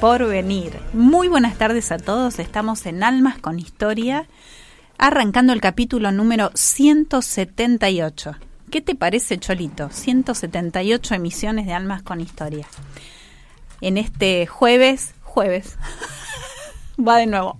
Por venir. Muy buenas tardes a todos. Estamos en Almas con Historia, arrancando el capítulo número 178. ¿Qué te parece, Cholito? 178 emisiones de Almas con Historia. En este jueves, jueves, va de nuevo.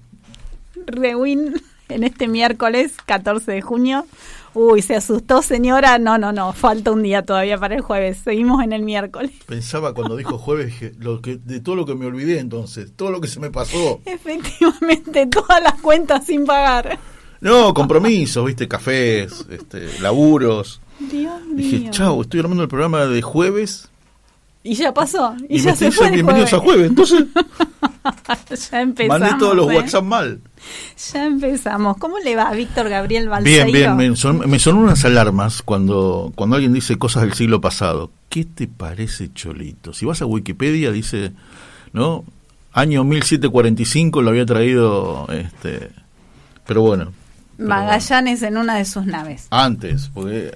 Rewin en este miércoles 14 de junio Uy, se asustó señora. No, no, no, falta un día todavía para el jueves. Seguimos en el miércoles. Pensaba cuando dijo jueves dije, lo que, de todo lo que me olvidé entonces, todo lo que se me pasó. Efectivamente, todas las cuentas sin pagar. No, compromisos, viste, cafés, este, laburos. Dios mío. Dije, chao, estoy armando el programa de jueves. Y ya pasó. Y, Y, ya se fue. bienvenidos jueves. a jueves. Entonces, ya empezamos. mandé todos los ¿eh? WhatsApp mal. Ya empezamos. ¿Cómo le va a Víctor Gabriel Bien, Balseiro? bien, me son, me son unas alarmas cuando, cuando alguien dice cosas del siglo pasado. ¿Qué te parece, Cholito? Si vas a Wikipedia, dice, ¿no? Año 1745 lo había traído, este, pero bueno. pero Magallanes en una de sus naves. Antes, porque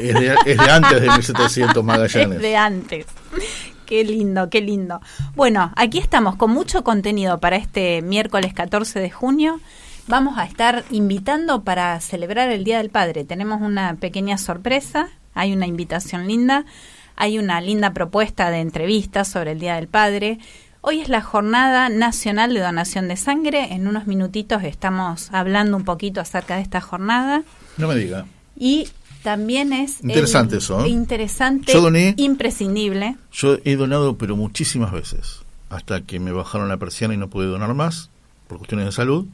es de, es de antes de 1700 Magallanes. Es de antes. Qué lindo, qué lindo. Bueno, aquí estamos con mucho contenido para este miércoles 14 de junio. Vamos a estar invitando para celebrar el Día del Padre. Tenemos una pequeña sorpresa, hay una invitación linda, hay una linda propuesta de entrevistas sobre el Día del Padre. Hoy es la Jornada Nacional de Donación de Sangre. En unos minutitos estamos hablando un poquito acerca de esta jornada. No me diga. Y también es... el- Interesante eso, ¿eh? Interesante, Yo doné- imprescindible. Yo he donado, pero muchísimas veces, hasta que me bajaron la persiana y no pude donar más, por cuestiones de salud.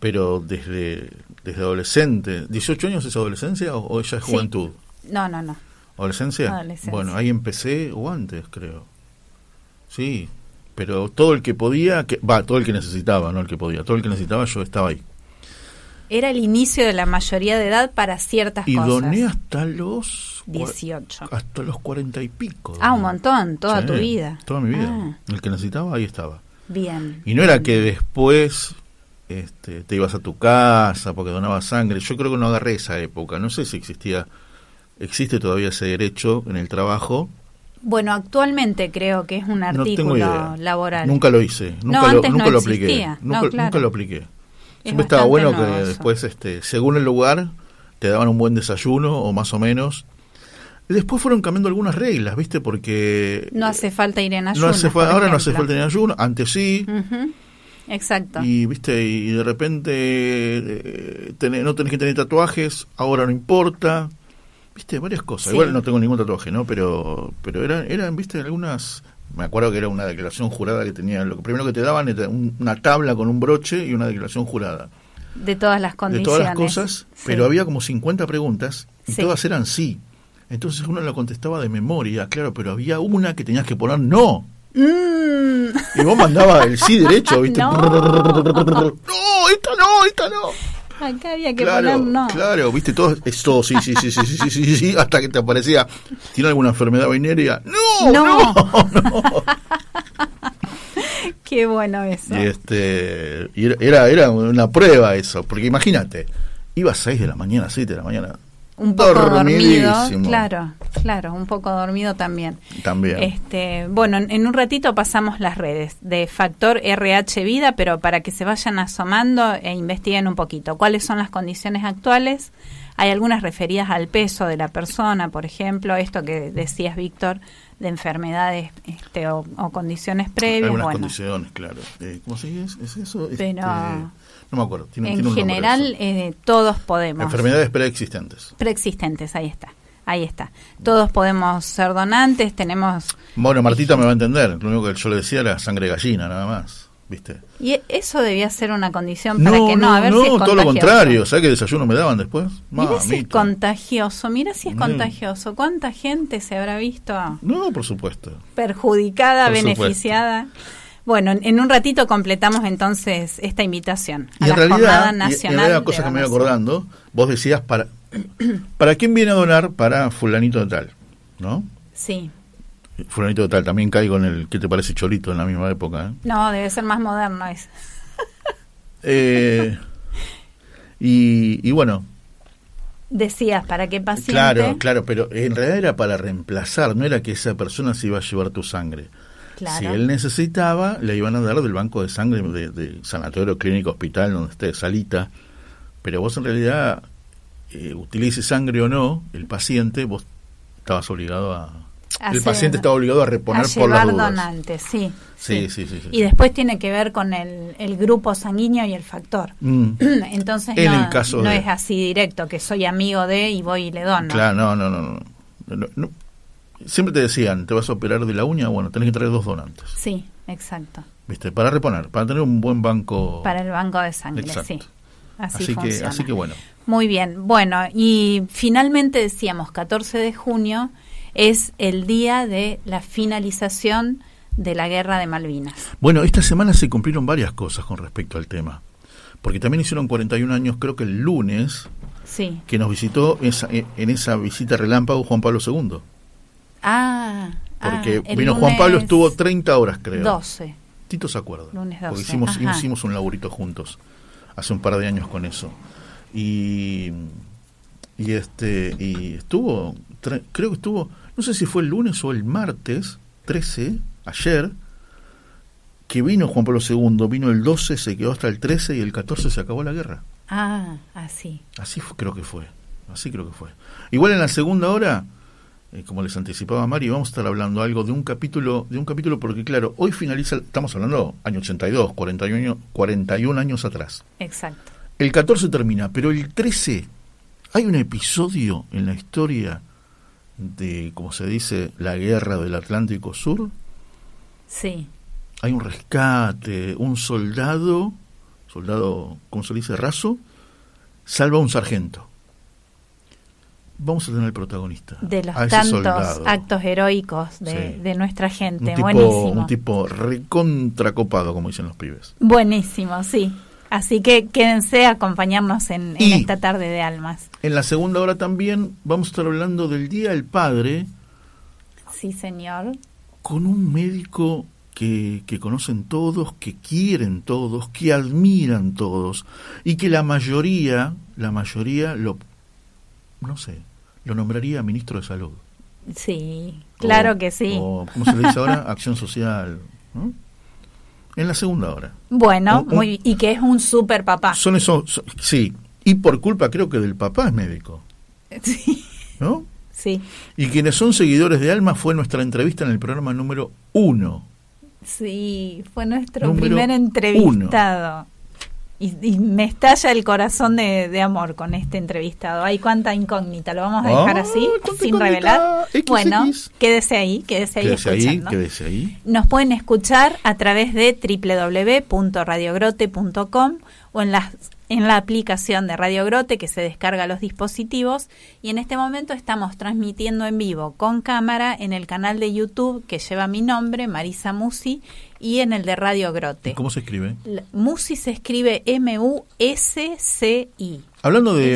Pero desde, desde adolescente, ¿18 años es adolescencia o, o ya es Sí. juventud? No, no, no. ¿Adolescencia? Adolescencia. Bueno, ahí empecé, o antes creo. Sí, pero todo el que podía, que va, todo el que necesitaba, no el que podía, todo el que necesitaba yo estaba ahí. Era el inicio de la mayoría de edad para ciertas Y cosas. doné hasta los... cua- 18. Hasta los cuarenta y pico. Ah, un montón, toda Sí, tu vida. Toda mi vida. Ah, El que necesitaba, ahí estaba. bien. Y no era que después este, te ibas a tu casa porque donabas sangre. Yo creo que no agarré esa época. No sé si existía, existe todavía ese derecho en el trabajo. Bueno, actualmente creo que es un no tengo artículo idea. laboral. Nunca lo hice. Nunca lo, antes nunca no lo existía. apliqué. No, Nunca, claro. nunca lo apliqué. Siempre estaba bueno que después, este, según el lugar, te daban un buen desayuno o más o menos. Después fueron cambiando algunas reglas, ¿viste? Porque... No hace falta ir en ayuno. No hace ahora no hace falta ir en ayuno, antes sí. Exacto. Y, ¿viste? Y de repente eh, no tenés que tener tatuajes, ahora no importa. ¿Viste? Varias cosas. Igual no tengo ningún tatuaje, ¿no? Pero, pero eran, eran, ¿viste? Algunas... Me acuerdo que era una declaración jurada que tenía... Lo primero que te daban era una tabla con un broche y una declaración jurada. De todas las condiciones. De todas las cosas, pero había como 50 preguntas y todas eran sí. Entonces uno la contestaba de memoria, claro, pero había una que tenías que poner no. Mm. Y vos mandabas el sí derecho, ¿viste? no. esta no, esta no. Acá había que poner no. Claro, viste, todo esto, sí, sí, sí, sí, sí, sí, sí, sí, hasta que te aparecía, ¿tiene alguna enfermedad venérea? No, no, no. Qué bueno eso. Y este, era, era una prueba eso, porque imagínate, iba a 6 de la mañana, 7 de la mañana, un poco dormido, claro, claro, un poco dormido también. También. Este, bueno, en un ratito pasamos las redes de Factor RH Vida, pero para que se vayan asomando e investiguen un poquito cuáles son las condiciones actuales. Hay algunas referidas al peso de la persona, por ejemplo, esto que decías, Víctor, de enfermedades este, o, condiciones previas. Algunas condiciones, claro. Eh, ¿Cómo se dice? ¿Es eso? Pero, este, no me acuerdo. en general, eh, todos podemos. Enfermedades preexistentes. Preexistentes, ahí está. Ahí está. Todos podemos ser donantes, tenemos... Bueno, Martita me va a entender. Lo único que yo le decía era sangre gallina, nada más. ¿Viste? Y eso debía ser una condición para que no, a ver no, si es todo lo contrario. ¿Sabes qué desayuno me daban después? Mira si es contagioso, mira si es contagioso. ¿Cuánta gente se habrá visto? No, por supuesto. Perjudicada, beneficiada. Bueno, en un ratito completamos entonces esta invitación a la Jornada Nacional. Y, y realidad, cosa que me voy acordando, vos decías para para quién viene a donar para fulanito de tal, ¿no? Sí. Fulanito de tal, también caigo en el ¿qué te parece cholito en la misma época? ¿eh? No, debe ser más moderno es. eh, y, y bueno, Decías, ¿para qué paciente? Claro, claro, pero en realidad era para reemplazar, no era que esa persona se iba a llevar tu sangre. Si él necesitaba, le iban a dar del banco de sangre de, sanatorio, clínico, hospital, donde esté, salita. Pero vos en realidad, eh, utilice sangre o no, el paciente, vos estabas obligado a... el paciente estaba obligado a reponer por las dudas. donantes, sí. Sí, sí, sí, Y después tiene que ver con el, el grupo sanguíneo y el factor. Mm. Entonces no, no es así directo, que soy amigo de y voy y le dono. Claro, no, no, no. no, no siempre te decían, te vas a operar de la uña, bueno, tenés que traer dos donantes. Sí, exacto. ¿Viste? Para reponer, para tener un buen banco. Para el banco de sangre, sí. Así, que, así que bueno. Muy bien. Bueno, y finalmente decíamos, 14 de junio es el día de la finalización de la guerra de Malvinas. Bueno, esta semana se cumplieron varias cosas con respecto al tema. Porque también hicieron 41 años, creo que el lunes, sí. que nos visitó esa, en esa visita relámpago Juan Pablo II. Ah, porque ah, vino Juan Pablo, estuvo 30 horas, creo. 12. Tito se acuerda. Lunes 12. Porque hicimos, hicimos un laburito juntos hace un par de años con eso. Y, y este y estuvo, creo que estuvo, no sé si fue el lunes o el martes 13, ayer, que vino Juan Pablo II, vino el 12, se quedó hasta el 13 y el 14 se acabó la guerra. Ah, así. Así creo que fue. Así creo que fue. Igual en la segunda hora eh, como les anticipaba Mari, vamos a estar hablando algo de un capítulo, de un capítulo porque claro, hoy finaliza, estamos hablando año 82, 41, 41 años atrás. Exacto. El 14 termina, pero el 13 hay un episodio en la historia de, como se dice, la guerra del Atlántico Sur. Sí. Hay un rescate, un soldado, soldado, ¿cómo se dice? Raso, salva a un sargento vamos a tener el protagonista. De los tantos actos heroicos de, nuestra gente. Un tipo, Buenísimo. Un tipo recontracopado, como dicen los pibes. Buenísimo, sí. Así que quédense a acompañarnos en, esta tarde de almas. En la segunda hora también vamos a estar hablando del Día del Padre. Sí, señor. Con un médico que, que conocen todos, que quieren todos, que admiran todos y que la mayoría, la mayoría lo no sé, lo nombraría ministro de salud. Sí, claro que sí. O, ¿cómo se le dice ahora? Acción social. En la segunda hora. Bueno, muy, y que es un super papá. Son esos, sí, y por culpa creo que del papá es médico. Sí. ¿No? Sí. Y quienes son seguidores de Alma fue nuestra entrevista en el programa número uno. Sí, fue nuestro Número primer entrevistado. Y, y me estalla el corazón de, de amor con este entrevistado. Hay cuánta incógnita. ¿Lo vamos a dejar Ay, así, sin incógnita. revelar? XX. Bueno, quédese ahí, quédese ahí Quédese ahí, quédese ahí. Nos pueden escuchar a través de www.radiogrote.com o en la, en la aplicación de Radio Grote que se descarga a los dispositivos. Y en este momento estamos transmitiendo en vivo con cámara en el canal de YouTube que lleva mi nombre, Marisa Musi, y en el de Radio Grote. ¿Cómo se escribe? La- Musi se escribe M-U-S-C-I. Hablando de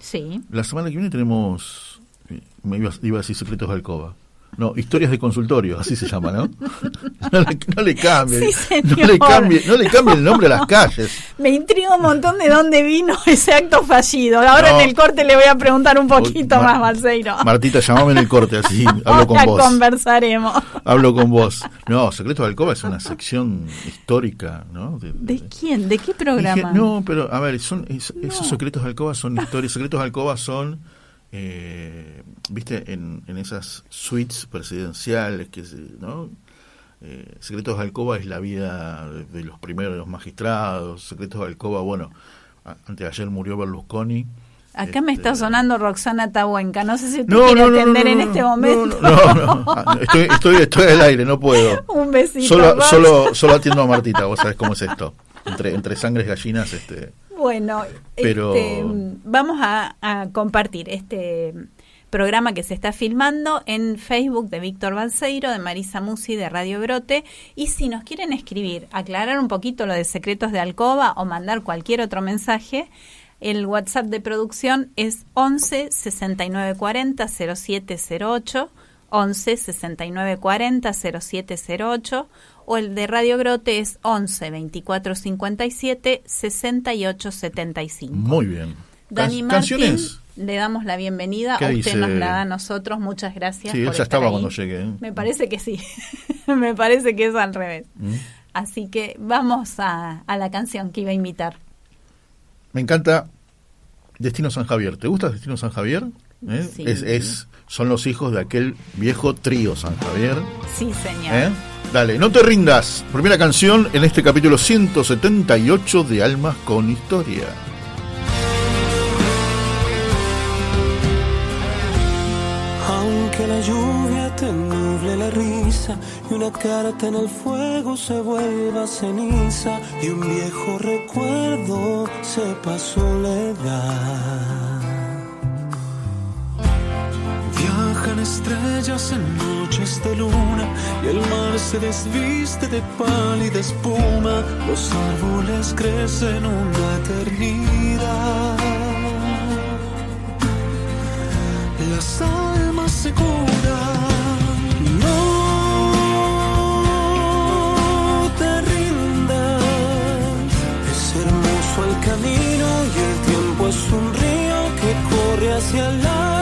Sí. la semana que viene tenemos, eh, me iba, iba a decir secretos de alcoba. No, historias de consultorio, así se llama, ¿no? No le, no le cambie, Sí, no le cambie, no le cambie el nombre a las calles. Me intriga un montón de dónde vino ese acto fallido. Ahora No. en el corte le voy a preguntar un poquito más, Balseiro. Martita, llamame en el corte, así hablo con Ahora vos. conversaremos. Hablo con vos. No, Secretos de Alcoba es una sección histórica, ¿no? De- ¿De de- quién? ¿De qué programa? Dije, no, pero a ver, son, es- esos secretos de alcoba son historias. Secretos de alcoba son, eh, viste, en, en esas suites presidenciales, que ¿no? Eh, secretos de alcoba es la vida de, de los primeros magistrados. Secretos de alcoba, bueno, anteayer murió Berlusconi. Acá me Este, está sonando Roxana Tabuenca. No sé si usted No, quiere no, no, no, atender no, en este momento. No, no, no. Ah, Estoy, estoy, estoy al aire, no puedo. Un besito. Solo, solo, solo atiendo a Martita, vos sabés cómo es esto. Entre, entre sangres gallinas, este. Bueno, Pero- este, vamos a, a compartir este programa que se está filmando en Facebook de Víctor Balseiro, de Marisa Musi, de Radio Grote. Y si nos quieren escribir, aclarar un poquito lo de secretos de Alcoba o mandar cualquier otro mensaje, el WhatsApp de producción es 11 69 40 0708, 11 69 40 0708, o el de Radio Grote es 11 24 57 68 75. Muy bien. Dani Can- Martín, ¿Canciones? le damos la bienvenida. ¿Qué Usted dice? nos la da a nosotros. Muchas gracias. Sí, él ya estar estaba ahí. cuando llegué. ¿eh? Me parece que sí. Me parece que es al revés. Mm. Así que vamos a, a la canción que iba a invitar. Me encanta Destino San Javier. ¿Te gusta Destino San Javier? ¿Eh? Sí. Es, es, son los hijos de aquel viejo trío San Javier. Sí, señor. ¿eh? Dale, no te rindas. Primera canción en este capítulo 178 de Almas con Historia. Aunque la lluvia te nuble la risa y una carta en el fuego se vuelva ceniza y un viejo recuerdo se pasó soledad. Estrellas en noches de luna y el mar se desviste de pálida espuma. Los árboles crecen una eternidad. Las almas se curan. No te rindas. Es hermoso el camino y el tiempo es un río que corre hacia la esperanza.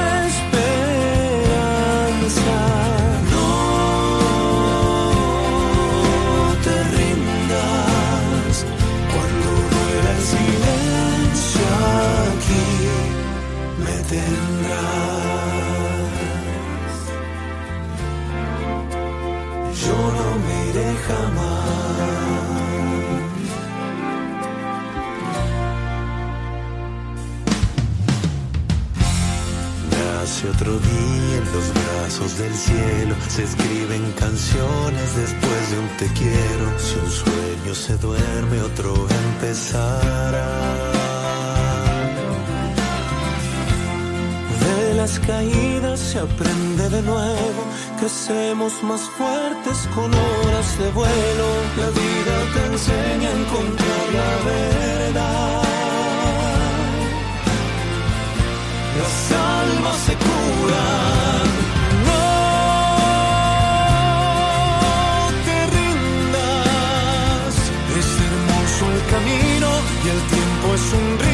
Otro día en los brazos del cielo, se escriben canciones después de un te quiero. Si un sueño se duerme, otro empezará. Las caídas se aprende de nuevo, crecemos más fuertes con horas de vuelo. La vida te enseña a encontrar la verdad. Las almas se curan. No te rindas. Es hermoso el camino y el tiempo es un río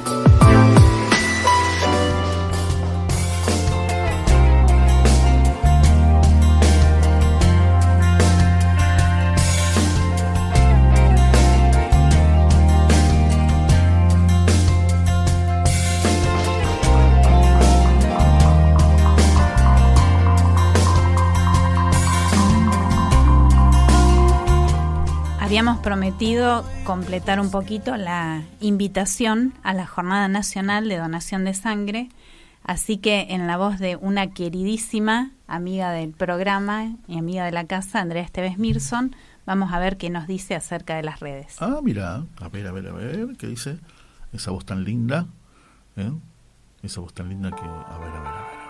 Prometido completar un poquito la invitación a la Jornada Nacional de Donación de Sangre, así que en la voz de una queridísima amiga del programa y amiga de la casa, Andrea Esteves Mirson, vamos a ver qué nos dice acerca de las redes. Ah, mira, a ver, a ver, a ver, ¿qué dice? Esa voz tan linda, ¿eh? Esa voz tan linda que... A ver, a ver, a ver.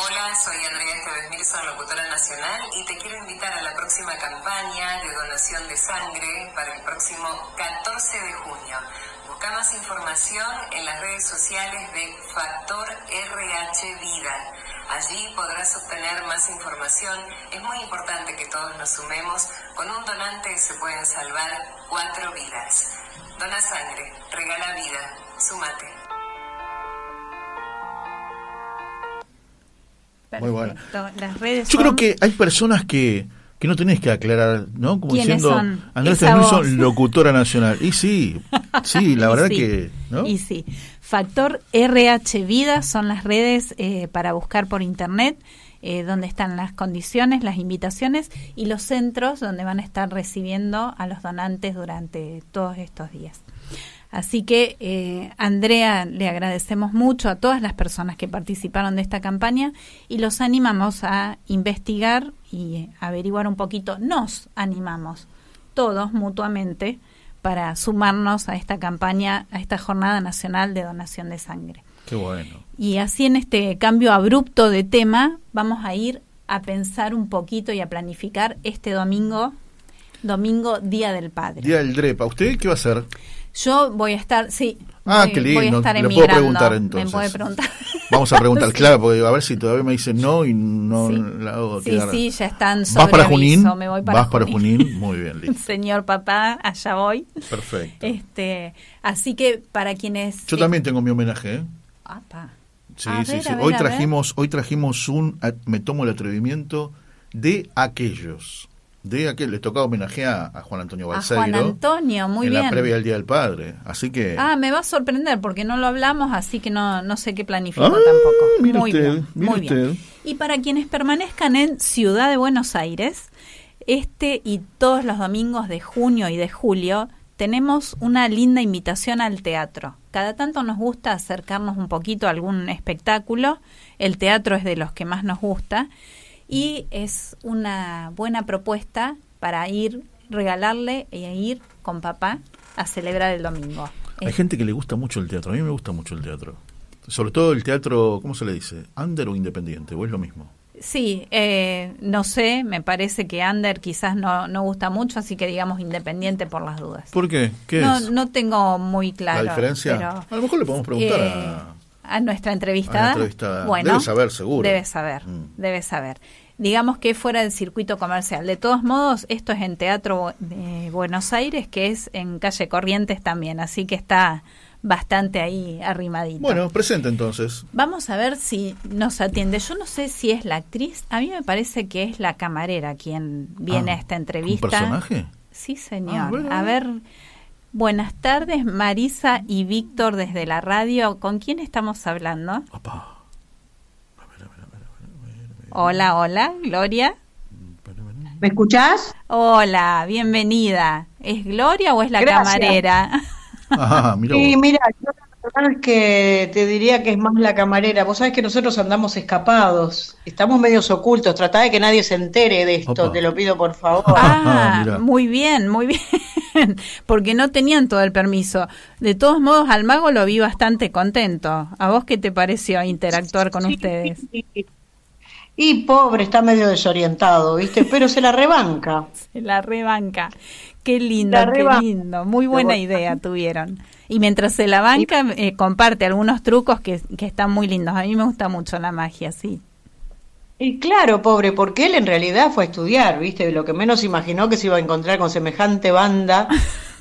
Hola, soy Andrea Esteves Milson, locutora nacional, y te quiero invitar a la próxima campaña de donación de sangre para el próximo 14 de junio. Busca más información en las redes sociales de Factor RH Vida. Allí podrás obtener más información. Es muy importante que todos nos sumemos. Con un donante se pueden salvar cuatro vidas. Dona sangre, regala vida. Súmate. Muy buena. Las redes Yo creo que hay personas que, que no tenés que aclarar, ¿no? Como ¿Quiénes diciendo, son? Andrés voz. locutora nacional. Y sí, sí, la verdad sí, que, ¿no? Y sí. Factor RH Vida son las redes eh, para buscar por internet, eh, donde están las condiciones, las invitaciones y los centros donde van a estar recibiendo a los donantes durante todos estos días. Así que, eh, Andrea, le agradecemos mucho a todas las personas que participaron de esta campaña y los animamos a investigar y averiguar un poquito. Nos animamos todos mutuamente para sumarnos a esta campaña, a esta Jornada Nacional de Donación de Sangre. Qué bueno. Y así en este cambio abrupto de tema, vamos a ir a pensar un poquito y a planificar este domingo, domingo Día del Padre. Día del DREPA. ¿Usted qué va a hacer? Yo voy a estar, sí, Ah, voy, qué voy a lindo. estar Le puedo preguntar Me entonces. puede preguntar. Vamos a preguntar, claro, porque a ver si todavía me dicen no y no Sí. la hago Sí, quedar- sí, ya están ¿Vas sobre para aviso, Junín? me voy para ¿Vas para Junín. Junín? Muy bien, listo. Señor papá, allá voy. Perfecto. Este, así que para quienes Yo eh, también tengo mi homenaje, ¿eh? apa. Sí, A sí, ver, sí. ver, Hoy trajimos, hoy trajimos un, me tomo el atrevimiento de aquellos, de aquel, le tocaba homenaje a, Juan Antonio A Balseiro. Juan Antonio, muy en bien. la previa del Día del Padre. Así que. Ah, me va a sorprender porque no lo hablamos, así que no, no sé qué planifico Ah, tampoco. mire muy usted, bien, mire muy bien. Y para quienes permanezcan en Ciudad de Buenos Aires, este y todos los domingos de junio y de julio tenemos una linda invitación al teatro. Cada tanto nos gusta acercarnos un poquito a algún espectáculo. El teatro es de los que más nos gusta y es una buena propuesta para ir, regalarle e ir con papá a celebrar el domingo. Hay gente que le gusta mucho el teatro. A mí me gusta mucho el teatro. Sobre todo el teatro, ¿cómo se le dice? ¿Under o independiente? ¿O es lo mismo? Sí, eh, no sé, me parece que Ander quizás no, no gusta mucho, así que digamos independiente por las dudas. ¿Por qué? ¿Qué no, es? no tengo muy claro. ¿La diferencia? pero, a lo mejor le podemos preguntar eh, a... a nuestra entrevistada. a la entrevistada. Bueno, Debe saber, seguro. Debe saber, Mm. debe saber. Digamos que fuera del circuito comercial. De todos modos, esto es en Teatro de Buenos Aires, que es en calle Corrientes también, así que está bastante ahí arrimadito. Bueno, presente entonces. Vamos a ver si nos atiende. Yo no sé si es la actriz. A mí me parece que es la camarera quien viene Ah, a esta ¿un entrevista. personaje? Sí, Ah, señor. bueno. A ver. Buenas tardes, Marisa y Víctor desde la radio. ¿Con quién estamos hablando? Papá. Hola, hola, Gloria. ¿Me escuchás? Hola, bienvenida. ¿Es Gloria o es la Gracias. camarera? Ah, mira Sí, mira, yo la verdad es que te diría que es más la camarera. Vos sabés que nosotros andamos escapados, estamos medios ocultos. Tratá de que nadie se entere de esto, Opa. te lo pido por favor. Ah, Mirá. muy bien, muy bien. porque no tenían todo el permiso. De todos modos, al mago lo vi bastante contento. ¿A vos qué te pareció interactuar con ustedes? Y pobre, está medio desorientado, ¿viste? Pero se la rebanca. se la rebanca. Qué lindo, qué lindo. Muy buena idea tuvieron. Y mientras se la banca, eh, comparte algunos trucos que, que están muy lindos. A mí me gusta mucho la magia, sí. Y claro, pobre, porque él en realidad fue a estudiar, ¿viste? Lo que menos imaginó que se iba a encontrar con semejante banda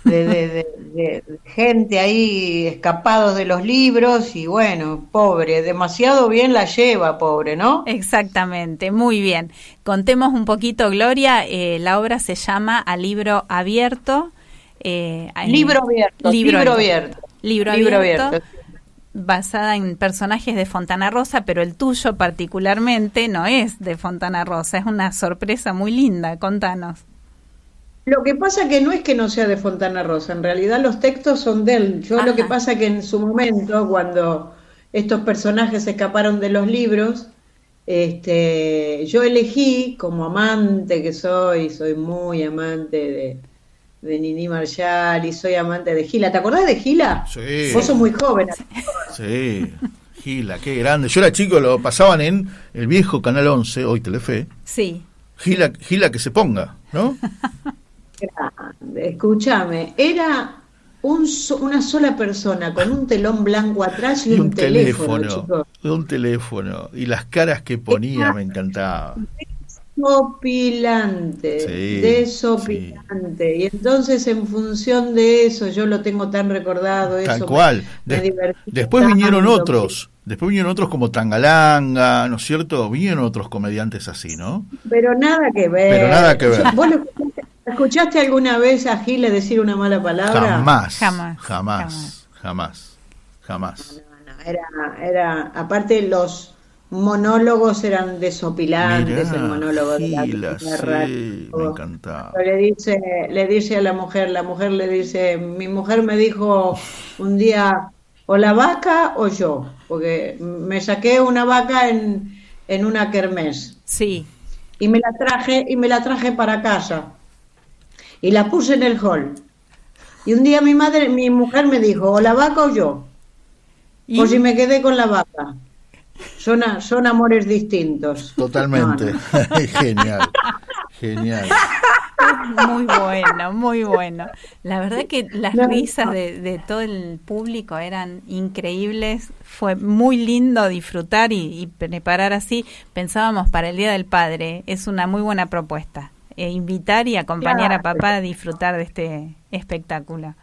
de, gente ahí escapados de los libros y bueno, pobre, demasiado bien la lleva, pobre, ¿no? Exactamente, muy bien. Contemos un poquito, Gloria, eh, la obra se llama A Libro Abierto. Eh, libro abierto, libro, abierto. Libro abierto basada en personajes de Fontana Rosa, pero el tuyo particularmente no es de Fontana Rosa, es una sorpresa muy linda, contanos. Lo que pasa que no es que no sea de Fontana Rosa, en realidad los textos son de él. Yo lo que pasa que en su momento, cuando estos personajes escaparon de los libros, este, yo elegí como amante que soy, soy muy amante de, de Nini Marshall y soy amante de Gila. ¿Te acordás de Gila? Sí. Vos sos muy joven. Sí, Gila, qué grande. Yo era chico, lo pasaban en el viejo Canal 11, hoy Telefe. Sí. Gila, Gila que se ponga, ¿no? Escúchame, era un una sola persona con un telón blanco atrás y, un, teléfono. un teléfono. Y las caras que ponía me encantaba desopilante, desopilante. Y entonces en función de eso, yo lo tengo tan recordado. Tal cual. después vinieron otros, después vinieron otros como Tangalanga, ¿no es cierto? Vinieron otros comediantes así, ¿no? Pero nada que ver. Pero nada que ver. ¿Vos escuchaste, alguna vez a Giles decir una mala palabra? Jamás. Jamás. Jamás. Jamás. Jamás. era, era, aparte los monólogos eran desopilantes, el monólogo de la sí, me encantaba. Le dice, le dice a la mujer, la mujer le dice, mi mujer me dijo un día, o la vaca o yo, porque me saqué una vaca en, en una kermés. Sí. Y me la traje, y me la traje para casa. Y la puse en el hall. Y un día mi madre, mi mujer me dijo, o la vaca o yo. ¿Y? O si me quedé con la vaca. Son, son amores distintos. Totalmente. genial. Genial. Muy bueno, muy bueno. La verdad que las risas de, todo el público eran increíbles. Fue muy lindo disfrutar y, preparar así. Pensábamos para el Día del Padre. Es una muy buena propuesta. E invitar y acompañar a papá a disfrutar de este espectáculo.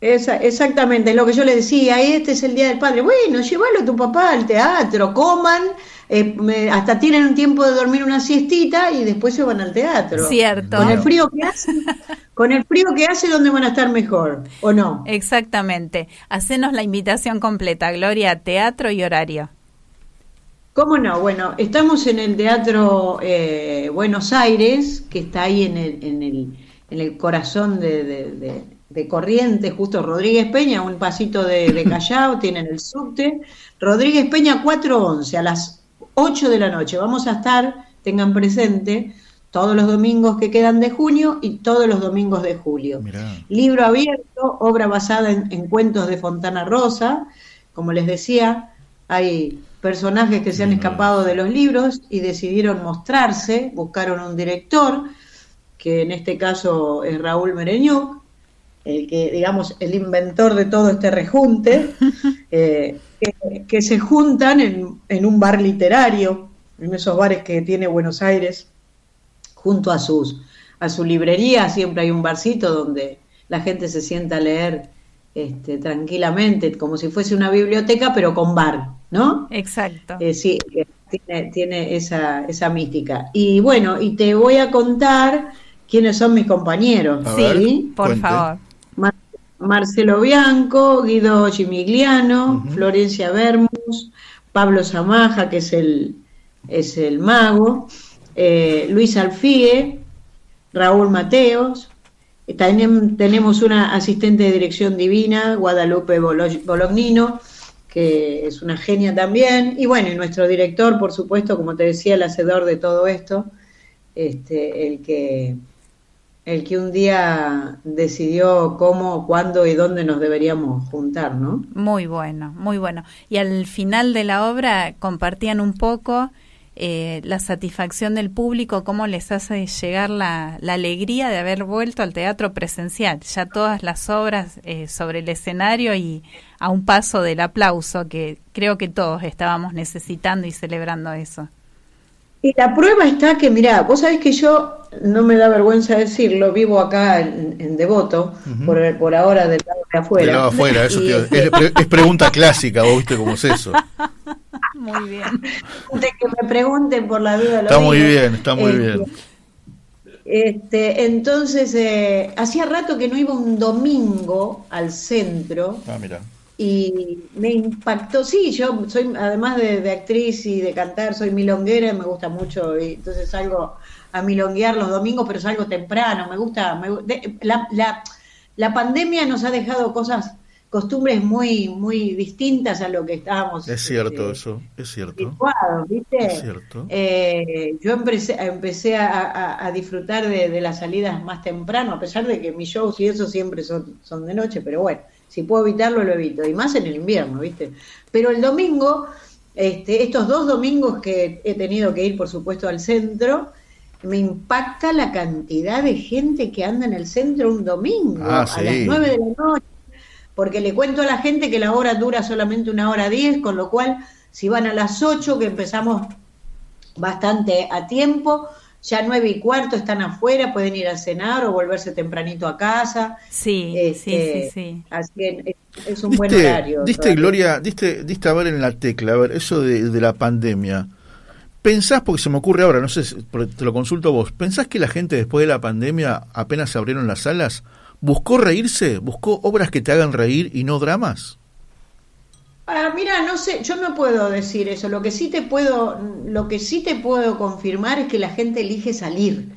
Esa, exactamente, lo que yo le decía, este es el Día del Padre. Bueno, llévalo a tu papá al teatro, coman, eh, hasta tienen un tiempo de dormir una siestita y después se van al teatro. Cierto. Con el frío que hace, con el frío que hace, ¿dónde van a estar mejor? ¿O no? Exactamente. Hacenos la invitación completa, Gloria, teatro y horario. ¿Cómo no? Bueno, estamos en el Teatro eh, Buenos Aires, que está ahí en el, en el, en el corazón de de Corrientes, justo Rodríguez Peña, un pasito de, Callao, tienen el subte. Rodríguez Peña 411 a las 8 de la noche. Vamos a estar, tengan presente, todos los domingos que quedan de junio y todos los domingos de julio. Libro abierto, obra basada en, cuentos de Fontana Rosa. Como les decía, hay personajes que se han escapado de los libros y decidieron mostrarse, buscaron un director, que en este caso es Raúl Mereñuc, el que, digamos, el inventor de todo este rejunte, eh, que, se juntan en, en, un bar literario, en esos bares que tiene Buenos Aires, junto a, sus, a su librería, siempre hay un barcito donde la gente se sienta a leer este, tranquilamente, como si fuese una biblioteca, pero con bar, ¿no? Exacto. Eh, sí, tiene, tiene esa, esa mística. Y bueno, y te voy a contar quiénes son mis compañeros. sí, por favor. Marcelo Bianco, Guido Chimigliano, Florencia Bermus, Pablo Zamaja, que es el, es el mago, eh, Luis Alfie, Raúl Mateos, también tenemos una asistente de dirección divina, Guadalupe Bolognino, que es una genia también, y bueno, y nuestro director, por supuesto, como te decía, el hacedor de todo esto, este, el que el que un día decidió cómo, cuándo y dónde nos deberíamos juntar, ¿no? Muy bueno, muy bueno. Y al final de la obra compartían un poco eh, la satisfacción del público, cómo les hace llegar la, la, alegría de haber vuelto al teatro presencial. Ya todas las obras eh, sobre el escenario y a un paso del aplauso, que creo que todos estábamos necesitando y celebrando eso. Y la prueba está que, mira, vos sabés que yo, no me da vergüenza decirlo, vivo acá en, Devoto, por, por ahora del lado de afuera. Del lado afuera, eso es, pregunta clásica, vos viste cómo es eso. Muy bien. De que me pregunten por la duda. Está muy bien, está muy este, bien. Este, entonces, eh, hacía rato que no iba un domingo al centro. Ah, mira y me impactó, sí, yo soy, además de, actriz y de cantar, soy milonguera, me gusta mucho, y entonces salgo a milonguear los domingos, pero salgo temprano, me gusta, la, la, la, pandemia nos ha dejado cosas, costumbres muy, muy distintas a lo que estábamos. Es cierto este, eso, es cierto. ¿viste? Es cierto. Eh, yo empecé, empecé a, a, disfrutar de, de, las salidas más temprano, a pesar de que mis shows y eso siempre son, son de noche, pero bueno si puedo evitarlo, lo evito. Y más en el invierno, ¿viste? Pero el domingo, este, estos dos domingos que he tenido que ir, por supuesto, al centro, me impacta la cantidad de gente que anda en el centro un domingo ah, a las nueve de la noche. Porque le cuento a la gente que la hora dura solamente una hora diez, con lo cual, si van a las ocho, que empezamos bastante a tiempo, ya nueve y cuarto están afuera, pueden ir a cenar o volverse tempranito a casa. Sí, sí, sí, este, sí. Así que es un buen horario. Diste, Gloria, diste, diste a ver en la tecla, a ver, eso de, de la pandemia. ¿Pensás, porque se me ocurre ahora, no sé, te lo consulto vos, ¿pensás que la gente después de la pandemia, apenas se abrieron las salas, buscó reírse? ¿Buscó obras que te hagan reír y no dramas? Ah, mira, no sé, yo no puedo decir eso. Lo que sí te puedo, lo que sí te puedo confirmar es que la gente elige salir.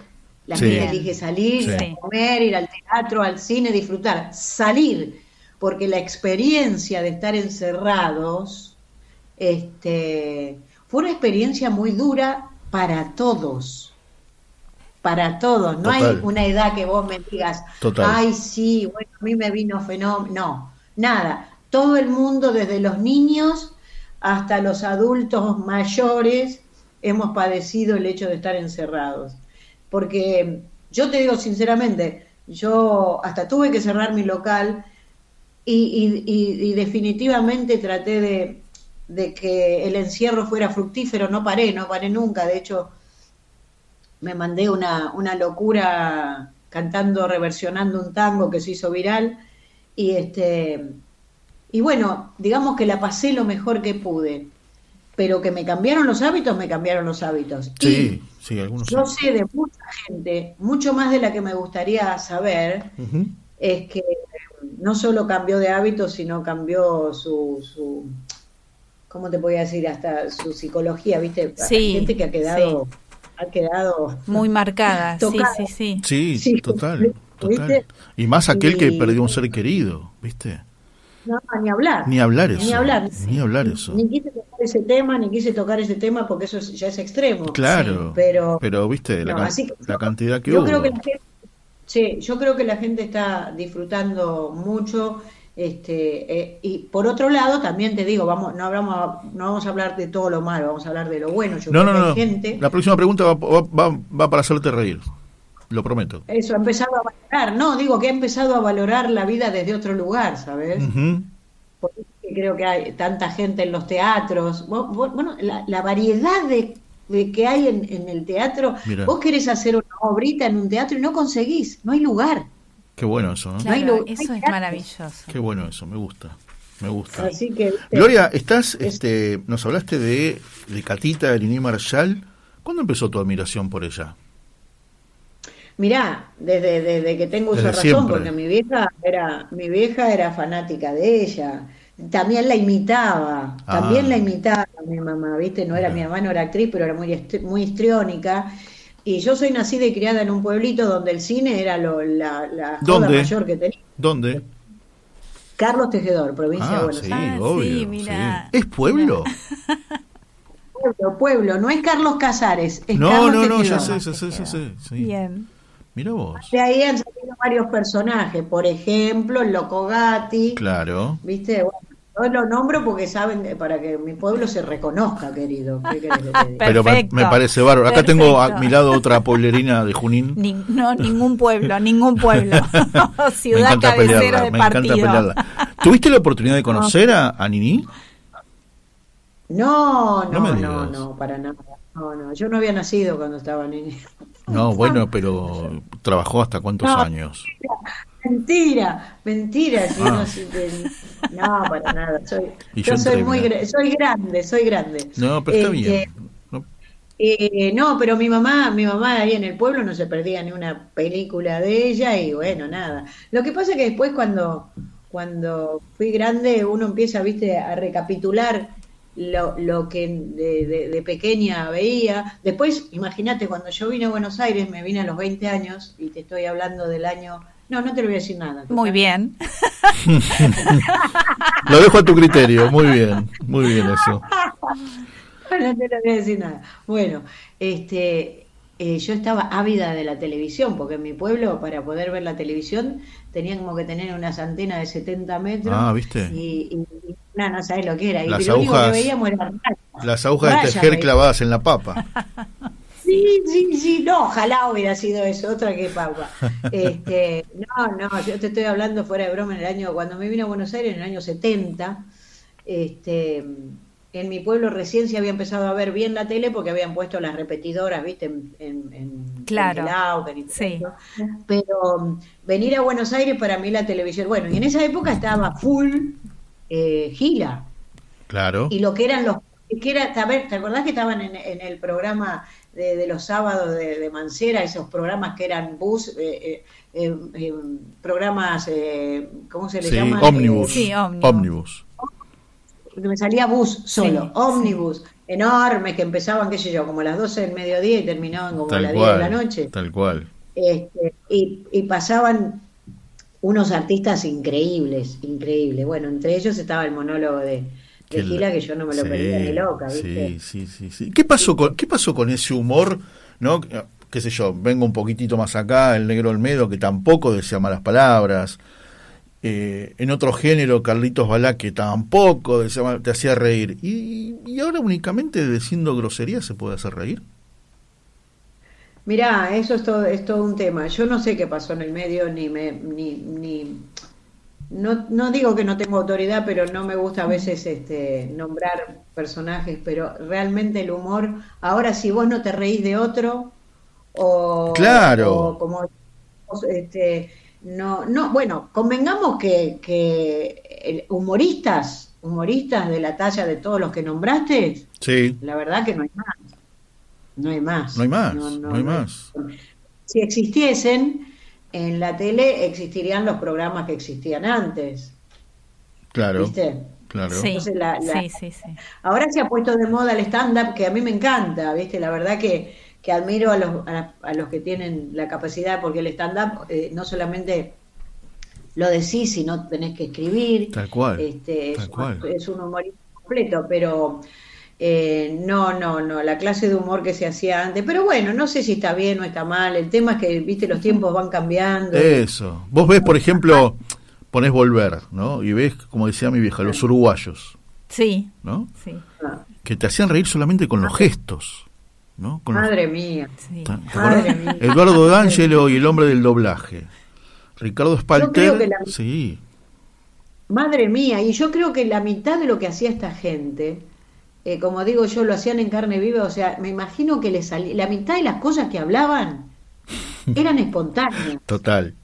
La gente elige salir, ir a comer, ir al teatro, al cine, disfrutar. Salir, porque la experiencia de estar encerrados, este, fue una experiencia muy dura para todos. Para todos. No hay una edad que vos me digas, ay, sí, bueno, a mí me vino fenómeno. No, nada todo el mundo, desde los niños hasta los adultos mayores, hemos padecido el hecho de estar encerrados. Porque yo te digo sinceramente, yo hasta tuve que cerrar mi local y, definitivamente traté de, que el encierro fuera fructífero, no paré, no paré nunca, de hecho me mandé una, una locura cantando, reversionando un tango que se hizo viral y este y bueno, digamos que la pasé lo mejor que pude, pero que me cambiaron los hábitos, me cambiaron los hábitos. Sí, sí, algunos. Yo sé de mucha gente, mucho más de la que me gustaría saber, es que no solo cambió de hábitos, sino cambió su, su ¿cómo te voy a decir? Hasta su psicología, ¿viste? Sí, gente que ha quedado... Ha quedado muy marcada, sí, sí, sí. Sí, total, total. Y más aquel que perdió un ser querido, ¿viste? No, ni hablar. Ni hablar eso. Ni hablar. Ni hablar eso. Ni quise tocar ese tema, ni quise tocar ese tema porque eso ya es extremo. Claro. pero, pero viste, la, la cantidad que yo hubo. Creo que la gente, sí, yo creo que la gente está disfrutando mucho. Este, eh, y por otro lado, también te digo, vamos, no, hablamos, no vamos a hablar de todo lo malo, vamos a hablar de lo bueno. Yo no, no, no. Gente... La próxima pregunta va, va, va para hacerte reír lo prometo. Eso, ha empezado a valorar, no, digo que ha empezado a valorar la vida desde otro lugar, ¿sabes? creo que hay tanta gente en los teatros, bueno, la, variedad de, que hay en, el teatro, vos querés hacer una obrita en un teatro y no conseguís, no hay lugar. Qué bueno eso, ¿no? eso es maravilloso. Qué bueno eso, me gusta. Me gusta. Así que, Gloria, estás, este, nos hablaste de, de Catita, de Lini Marshall. ¿Cuándo empezó tu admiración por ella? Mirá, desde, desde que tengo esa razón, porque mi vieja era, mi vieja era fanática de ella. También la imitaba, también la ah. imitaba mi mamá, ¿viste? No era mi mamá, no era actriz, pero era muy, muy histriónica. Y yo soy nacida y criada en un pueblito donde el cine era lo, la, la mayor que tenía. ¿Dónde? Carlos Tejedor, provincia de ah, Buenos Aires. Sí, obvio. ¿Es pueblo? pueblo, pueblo, no es Carlos Casares, es no, Carlos no, Tejedor. No, ya sé, ya sé, ya sé. Bien. Mira vos. De ahí han salido varios personajes, por ejemplo, el Loco Gatti. Claro. ¿Viste? Bueno, yo lo nombro porque saben, para que mi pueblo se reconozca, querido. ¿Qué que? Pero me, Perfecto. me parece bárbaro. Acá tengo a mi lado otra pueblerina de Junín. Ni- no, ningún pueblo, ningún pueblo. me Ciudad encanta cabecera pelearla, de me partido. encanta pelearla. ¿Tuviste la oportunidad de conocer a, a Nini? No, No no, no, para nada. No, no, yo no había nacido cuando estaba niña. No, bueno, pero trabajó hasta cuántos No. años. Mentira, mentira. si Ah. no, no, para nada. Soy, Y yo yo soy muy soy grande, soy grande. No, pero está Este, bien. No, Eh, no, pero mi mamá, mi mamá ahí en el pueblo no se perdía ni una película de ella y bueno, nada. Lo que pasa es que después cuando, cuando fui grande uno empieza, viste, a recapitular lo, lo que de, de- de pequeña veía. Después, imagínate, cuando yo vine a Buenos Aires, me vine a los 20 años y te estoy hablando del año... No, no te lo voy a decir nada. Muy bien. Lo dejo a tu criterio. Muy bien, muy bien eso. No te lo voy a decir nada. Bueno, este, eh, yo estaba ávida de la televisión, porque en mi pueblo, para poder ver la televisión, tenían como que tener unas antenas de 70 metros. Ah, ¿viste? Y- y- no, no sabes lo que era. Y Las lo único que agujas- veíamos era. Las agujas de tejer veía. clavadas en la papa. Sí, sí, sí, no, ojalá hubiera sido eso, otra que papa. Este, no, no, yo te estoy hablando fuera de broma en el año, cuando me vine a Buenos Aires en el año 70, este, en mi pueblo recién se había empezado a ver bien la tele porque habían puesto las repetidoras, viste, en, en, en- Claro. en Sí. Pero um, venir a Buenos Aires para mí la televisión, bueno, y en esa época estaba full eh, Gila, Claro. y lo que eran los que era a ver, ¿te acordás que estaban en, en el programa de, de los sábados de, de Mancera, esos programas que eran bus, eh, eh, eh, eh, programas, eh, ¿cómo se le Sí, llama? ómnibus. Sí, ómnibus. ómnibus. me salía bus solo, Sí, ómnibus, enormes, que empezaban, qué sé yo, como a las 12 del mediodía y terminaban como a las 10 de la noche. Tal cual. Este, y, y pasaban unos artistas increíbles, increíbles. Bueno, entre ellos estaba el monólogo de, Gila, la- que yo no me lo sí, perdía ni loca, ¿viste? Sí, sí, sí. ¿Qué pasó con, qué pasó con ese humor, no? Qué sé yo, vengo un poquitito más acá, el negro Olmedo, que tampoco decía malas palabras. Eh, en otro género, Carlitos Balá, que tampoco decía mal- te hacía reír. Y, y ahora únicamente diciendo grosería se puede hacer reír. Mirá, eso es todo, es todo un tema. Yo no sé qué pasó en el medio, ni me, ni, ni, no, no digo que no tengo autoridad, pero no me gusta a veces este, nombrar personajes, pero realmente el humor, ahora si vos no te reís de otro, o, Claro. o como este, no, no, bueno, convengamos que, que humoristas, humoristas de la talla de todos los que nombraste, Sí, la verdad que no hay más. No hay más. no hay más, no, hay más. Si existiesen, en la tele existirían los programas que existían antes. Claro, ¿Viste? claro. Sí, Entonces, la- la- sí, sí, sí. Ahora se ha puesto de moda el stand-up, que a mí me encanta, ¿viste? La verdad que, que admiro a los, a, a los que tienen la capacidad, porque el stand-up eh, no solamente lo decís, sino tenés que escribir. Tal cual, Este, tal es, cual. es un humorismo completo, pero eh, no, no, no, la clase de humor que se hacía antes. Pero bueno, no sé si está bien o está mal. El tema es que, viste, los tiempos van cambiando. Eso. Vos ves, por ejemplo, ponés volver, ¿no? Y ves, como decía mi vieja, los uruguayos, Sí, ¿no? sí, Ah, Que te hacían reír solamente con los gestos, ¿no? Con los- Madre mía. sí. Madre mía. Eduardo D'Angelo y el hombre del doblaje. Ricardo Spalter. creo que la- Sí, Madre mía, y yo creo que la mitad de lo que hacía esta gente, eh, como digo yo, lo hacían en carne viva, o sea, me imagino que le salía, la mitad de las cosas que hablaban eran espontáneas, total,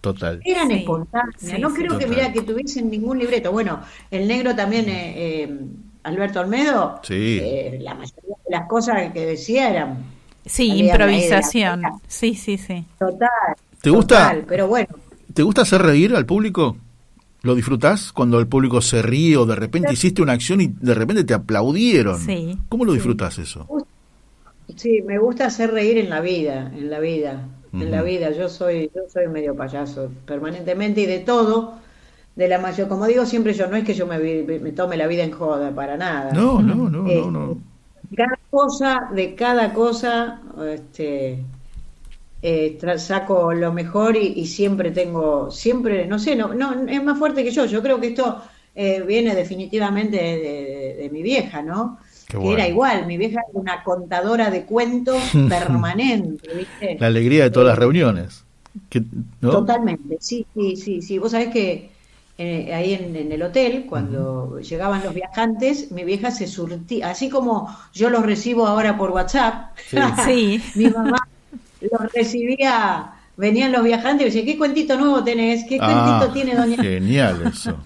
total. eran Sí, espontáneas, sí, no sí. creo que mira que tuviesen ningún libreto. Bueno, el negro también, eh, eh, Alberto Olmedo, Sí. eh, la mayoría de las cosas que decía eran Sí, improvisación. Sí, sí, sí. total. ¿Te gusta? total, pero bueno. ¿Te gusta hacer reír al público? ¿Lo disfrutás cuando el público se ríe o de repente hiciste una acción y de repente te aplaudieron? Sí, ¿Cómo lo disfrutás eso? Sí, me gusta hacer reír en la vida, en la vida, en la vida. Yo soy, yo soy medio payaso permanentemente y de todo, de la mayor, como digo siempre yo, no es que yo me, me tome la vida en joda, para nada. No, no, no, Eh, no, no. Cada cosa, de cada cosa, este, eh, saco lo mejor y, y siempre tengo, siempre, no sé, no, no, es más fuerte que yo. Yo creo que esto eh, viene definitivamente de, de- de mi vieja, ¿no? Qué que bueno. era igual, mi vieja era una contadora de cuentos permanente, ¿viste? La alegría de todas las reuniones. Que, ¿no? Totalmente, sí, sí, sí, sí. Vos sabés que eh, ahí en, en el hotel, cuando llegaban los viajantes, mi vieja se surtía, así como yo los recibo ahora por WhatsApp, Sí. mi mamá los recibía, venían los viajantes y decía, ¿qué cuentito nuevo tenés? ¿Qué Ah, cuentito tiene doña? Genial eso.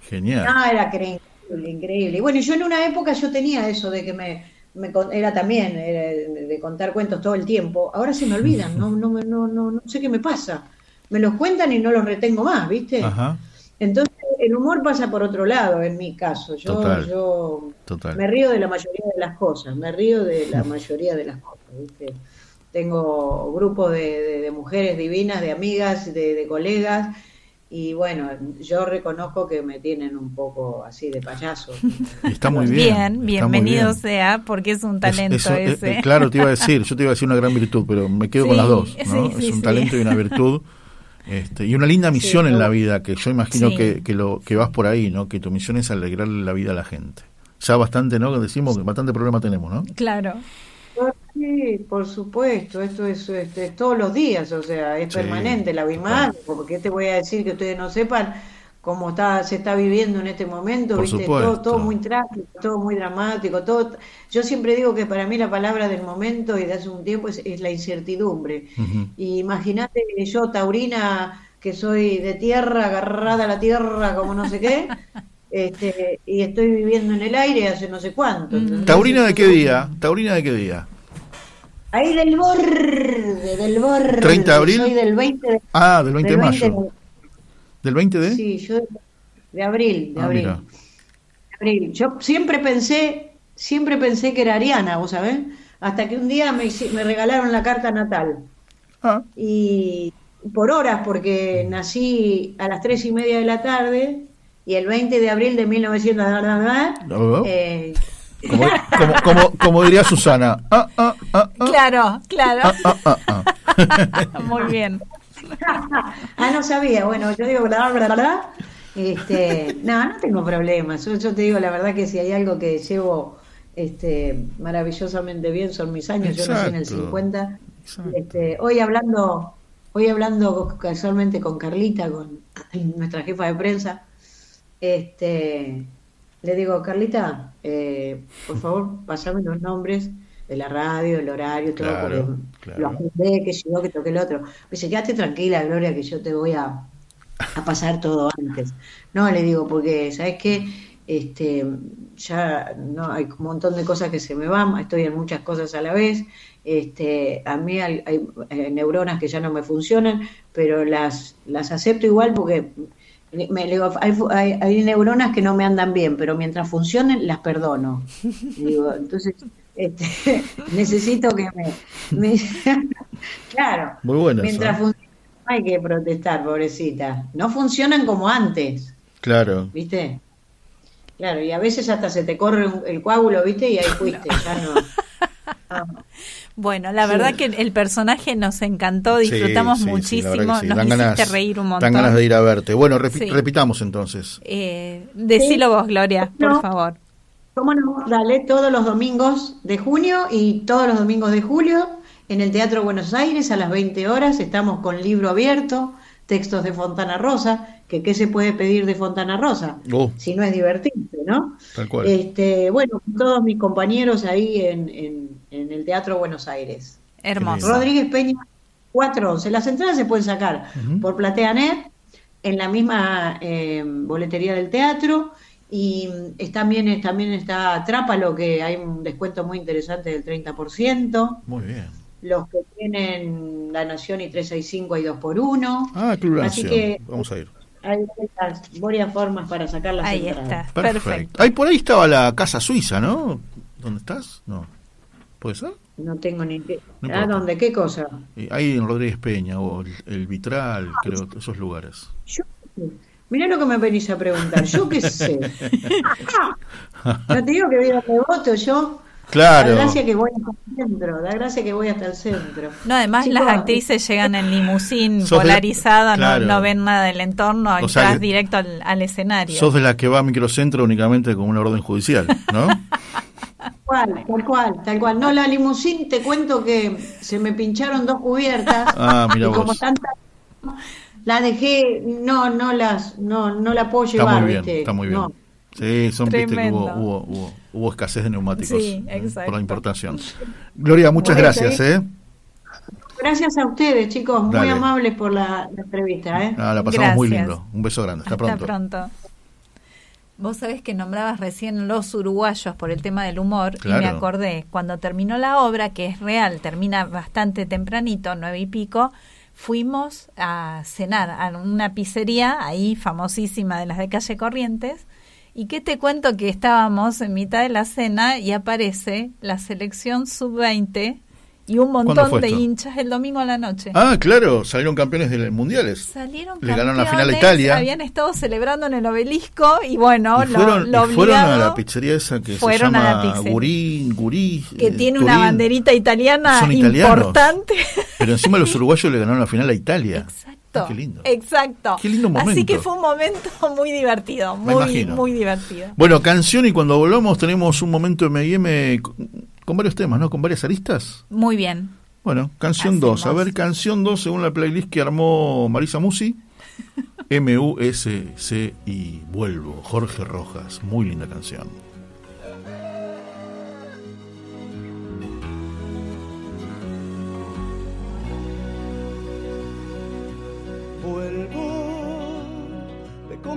Genial. No, era increíble, increíble. Y bueno, yo en una época yo tenía eso de que me, me era también era de contar cuentos todo el tiempo. Ahora se me olvidan, no, no, no, no, no sé qué me pasa. Me los cuentan y no los retengo más, ¿viste? Ajá. Entonces el humor pasa por otro lado en mi caso. Yo, Total. yo Total. me río de la mayoría de las cosas, me río de la mayoría de las cosas, ¿viste? Tengo grupos de, de- de mujeres divinas, de amigas, de, de colegas, y bueno, yo reconozco que me tienen un poco así de payaso. Y está muy bien. Bien, está muy bienvenido bien. sea, porque es un Es- talento eso, eh, ese. eh, claro, te iba a decir, yo te iba a decir una gran virtud, pero me quedo con las dos. ¿no? sí, es un sí. talento y una virtud. Este, y una linda misión en la vida, que yo imagino Sí. que, que, lo, que vas por ahí, ¿no? que tu misión es alegrarle la vida a la gente. Ya bastante, ¿no? Decimos que bastante problema tenemos, ¿no? Claro. Sí, por supuesto, esto es, este, es todos los días, o sea, es Sí, permanente la. BIMAD, porque te voy a decir que ustedes no sepan cómo está, se está viviendo en este momento, Por viste, todo, todo muy trágico, todo muy dramático, todo, yo siempre digo que para mí la palabra del momento y de hace un tiempo es, es la incertidumbre. Ujú. Y imagínate yo, Taurina, que soy de tierra, agarrada a la tierra como no sé qué, este, y estoy viviendo en el aire hace no sé cuánto. ¿Taurina de qué día? ¿Taurina de qué día? Ahí del borde, del borde. 30 de abril. Soy del 20 de, Ah, del 20 de del mayo. ¿Del 20 de? Sí, yo de, de abril, de Ah, abril. mira. De abril. Yo siempre pensé, siempre pensé que era Ariana, vos sabés, hasta que un día me, me regalaron la carta natal. Ah, Y por horas, porque nací a las tres y media de la tarde y el 20 de abril de 1900, Oh. eh, como, como, como, como diría Susana. Ah, ah, ah, ah, Claro, claro. ah, ah, ah, ah. Muy bien. ah, no sabía. Bueno, yo digo, bla, bla, bla. Este, no, no tengo problemas. Yo, yo te digo la verdad que si hay algo que llevo este, maravillosamente bien son mis años. Yo nací en el Exacto. 50. Exacto. Este, hoy hablando, hoy hablando casualmente con Carlita, con nuestra jefa de prensa, este, le digo, Carlita, eh, por favor, pasame los nombres de la radio, el horario, todo, Claro, porque claro. lo agendé, que llegó, que toqué el otro. Me dice, quédate tranquila, Gloria, que yo te voy a, a pasar todo antes. No, le digo, porque, ¿sabes qué? Este, ya no hay un montón de cosas que se me van, estoy en muchas cosas a la vez. Este, a mí hay, hay, eh, neuronas que ya no me funcionan, pero las, las acepto igual porque me, le digo, hay, hay, hay neuronas que no me andan bien, pero mientras funcionen las perdono. Digo, entonces, este, necesito que me, me- claro, Muy bueno mientras ¿eh? funcionen no hay que protestar, pobrecita. No funcionan como antes, Claro. ¿viste? Claro, y a veces hasta se te corre un- el coágulo, ¿viste? Y ahí fuiste, ya no. Ah, Bueno, la Sí. verdad que el personaje nos encantó, disfrutamos sí, sí, muchísimo, nos Dan hiciste ganas- reír un Dan montón. ganas de ir a verte. Bueno, repi- Sí. repitamos entonces. Eh, decilo vos, Gloria, por No. favor. ¿Cómo no? Dale todos los domingos de junio y todos los domingos de julio en el Teatro Buenos Aires a las 20 horas. Estamos con libro abierto, textos de Fontana Rosa, que qué se puede pedir de Fontana Rosa, Oh, si no es divertirse, ¿no? tal cual. Este, bueno, todos mis compañeros ahí en, en- en el Teatro Buenos Aires. Hermoso. Rodríguez Peña 411. Las entradas se pueden sacar Ujú. por PlateaNet, en la misma eh, boletería del teatro. Y mm, también, también está Trápalo, que hay un descuento muy interesante del 30%. Muy bien. Los que tienen La Nación y 365 hay 2 por 1 Ah, Club Así Nación. que- Vamos a ir. Hay varias, formas para sacar las Ahí entradas. está, Perfecto. perfecto. Ahí por ahí estaba la casa suiza, ¿no? ¿Dónde estás? No. ¿Puede ser? No tengo ni qué. No ¿A dónde? ¿Qué cosa? Ahí en Rodríguez Peña o el, el Vitral, creo, esos lugares. Yo, mirá lo que me venís a preguntar, yo qué sé. no te digo que voy a voto yo. Claro. Da gracia que voy hasta el centro, da gracia que voy hasta el centro. No, además Chicos, las actrices llegan en limusín de- polarizada, claro. no, no ven nada del entorno, O sea directo al, al escenario. Sos de las que va a microcentro únicamente con una orden judicial, ¿no? Tal cual, tal cual, tal cual. No, la limusín, te cuento que se me pincharon dos cubiertas. Ah, mira y como tanta la dejé, no, no las, no, no la puedo Está llevar, muy bien, ¿viste? está muy bien. No. Sí, son, viste, que hubo, hubo, hubo, hubo escasez de neumáticos Sí, exacto. por la importación. Gloria, muchas Bueno, gracias, sí. ¿eh? Gracias a ustedes, chicos, muy amables por la, la entrevista, ¿eh? Ah, la pasamos muy lindo. Un beso grande. Hasta, Hasta pronto. pronto. Vos sabés que nombrabas recién los uruguayos por el tema del humor y me acordé, cuando terminó la obra, que es real, termina bastante tempranito, nueve y pico, fuimos a cenar a una pizzería ahí famosísima de las de calle Corrientes. ¿Y qué te cuento que estábamos en mitad de la cena y aparece la selección sub-20 y un ¿Cuándo montón de esto? hinchas el domingo a la noche? Ah, claro, salieron campeones de mundiales. Salieron Le ganaron la final a Italia. Habían estado celebrando en el obelisco y bueno, y fueron, lo, lo y fueron a la pizzería esa que se llama. Gurí, Gurí. que eh, tiene una banderita italiana Son importante. Pero encima los uruguayos le ganaron la final a Italia. Exacto. Ah, qué lindo. Exacto. Qué lindo Así momento. que fue un momento muy divertido, muy muy divertido. Bueno, canción y cuando volvamos tenemos un momento M&M con, varios temas, ¿no? Con varias aristas. Muy bien. Bueno, canción 2. A ver, canción 2 según la playlist que armó Marisa Musi. M-U-S-C y Vuelvo. Jorge Rojas. Muy linda canción.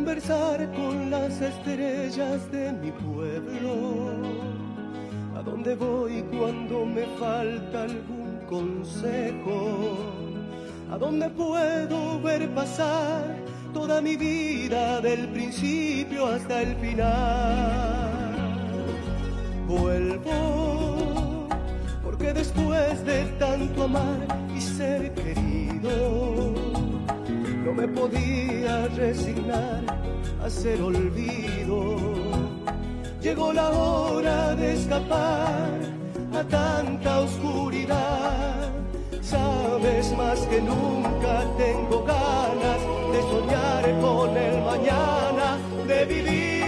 Conversar con las estrellas de mi pueblo. ¿A dónde voy cuando me falta algún consejo? ¿A dónde puedo ver pasar toda mi vida del principio hasta el final? Vuelvo porque después de tanto amar y ser querido, no me podía resignar a ser olvido. Llegó la hora de escapar a tanta oscuridad. Sabes más que nunca tengo ganas de soñar con el mañana, de vivir.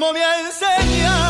Mismo me ha.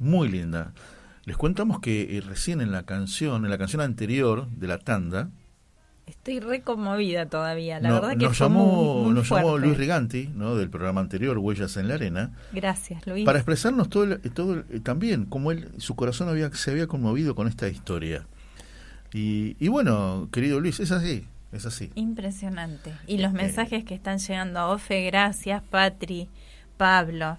muy linda. Les contamos que eh, recién en la canción, en la canción anterior de la tanda, Estoy re conmovida todavía, la no- verdad que nos, fue llamó, muy, muy nos llamó. Luis Riganti, ¿no? del programa anterior, Huellas en la Arena, Gracias, Luis. para expresarnos todo, el- todo el- eh, también cómo él, su corazón había, se había conmovido con esta historia. Y, y bueno, querido Luis, es así, es así. Impresionante. Y los mensajes que están llegando a Ofe, gracias, Patri, Pablo.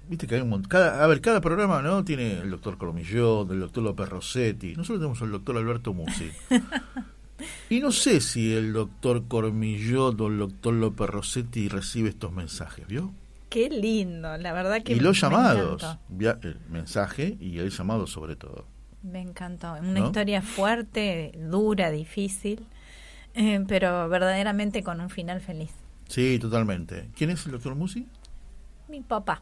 Viste que hay un montón. Cada, a ver, cada programa no tiene el doctor Cormillot, el doctor López Rossetti. Nosotros tenemos al doctor Alberto Musi. y no sé si el doctor Cormillot o el doctor López Rossetti recibe estos mensajes, ¿vio? Qué lindo, la verdad que y los me llamados, via- el mensaje y el llamado sobre todo. Me encantó. Una ¿No? historia fuerte, dura, difícil, eh, pero verdaderamente con un final feliz. Sí, totalmente. ¿Quién es el doctor Musi? Mi papá.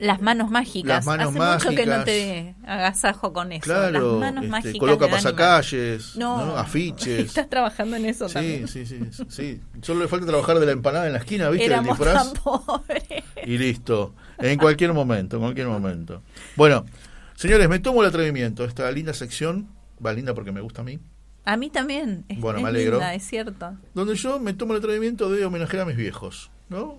Las manos mágicas. Las manos Hace mucho que no te agasajo con eso. Claro, Las manos este, mágicas. coloca pasacalles, No, ¿no? afiches. Estás trabajando en eso Sí, también. sí, sí, sí. Solo le falta trabajar de la empanada en la esquina, ¿viste? Éramos Del disfraz. tan pobres. Y listo. En cualquier momento, en cualquier momento. Bueno, señores, me tomo el atrevimiento. Esta linda sección, va linda porque me gusta a mí, A mí también. Es, Bueno, es me alegro. linda, es cierto. donde yo me tomo el atrevimiento de homenajear a mis viejos, ¿no?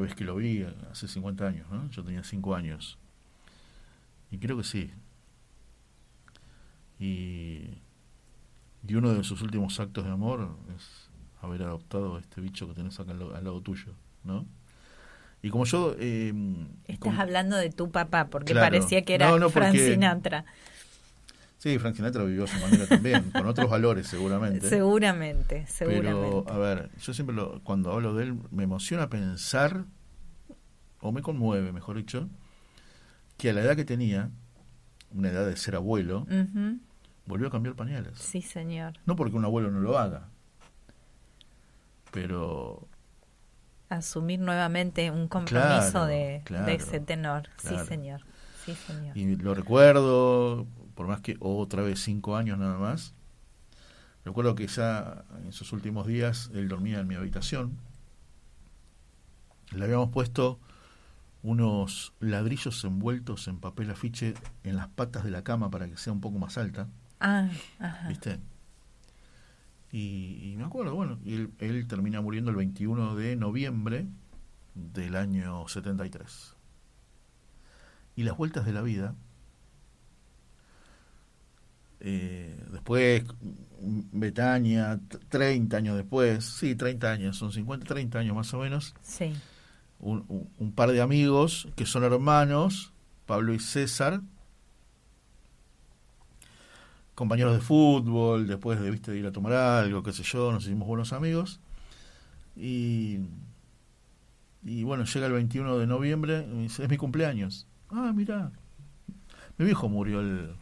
Vez que lo vi, hace 50 años, ¿no? Yo tenía 5 años. Y creo que sí. Y, y uno de sus últimos actos de amor es haber adoptado a este bicho que tenés acá al, lado- al lado tuyo, ¿no? Y como yo... eh, Estás como- hablando de tu papá, porque Claro. parecía que era No, no, Frank porque- Sinatra. Sí, Frank Sinatra vivió a su manera también, con otros valores seguramente. Seguramente, seguramente. Pero, a ver, yo siempre lo, cuando hablo de él me emociona pensar, o me conmueve, mejor dicho, que a la edad que tenía, una edad de ser abuelo, volvió a cambiar pañales. Sí, señor. No porque un abuelo no lo haga, pero Asumir nuevamente un compromiso Claro, de, claro, de ese tenor. claro. Sí, señor. Sí, señor. y lo recuerdo, por más que otra vez cinco años nada más, recuerdo que ya en sus últimos días él dormía en mi habitación, le habíamos puesto unos ladrillos envueltos en papel afiche en las patas de la cama para que sea un poco más alta, Ah, ajá. ¿viste? Y, y me acuerdo, bueno, él, él termina muriendo el 21 de noviembre del año 73. Y las vueltas de la vida, eh, después, Betania, t- 30 años después, sí, 30 años, son 50, 30 años más o menos, Sí. un, un- un par de amigos que son hermanos, Pablo y César, compañeros de fútbol, después de, ¿viste, de ir a tomar algo, qué sé yo, nos hicimos buenos amigos. Y, y bueno, llega el 21 de noviembre, es mi cumpleaños. Ah, mira, mi viejo murió el,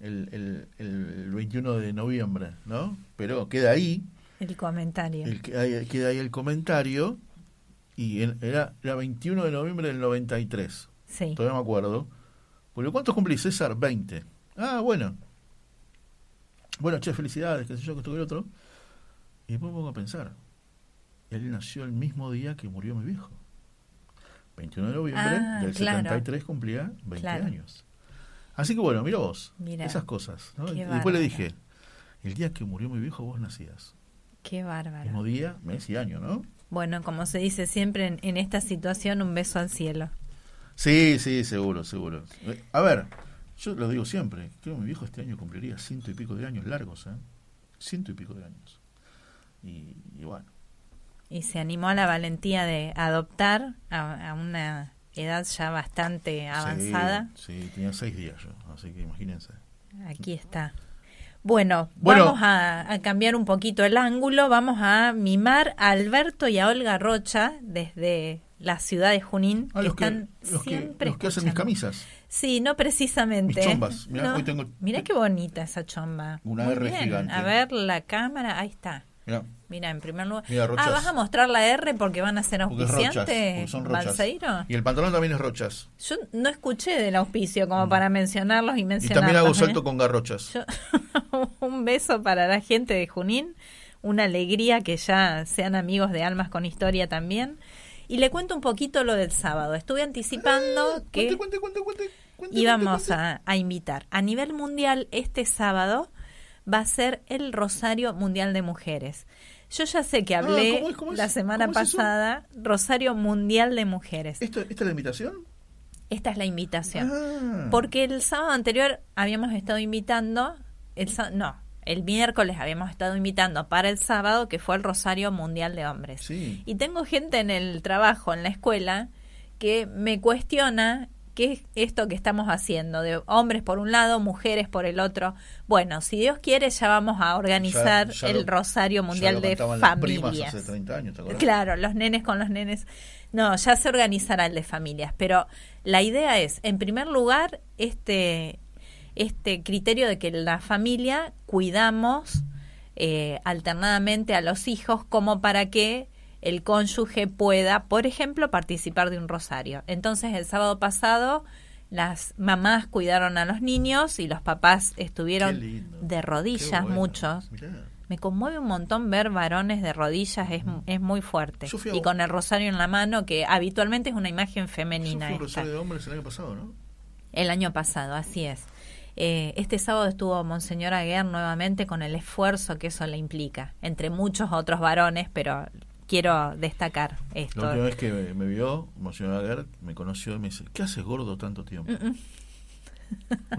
el, el, el 21 de noviembre, ¿no? Pero queda ahí, El comentario. el, queda ahí el comentario, y era, era 21 de noviembre del 93. Sí. Todavía me acuerdo. Porque ¿cuántos cumplís, César? 20. Ah, bueno. Bueno, che, felicidades, qué sé yo, que esto que el otro. Y después me pongo a pensar. Él nació el mismo día que murió mi viejo. 21 de noviembre Ah, del claro. 73 cumplía 20 Claro. años. Así que bueno, mira vos. Mira. Esas cosas. ¿no? Y después le dije, el día que murió mi viejo vos nacías. Qué bárbaro. Mismo día, mes y año, ¿no? Bueno, como se dice siempre en, en esta situación, un beso al cielo. Sí, sí, seguro, seguro. A ver, yo lo digo siempre, creo que mi viejo este año cumpliría ciento y pico de años largos, ¿eh? Ciento y pico de años. Y, y bueno, Y se animó a la valentía de adoptar a, a una edad ya bastante avanzada. Sí, sí, tenía seis días yo, así que imagínense. Aquí está. Bueno, Bueno. vamos a, a cambiar un poquito el ángulo. Vamos a mimar a Alberto y a Olga Rocha desde la ciudad de Junín, Ah, que los que, están que, siempre los que hacen mis camisas. Sí, no precisamente. Mis chombas. Mirá, No. hoy tengo- Mirá qué bonita esa chomba. Una Muy R bien. gigante. A ver la cámara, ahí está. Mirá, Mira, en primer lugar. Mira, ah, ¿vas a mostrar la R porque van a ser auspiciantes? Y el pantalón también es rochas. Yo no escuché del auspicio como para mencionarlos y Mm. Y mencionarlos. también hago ¿eh? salto con garrochas. Yo- un beso para la gente de Junín, una alegría que ya sean amigos de Almas con Historia también. Y le cuento un poquito lo del sábado. Estuve anticipando que Eh, Cuente, cuente, cuente, cuente, cuente, íbamos a invitar. A nivel mundial, este sábado va a ser el Rosario Mundial de Mujeres. Yo ya sé que hablé Ah, ¿cómo es? ¿Cómo es? la semana pasada, Rosario Mundial de Mujeres. ¿Esto, ¿Esta es la invitación? Esta es la invitación. Ah. Porque el sábado anterior habíamos estado invitando, el no, el miércoles habíamos estado invitando para el sábado que fue el Rosario Mundial de Hombres. Sí. Y tengo gente en el trabajo, en la escuela, que me cuestiona qué es esto que estamos haciendo, de hombres por un lado, mujeres por el otro. Bueno, si Dios quiere ya vamos a organizar Ya- ya el lo- Rosario Mundial de Familias. hace 30 años. Claro, los nenes con los nenes. No, ya se organizará el de familias, pero la idea es, en primer lugar, este, este criterio de que la familia cuidamos eh, alternadamente a los hijos como para que el cónyuge pueda, por ejemplo, participar de un rosario. Entonces, el sábado pasado, las mamás cuidaron a los niños y los papás estuvieron de rodillas, bueno. muchos. Mirá. Me conmueve un montón ver varones de rodillas, es, es muy fuerte. Yo fui a- Y con el rosario en la mano, que habitualmente es una imagen femenina. un rosario de hombres el año pasado, ¿no? El año pasado, así es. Eh, este sábado estuvo Monseñor Aguer nuevamente con el esfuerzo que eso le implica, entre muchos otros varones, pero quiero destacar La esto. última vez que me, me vio, Monseñor Aguer, me conoció y me dice, ¿qué haces gordo tanto tiempo? Mm,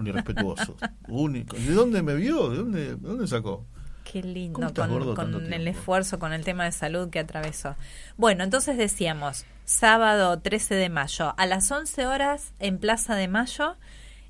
Un irrespetuoso. Único. ¿De dónde me vio? ¿De dónde, de dónde sacó? Qué lindo, ¿Cómo estás con, con el esfuerzo, con el tema de salud que atravesó. Bueno, entonces decíamos, sábado 13 de mayo, a las 11 horas en Plaza de Mayo.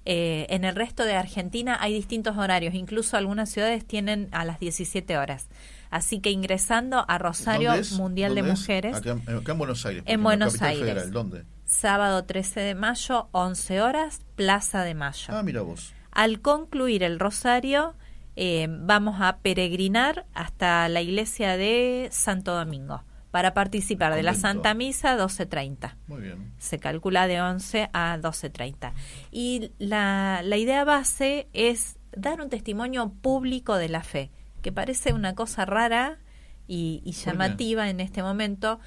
eh, en el resto de Argentina hay distintos horarios, incluso algunas ciudades tienen a las 17 horas. Así que ingresando a Rosario. Mundial de. Mujeres, Acá, en- acá en Buenos Aires. En Buenos Aires. Federal. ¿Dónde? sábado 13 de mayo, 11 horas, Plaza de Mayo. Ah, mira vos. Al concluir el rosario, eh, vamos a peregrinar hasta la iglesia de Santo Domingo para participar de la. Santa Misa 12.30. Muy bien. Se calcula de 11 a 12.30. Y la, la idea base es dar un testimonio público de la fe, que parece una cosa rara y, llamativa en este momento,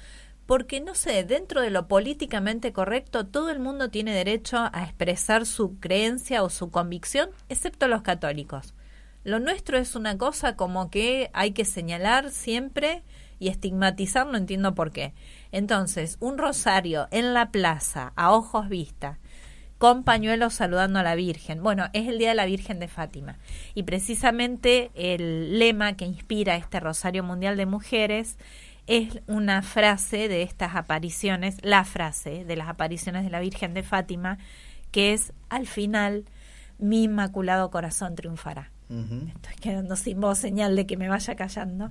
porque no sé, dentro de lo políticamente correcto, todo el mundo tiene derecho a expresar su creencia o su convicción, excepto los católicos. Lo nuestro es una cosa como que hay que señalar siempre y estigmatizar, no entiendo por qué. Entonces, un rosario en la plaza, a ojos vista, con pañuelos saludando a la Virgen. Bueno, es el Día de la Virgen de Fátima. Y precisamente el lema que inspira este Rosario Mundial de Mujeres es una frase de estas apariciones, la frase de las apariciones de la Virgen de Fátima, que es, al final, mi inmaculado corazón triunfará. Estoy quedando sin voz, señal de que me vaya callando.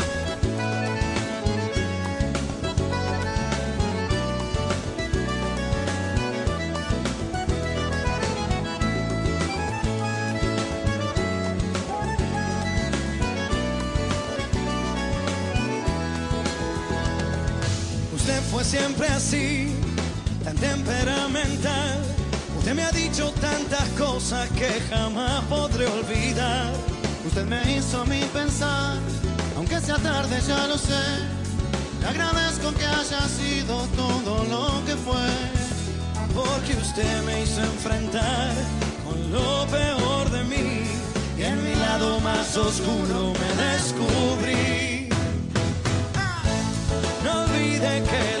Que jamás podré olvidar. Usted me hizo mí pensar, aunque sea tarde ya lo sé. Le agradezco que haya sido todo lo que fue. Porque usted me hizo enfrentar con lo peor de mí. Y en mi lado más oscuro me descubrí. No olvide que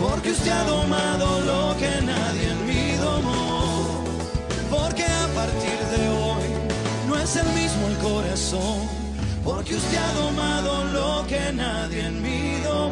Porque usted ha domado lo que nadie en mí domó. Porque a partir de hoy no es el mismo el corazón. Porque usted ha domado lo que nadie en mí domó.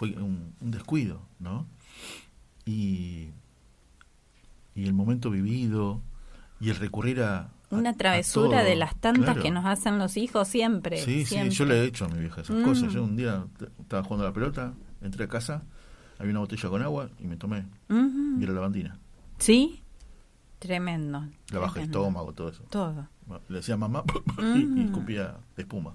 fue un, un descuido, ¿no? Y, y el momento vivido y el recurrir a... a- Una travesura de las tantas Claro. que nos hacen los hijos siempre. Sí, siempre. sí, yo le he hecho a mi vieja esas Mm. cosas. Yo un día estaba jugando a la pelota, entré a casa, había una botella con agua y me tomé. Ujú. Y era lavandina. Sí, tremendo. La baja el estómago, todo eso. Todo. Le decía mamá y, y Mm. escupía espuma.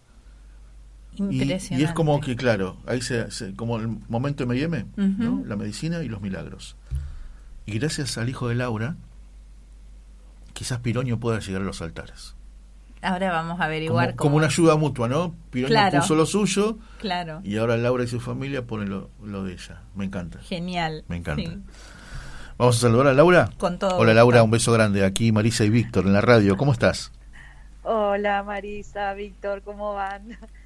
Y, Impresionante. y es como que, claro, ahí se, se- como el momento M&M, ¿no? Ujú. la medicina y los milagros. Y gracias al hijo de Laura, quizás Piroño pueda llegar a los altares. Ahora vamos a Como, averiguar como cómo- una ayuda mutua, ¿no? Piroño Claro. puso lo suyo Claro. y ahora Laura y su familia ponen lo, lo de ella. Me encanta. Genial. Me encanta. Sí. Vamos a saludar a Laura. Con todo Hola gusto. Laura, un beso grande. Aquí Marisa y Víctor en la radio. ¿Cómo estás? Hola Marisa, Víctor, ¿cómo van?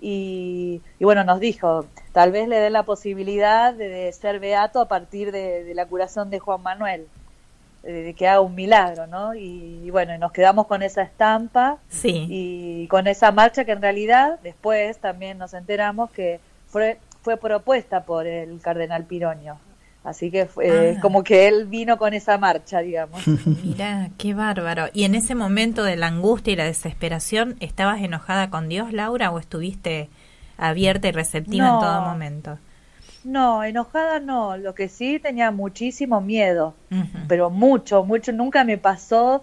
y, bueno, nos dijo, tal vez le dé la posibilidad de, ser beato a partir de, la curación de Juan Manuel, de, que haga un milagro, ¿no? Y, bueno, nos quedamos con esa estampa sí. y con esa marcha que en realidad después también nos enteramos que fue, fue propuesta por el cardenal Piroño. Así que fue ah. como que él vino con esa marcha, digamos. Mira, qué bárbaro. ¿Y en ese momento de la angustia y la desesperación, estabas enojada con Dios, Laura, o estuviste abierta y receptiva en todo momento? No, enojada no. Lo que sí tenía muchísimo miedo, pero mucho, mucho. Nunca me pasó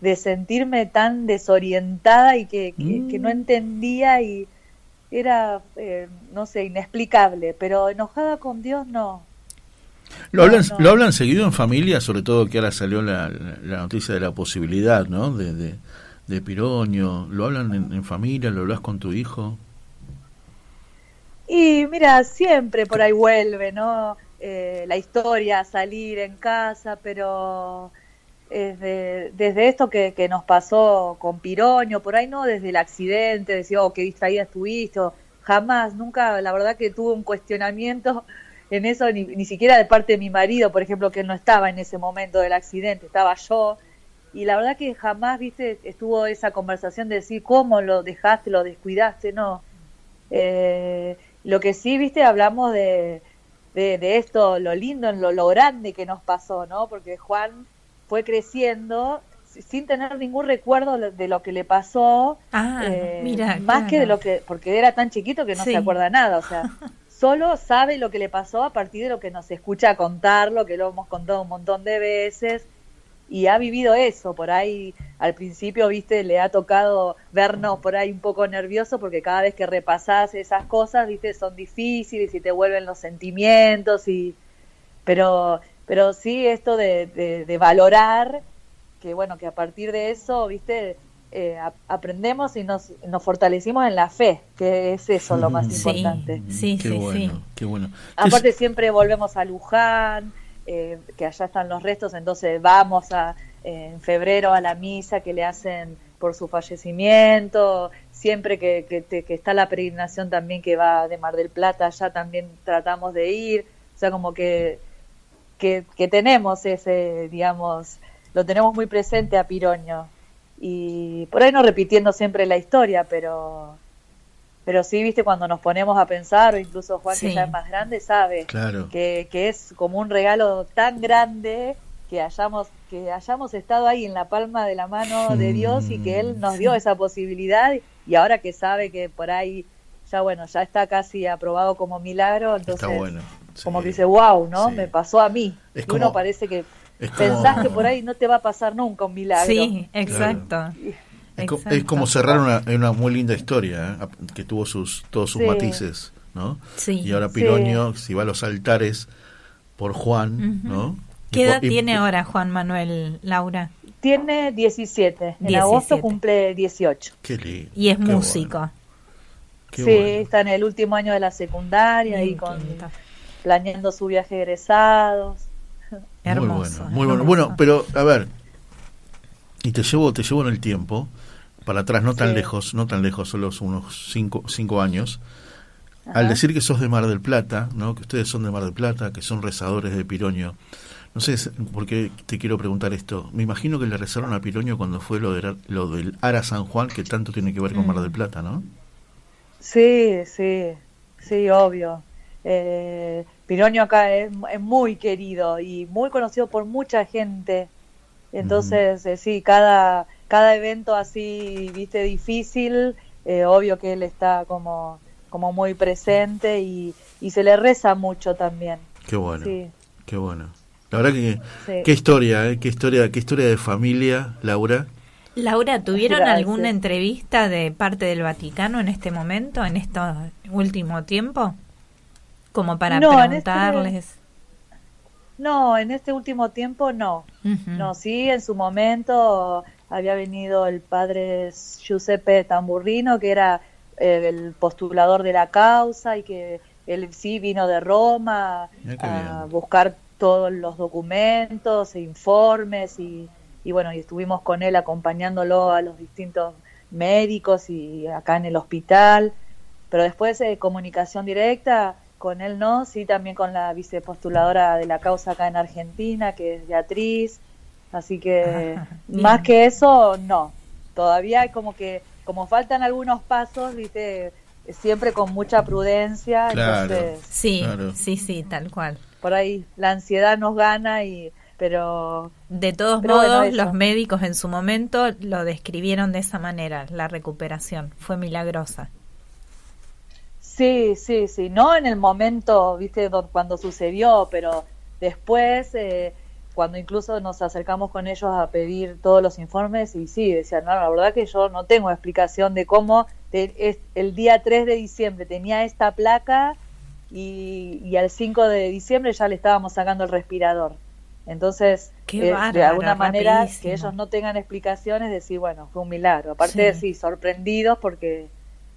de sentirme tan desorientada y que, que, no mm. entendía y era, eh, no sé, inexplicable. Pero enojada con Dios no. Lo hablan, lo hablan seguido en familia, sobre todo que ahora salió la, la noticia de la posibilidad, ¿no? De, de, Piroño. ¿Lo hablan en, familia? ¿Lo hablas con tu hijo? Y mira, siempre por ahí vuelve, ¿no? Eh, la historia, salir en casa, pero desde, desde esto que, que, nos pasó con Piroño, por ahí no desde el accidente, decía, oh, qué distraída estuviste, jamás, nunca, la verdad que tuve un cuestionamiento en eso, ni, ni siquiera de parte de mi marido, por ejemplo, que él no estaba en ese momento del accidente, estaba yo. Y la verdad que jamás, viste, estuvo esa conversación de decir cómo lo dejaste, lo descuidaste, no. Eh, lo que sí, viste, hablamos de, de, esto, lo lindo, lo, lo grande que nos pasó, ¿no? Porque Juan fue creciendo sin tener ningún recuerdo de lo que le pasó, ah, eh, mira, más que de lo que, porque era tan chiquito que no se acuerda nada, o sea, solo sabe lo que le pasó a partir de lo que nos escucha contarlo, que lo hemos contado un montón de veces, y ha vivido eso, por ahí al principio, viste, le ha tocado vernos por ahí un poco nervioso porque cada vez que repasás esas cosas, viste, son difíciles y te vuelven los sentimientos y pero pero sí esto de, de valorar que bueno, que a partir de eso, viste, eh, aprendemos y nos, nos fortalecimos en la fe, que es eso lo más importante. Sí, qué sí, bueno, Qué bueno. Aparte siempre volvemos a Luján, eh, que allá están los restos, entonces vamos a, en febrero a la misa que le hacen por su fallecimiento, siempre que, que, está la peregrinación también que va de Mar del Plata, allá también tratamos de ir, o sea, como que, que, que tenemos ese, digamos, lo tenemos muy presente a Piroño, y por ahí no repitiendo siempre la historia, pero pero sí, viste, cuando nos ponemos a pensar, o incluso Juan, que ya es más grande, sabe que, que es como un regalo tan grande que hayamos, que hayamos estado ahí en la palma de la mano de Dios y que Él nos dio esa posibilidad y ahora que sabe que por ahí ya bueno, ya está casi aprobado como milagro, entonces como que dice, wow, ¿no? Me pasó a mí. y uno parece que Pensás que por ahí no te va a pasar nunca un milagro. Sí, exacto. Es, como cerrar una, una muy linda historia, ¿eh? que tuvo sus todos sus matices, ¿no? Sí. Y ahora Piroño, si va a los altares por Juan, ¿no? ¿Qué edad tiene ahora Juan Manuel, Laura? Tiene 17. En agosto cumple 18. Qué lindo. Y es músico. sí, está en el último año de la secundaria y con planeando su viaje de egresados. Hermoso. Muy bueno, bueno. pero a ver, y te llevo, te llevo en el tiempo, para atrás, no tan lejos, no tan lejos, solo unos cinco, cinco años. al decir que sos de Mar del Plata, ¿no? que ustedes son de Mar del Plata, que son rezadores de Piroño, no sé por qué te quiero preguntar esto. Me imagino que le rezaron a Piroño cuando fue lo, de, lo del Ara San Juan, que tanto tiene que ver con Mar del Plata, ¿no? Sí, sí, sí, obvio. Eh, Piroño acá es, es, muy querido y muy conocido por mucha gente. Entonces, eh, sí, cada, cada evento así, viste, difícil, eh, obvio que él está como, como muy presente y, y se le reza mucho también. Qué bueno, sí. qué bueno. La verdad que, sí. qué historia, ¿eh? qué historia, qué historia de familia, Laura. Laura, ¿tuvieron Gracias. alguna entrevista de parte del Vaticano en este momento, en este último tiempo? Como para no, preguntarles. En este, no, en este último tiempo no. Uh -huh. No, sí, en su momento había venido el padre Giuseppe Tamburrino, que era eh, el postulador de la causa y que él sí vino de Roma a, buscar todos los documentos e informes y, y, bueno, y estuvimos con él acompañándolo a los distintos médicos y acá en el hospital, pero después de eh, comunicación directa con él no, sí también con la vicepostuladora de la causa acá en Argentina, que es Beatriz, así que más que eso, no, todavía como que, como faltan algunos pasos, viste, siempre con mucha prudencia, claro, entonces... Sí, claro. sí, sí, tal cual. Por ahí la ansiedad nos gana y pero de todos pero modos bueno, los médicos en su momento lo describieron de esa manera la recuperación. Fue milagrosa sí sí sí no en el momento viste cuando sucedió pero después eh, cuando incluso nos acercamos con ellos a pedir todos los informes y sí decían no la verdad que yo no tengo explicación de cómo de, es, el día 3 de diciembre tenía esta placa y, y, al 5 de diciembre ya le estábamos sacando el respirador. Entonces, eh, bárbaro, de alguna manera, rapidísimo. que ellos no tengan explicaciones, decir, bueno, fue un milagro. Aparte sí. de sí, sorprendidos porque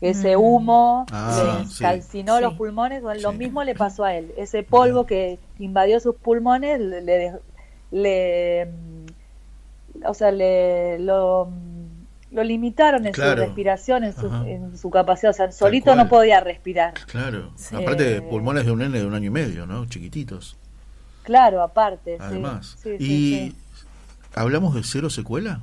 que ese humo ah, le calcinó sí, los pulmones, bueno, lo mismo le pasó a él. Ese polvo que invadió sus pulmones le, le, le o sea, le lo lo limitaron en claro. su respiración, en su, en su, capacidad, o sea, solito no podía respirar. Claro, aparte eh, pulmones de un nene de un año y medio, ¿no? Chiquititos. Claro, aparte. Además. Sí, sí, ¿Y hablamos de cero secuela?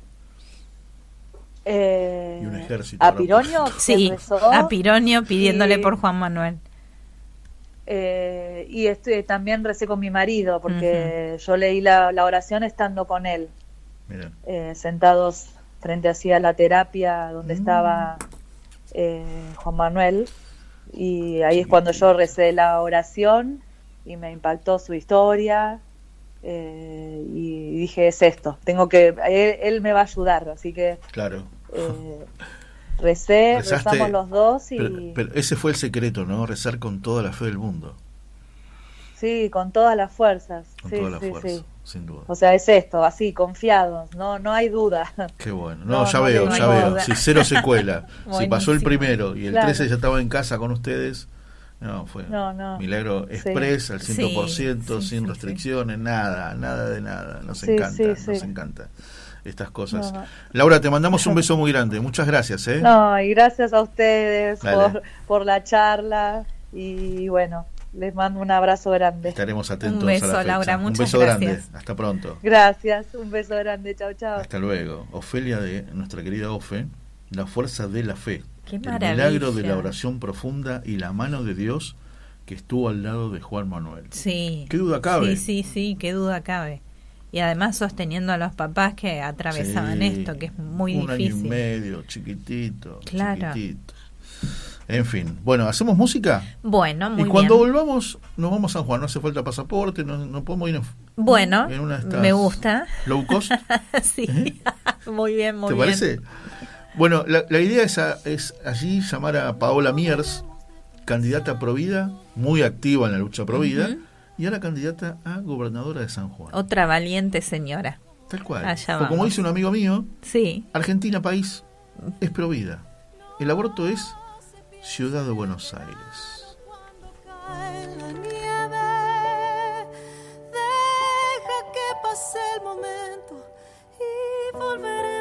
Eh, Y un ejército. a. Pironio Sí, rezó, a Pironio pidiéndole y- por Juan Manuel. eh, y también recé con mi marido porque yo leí la, la oración estando con él, eh, sentados frente hacia la terapia donde Mm. estaba eh, Juan Manuel y ahí es cuando yo recé la oración y me impactó su historia eh, y dije es esto, tengo que él, él me va a ayudar, así que Claro. eh, recé, Rezaste, rezamos los dos y Pero, pero ese fue el secreto, ¿no? Rezar con toda la fe del mundo. sí, con todas las fuerzas, Con sí, toda la sí, fuerza, sí. sin duda. O sea, es esto, así, confiados, no, no hay duda. Qué bueno. No, No, ya no veo, ya veo. Si cero secuela. si pasó el primero y el Claro. 13 ya estaba en casa con ustedes, no, fue No, no. milagro Sí. express al 100%, Sí, sí, sin sí, restricciones, nada, nada de nada. Nos Sí, encanta, sí, nos sí. encanta estas cosas. No. Laura, te mandamos un beso muy grande. Muchas gracias, ¿eh? No, y gracias a ustedes por, por la charla y bueno, les mando un abrazo grande. Estaremos atentos Un beso, a la fecha. Laura, un muchas beso gracias. grande. Hasta pronto. Gracias, un beso grande, chao, chao. Hasta luego. Ofelia de nuestra querida Ofe, la fuerza de la fe. Qué el maravilla. milagro de la oración profunda y la mano de Dios que estuvo al lado de Juan Manuel. Sí. ¿Qué duda cabe? Sí, sí, sí, qué duda cabe. Y además sosteniendo a los papás que atravesaban Sí, esto, que es muy un difícil. año y medio, chiquitito, Claro. chiquitito. En fin, bueno, ¿hacemos música? Bueno, muy y cuando bien. volvamos, nos vamos a San Juan, no hace falta pasaporte, no, no podemos ir en, Bueno, en una de estas me gusta. low cost. sí, muy bien, muy ¿Te bien. parece? Bueno, la, la idea es, a- es allí llamar a Paola Miers, candidata a Provida, muy activa en la lucha Provida, Ujú. y ahora candidata a gobernadora de San Juan. Otra valiente señora. Tal cual. Allá O como vamos. dice un amigo mío, Sí, Argentina país es Provida. El aborto es Ciudad de Buenos Aires. cae la nieve. Deja que pase el momento y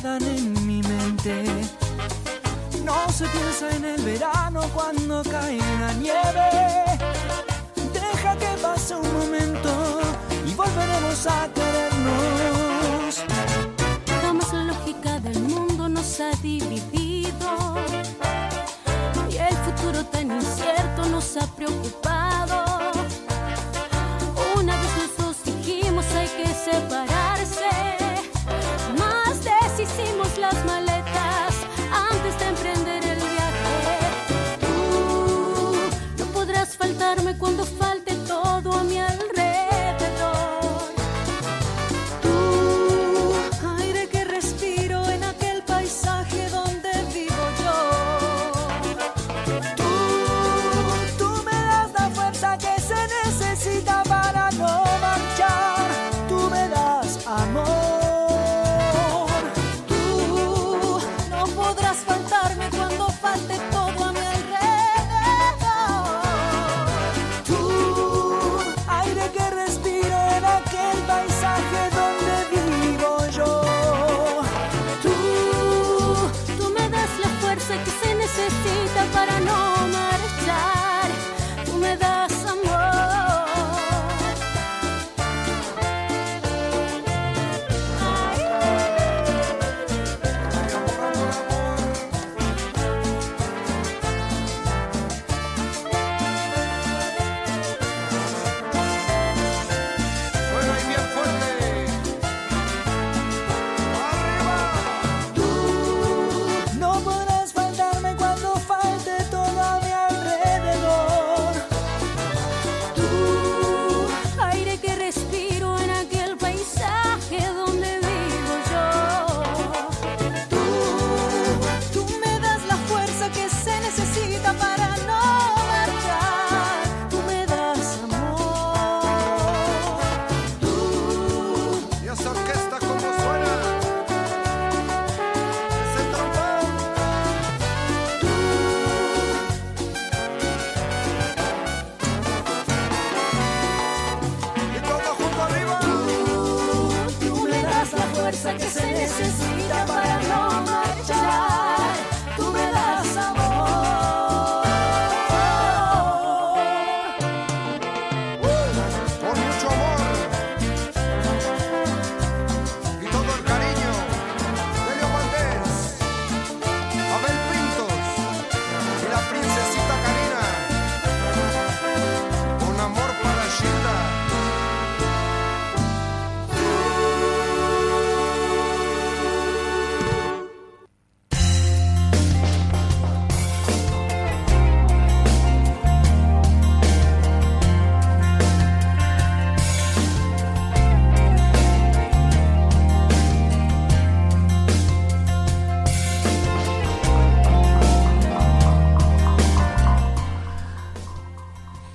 quedan en mi mente. No se piensa en el verano cuando cae la nieve. Deja que pase un momento y volveremos a querernos. La lógica del mundo nos ha dividido y el futuro tan incierto nos ha preocupado. Una vez los dos dijimos hay que separarse,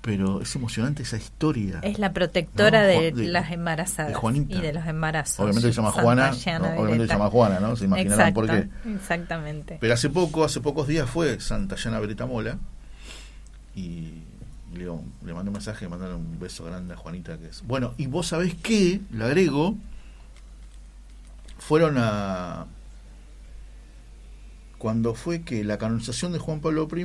Pero es emocionante esa historia. Es la protectora No, de, las embarazadas de Juanita. y de los embarazos. Obviamente se llama Santa Juana, obviamente se llama Juana, ¿no? Se imaginarán por qué. Exactamente. Pero hace poco, hace pocos días fue Santa Llana Beretta Mola y, le, le mandé un mensaje, mandarle un beso grande a Juanita que es. Bueno, y vos sabés qué, le agrego, fueron a cuando fue que la canonización de Juan Pablo I,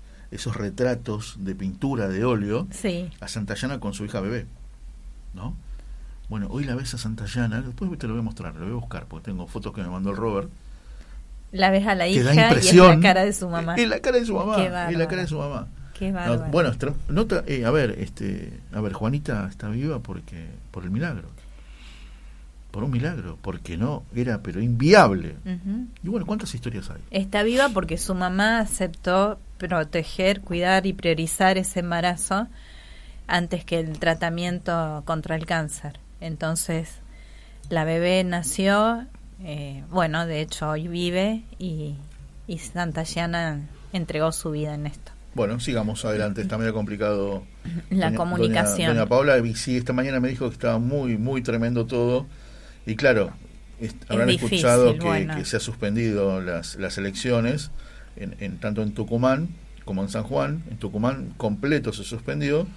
esos retratos de pintura de óleo Sí. a Santa Llana con su hija bebé. ¿No? Bueno, hoy la ves a Santa Llana, después te lo voy a mostrar, lo voy a buscar, porque tengo fotos que me mandó el Robert. La ves a la que hija da y es la cara de su mamá. Es la cara de su mamá. Es la cara de su mamá. Qué No, bueno, nota, eh, a ver, este, a ver, Juanita está viva porque por el milagro. Por un milagro, porque no era pero inviable. Y bueno, ¿cuántas historias hay? Está viva porque su mamá aceptó proteger, cuidar y priorizar ese embarazo antes que el tratamiento contra el cáncer. Entonces, la bebé nació, eh, bueno, de hecho hoy vive y, y Santa Llana entregó su vida en esto. Bueno, sigamos adelante, está medio complicado. La comunicación. Doña, doña Paula, sí, esta mañana me dijo que estaba muy, muy tremendo todo. Y claro, habrán difícil, escuchado que, bueno. que se ha suspendido las, las elecciones, en, en- tanto en Tucumán como en San Juan. En Tucumán completo se suspendió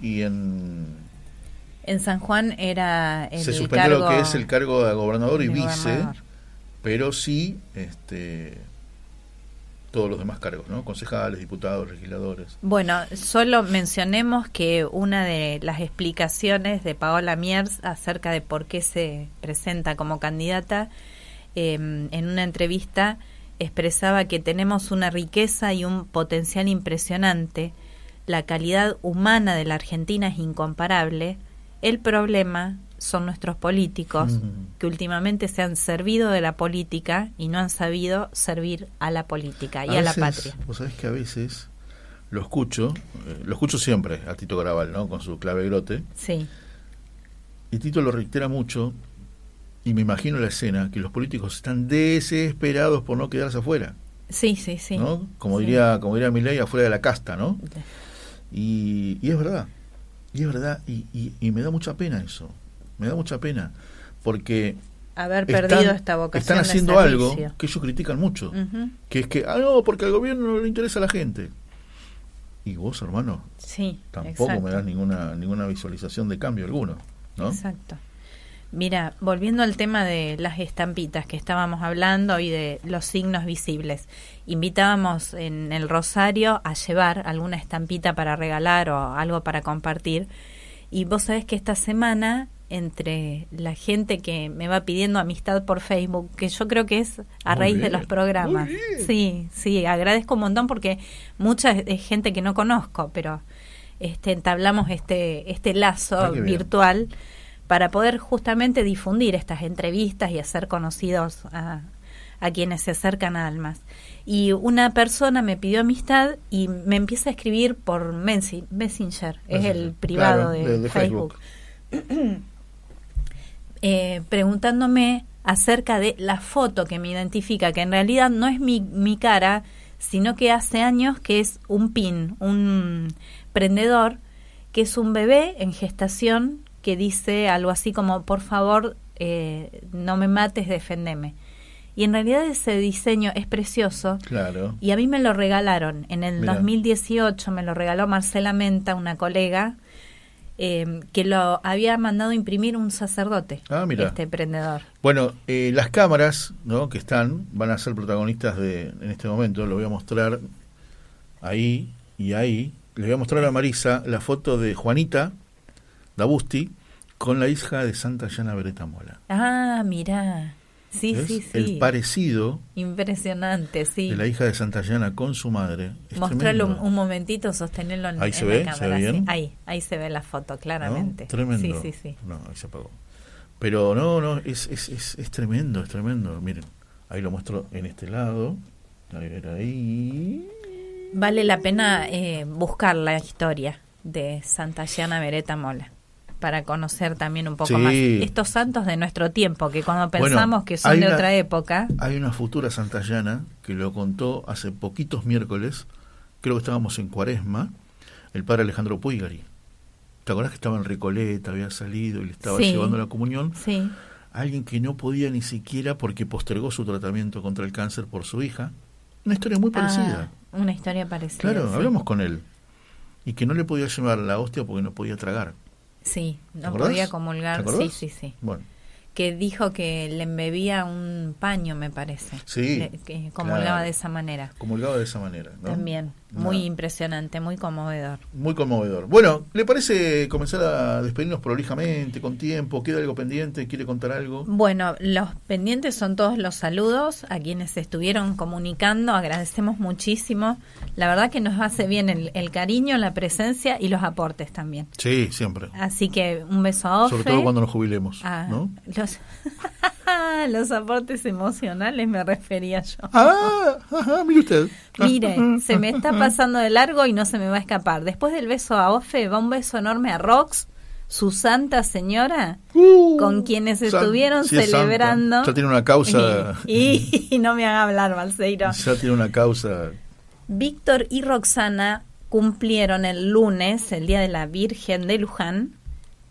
y en En San Juan era el se suspendió lo que es el cargo de gobernador y vice, gobernador. pero sí este todos los demás cargos, ¿no? Concejales, diputados, legisladores. Bueno, solo mencionemos que una de las explicaciones de Paola Miers acerca de por qué se presenta como candidata, eh, en una entrevista expresaba que tenemos una riqueza y un potencial impresionante, la calidad humana de la Argentina es incomparable, el problema son nuestros políticos Mm. que últimamente se han servido de la política y no han sabido servir a la política y a, la veces, patria. Vos sabés que a veces lo escucho, eh, lo escucho siempre a Tito Graval, ¿no? Con su clave grote. Sí. Y Tito lo reitera mucho y me imagino la escena que los políticos están desesperados por no quedarse afuera, Sí, sí, sí. ¿no? Como Sí. diría, como diría Milei, afuera de la casta, ¿no? Y, y es verdad, y es verdad, y, y- y me da mucha pena eso, me da mucha pena, porque Haber están- perdido esta vocación están de haciendo algo que ellos critican mucho, que es que, ah, no, porque al gobierno no le interesa a la gente. Y vos, hermano, Sí, tampoco exacto. me das ninguna, ninguna visualización de cambio alguno, ¿no? Exacto. Mira, volviendo al tema de las estampitas que estábamos hablando y de los signos visibles, invitábamos en el Rosario a llevar alguna estampita para regalar o algo para compartir. Y vos sabés que esta semana, entre la gente que me va pidiendo amistad por Facebook, que yo creo que es a Muy raíz de los programas. Sí, sí, agradezco un montón porque mucha es- gente que no conozco, pero este entablamos este este lazo Ah, bien. virtual para poder justamente difundir estas entrevistas y hacer conocidos a, a quienes se acercan a Almas. Y una persona me pidió amistad y me empieza a escribir por Messenger, es el privado claro, de, de- de Facebook. eh, preguntándome acerca de la foto que me identifica, que en realidad no es mi, mi cara, sino que hace años que es un pin, un prendedor, que es un bebé en gestación que dice algo así como, por favor, eh, no me mates, defendeme. Y en realidad ese diseño es precioso. Claro. Y a mí me lo regalaron. En el Mira. 2018 me lo regaló Marcela Menta, una colega, eh, que lo había mandado imprimir un sacerdote. Ah, mira. Este prendedor. Bueno, eh, las cámaras ¿no? que están van a ser protagonistas de en este momento. Lo voy a mostrar ahí y ahí. Le voy a mostrar a Marisa la foto de Juanita Dabusti con la hija de Santa Llana Beretta Mola. Ah, mira. Sí, ¿Ves? sí, sí. El parecido Impresionante, sí. de la hija de Santa Llana con su madre. Mostrarlo un, momentito, sostenerlo en, Ahí en se la ve, cámara. ¿se ve sí. bien? Ahí, ahí se ve la foto, ¿no? claramente. Tremendo. Sí, sí, sí. No, ahí se apagó. Pero no, no, es, es, es, es tremendo, es tremendo. Miren, ahí lo muestro en este lado. A ver, ahí. Vale la pena eh, buscar la historia de Santa Llana Beretta Mola para conocer también un poco Sí. más estos santos de nuestro tiempo, que cuando Bueno, pensamos que son de una- otra época, Hay una futura santallana que lo contó hace poquitos miércoles, creo que estábamos en Cuaresma, el padre Alejandro Puigari. ¿Te acordás que estaba en Recoleta, había salido y le estaba Sí. llevando la comunión? sí, Alguien que no podía ni siquiera porque postergó su tratamiento contra el cáncer por su hija. Una historia muy parecida. Ah, una historia parecida. claro, sí. hablamos con él. Y que no le podía llevar la hostia porque no podía tragar. Sí, ¿Te no podía ¿Te comulgar. Sí, sí, sí. Bueno, Que dijo que le embebía un paño, me parece. Sí, Le- que comulgaba claro. de esa manera. comulgaba de esa manera. ¿no? También. Muy impresionante, muy conmovedor. Muy conmovedor. Bueno, ¿le parece comenzar a despedirnos prolijamente, con tiempo? ¿Queda algo pendiente? ¿Quiere contar algo? Bueno, los pendientes son todos los saludos a quienes estuvieron comunicando. Agradecemos muchísimo. La verdad que nos hace bien el, el cariño, la presencia y los aportes también. Sí, siempre. Así que un beso a Ofe. Sobre todo cuando nos jubilemos. Ah, ¿no? los, los aportes emocionales me refería yo. Ah, ajá, mire usted. Mire, se me está pasando de largo y no se me va a escapar. Después del beso a Ofe, va un beso enorme a Rox, su santa señora, Uh, con quienes san- estuvieron sí es santa. celebrando. Ya tiene una causa. Y, y no me haga hablar, Balseiro. Ya tiene una causa. Víctor y Roxana cumplieron el lunes, el Día de la Virgen de Luján,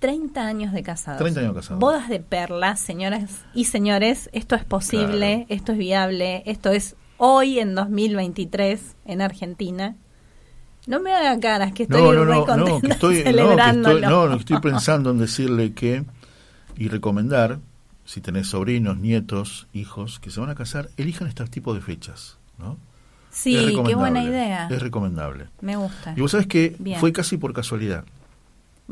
30 años de casados. 30 años casados. Bodas de perlas, señoras y señores, esto es posible, esto es viable, esto es hoy en 2023 en Argentina. No me haga caras que estoy No, no, re no, no, que estoy, no, que celebrándolo. estoy, no, estoy pensando en decirle que y recomendar, si tenés sobrinos, nietos, hijos que se van a casar, elijan este tipo de fechas, ¿no? Sí, qué buena idea. Es recomendable. Me gusta. Y vos sabés que Bien. fue casi por casualidad.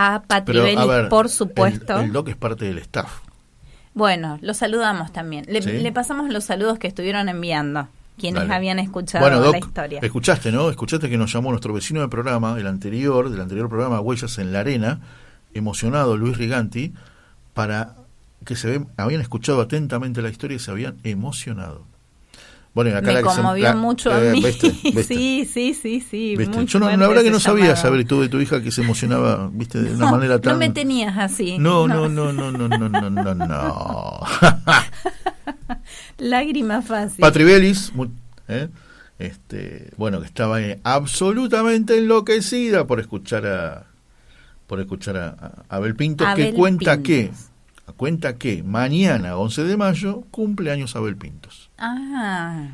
a Pati Pero, a Vélez, ver, por supuesto. El, el doc es parte del staff. Bueno, los saludamos también. Le, Sí. le pasamos los saludos que estuvieron enviando, quienes Dale. habían escuchado Bueno, Doc, la historia. escuchaste, ¿no? Escuchaste que nos llamó nuestro vecino de programa, el anterior, del anterior programa Huellas en la Arena, emocionado Luis Riganti, para que se habían escuchado atentamente la historia y se habían emocionado. Bueno, y acá me la que se- conmovió la- mucho a eh, mí. ¿viste? ¿Viste? Sí, sí, sí, sí. Yo no, la verdad que no sabía llamado. saber tú de tu hija que se emocionaba, viste, de una No, manera tan... no me tenías así. No, no, no, no, no, no, no, no, no. Lágrima fácil. Patri Bellis, mu- ¿eh? este, bueno, que estaba eh, absolutamente enloquecida por escuchar a por escuchar a, a Abel Pintos, que Abel cuenta Pintos. que cuenta que mañana, 11 de mayo, cumple años Abel Pintos. Ah.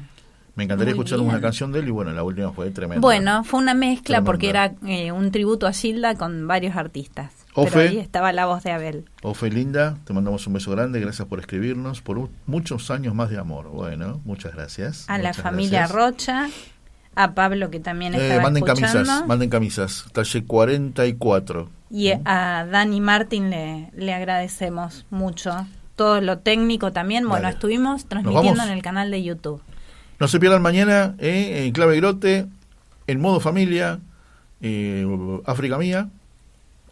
Me encantaría escuchar bien. una canción de él y bueno, la última fue tremenda. Bueno, fue una mezcla Tremenda. porque era eh, un tributo a Gilda con varios artistas. Ofe. Pero ahí estaba la voz de Abel. Ofe Linda, te mandamos un beso grande, gracias por escribirnos, por u- muchos años más de amor. Bueno, muchas gracias. A la muchas familia gracias. Rocha, a Pablo que también Eh, estaba manden escuchando. camisas, manden camisas, talle 44. Y a Dani Martín le, le agradecemos mucho. Todo lo técnico también. Bueno, estuvimos transmitiendo en el canal de YouTube. No se pierdan mañana eh, en Clave Grote, en modo familia, eh, África Mía.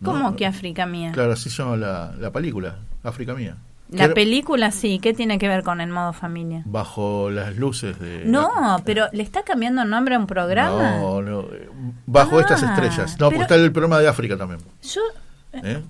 ¿no? ¿Cómo que África Mía? Claro, así llama la, la película, África Mía. La película sí, ¿qué tiene que ver con el modo familia? Bajo las luces de... No, pero le está cambiando nombre a un programa. No, no, eh, bajo Ah, estas estrellas. No, porque está el programa de África también. Yo ¿eh?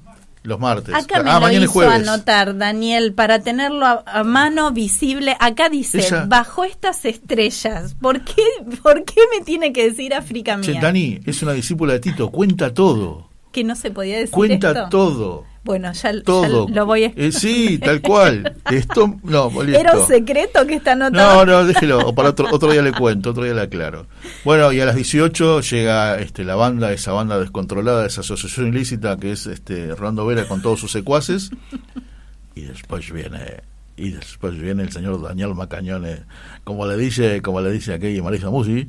Los martes. acá me ah, lo hizo jueves. anotar, Daniel, para tenerlo a, a mano visible. Acá dice, Ella- bajo estas estrellas. ¿Por qué, ¿Por qué me tiene que decir África Che, Mía? Dani es una discípula de Tito, cuenta todo. Que no se podía decir Cuenta esto. todo. Bueno, ya, ya Todo. lo voy a... Eh, sí, tal cual. Esto, no, listo. ¿Era un secreto que está anotado? No, no, déjelo, o para otro, otro día le cuento, otro día le aclaro. Bueno, y a las 18 llega este, la banda, esa banda descontrolada, esa asociación ilícita que es este, Rolando Vera con todos sus secuaces. Y después viene, y después viene el señor Daniel Macañones, como le dice, como le dice aquí Marisa Musi,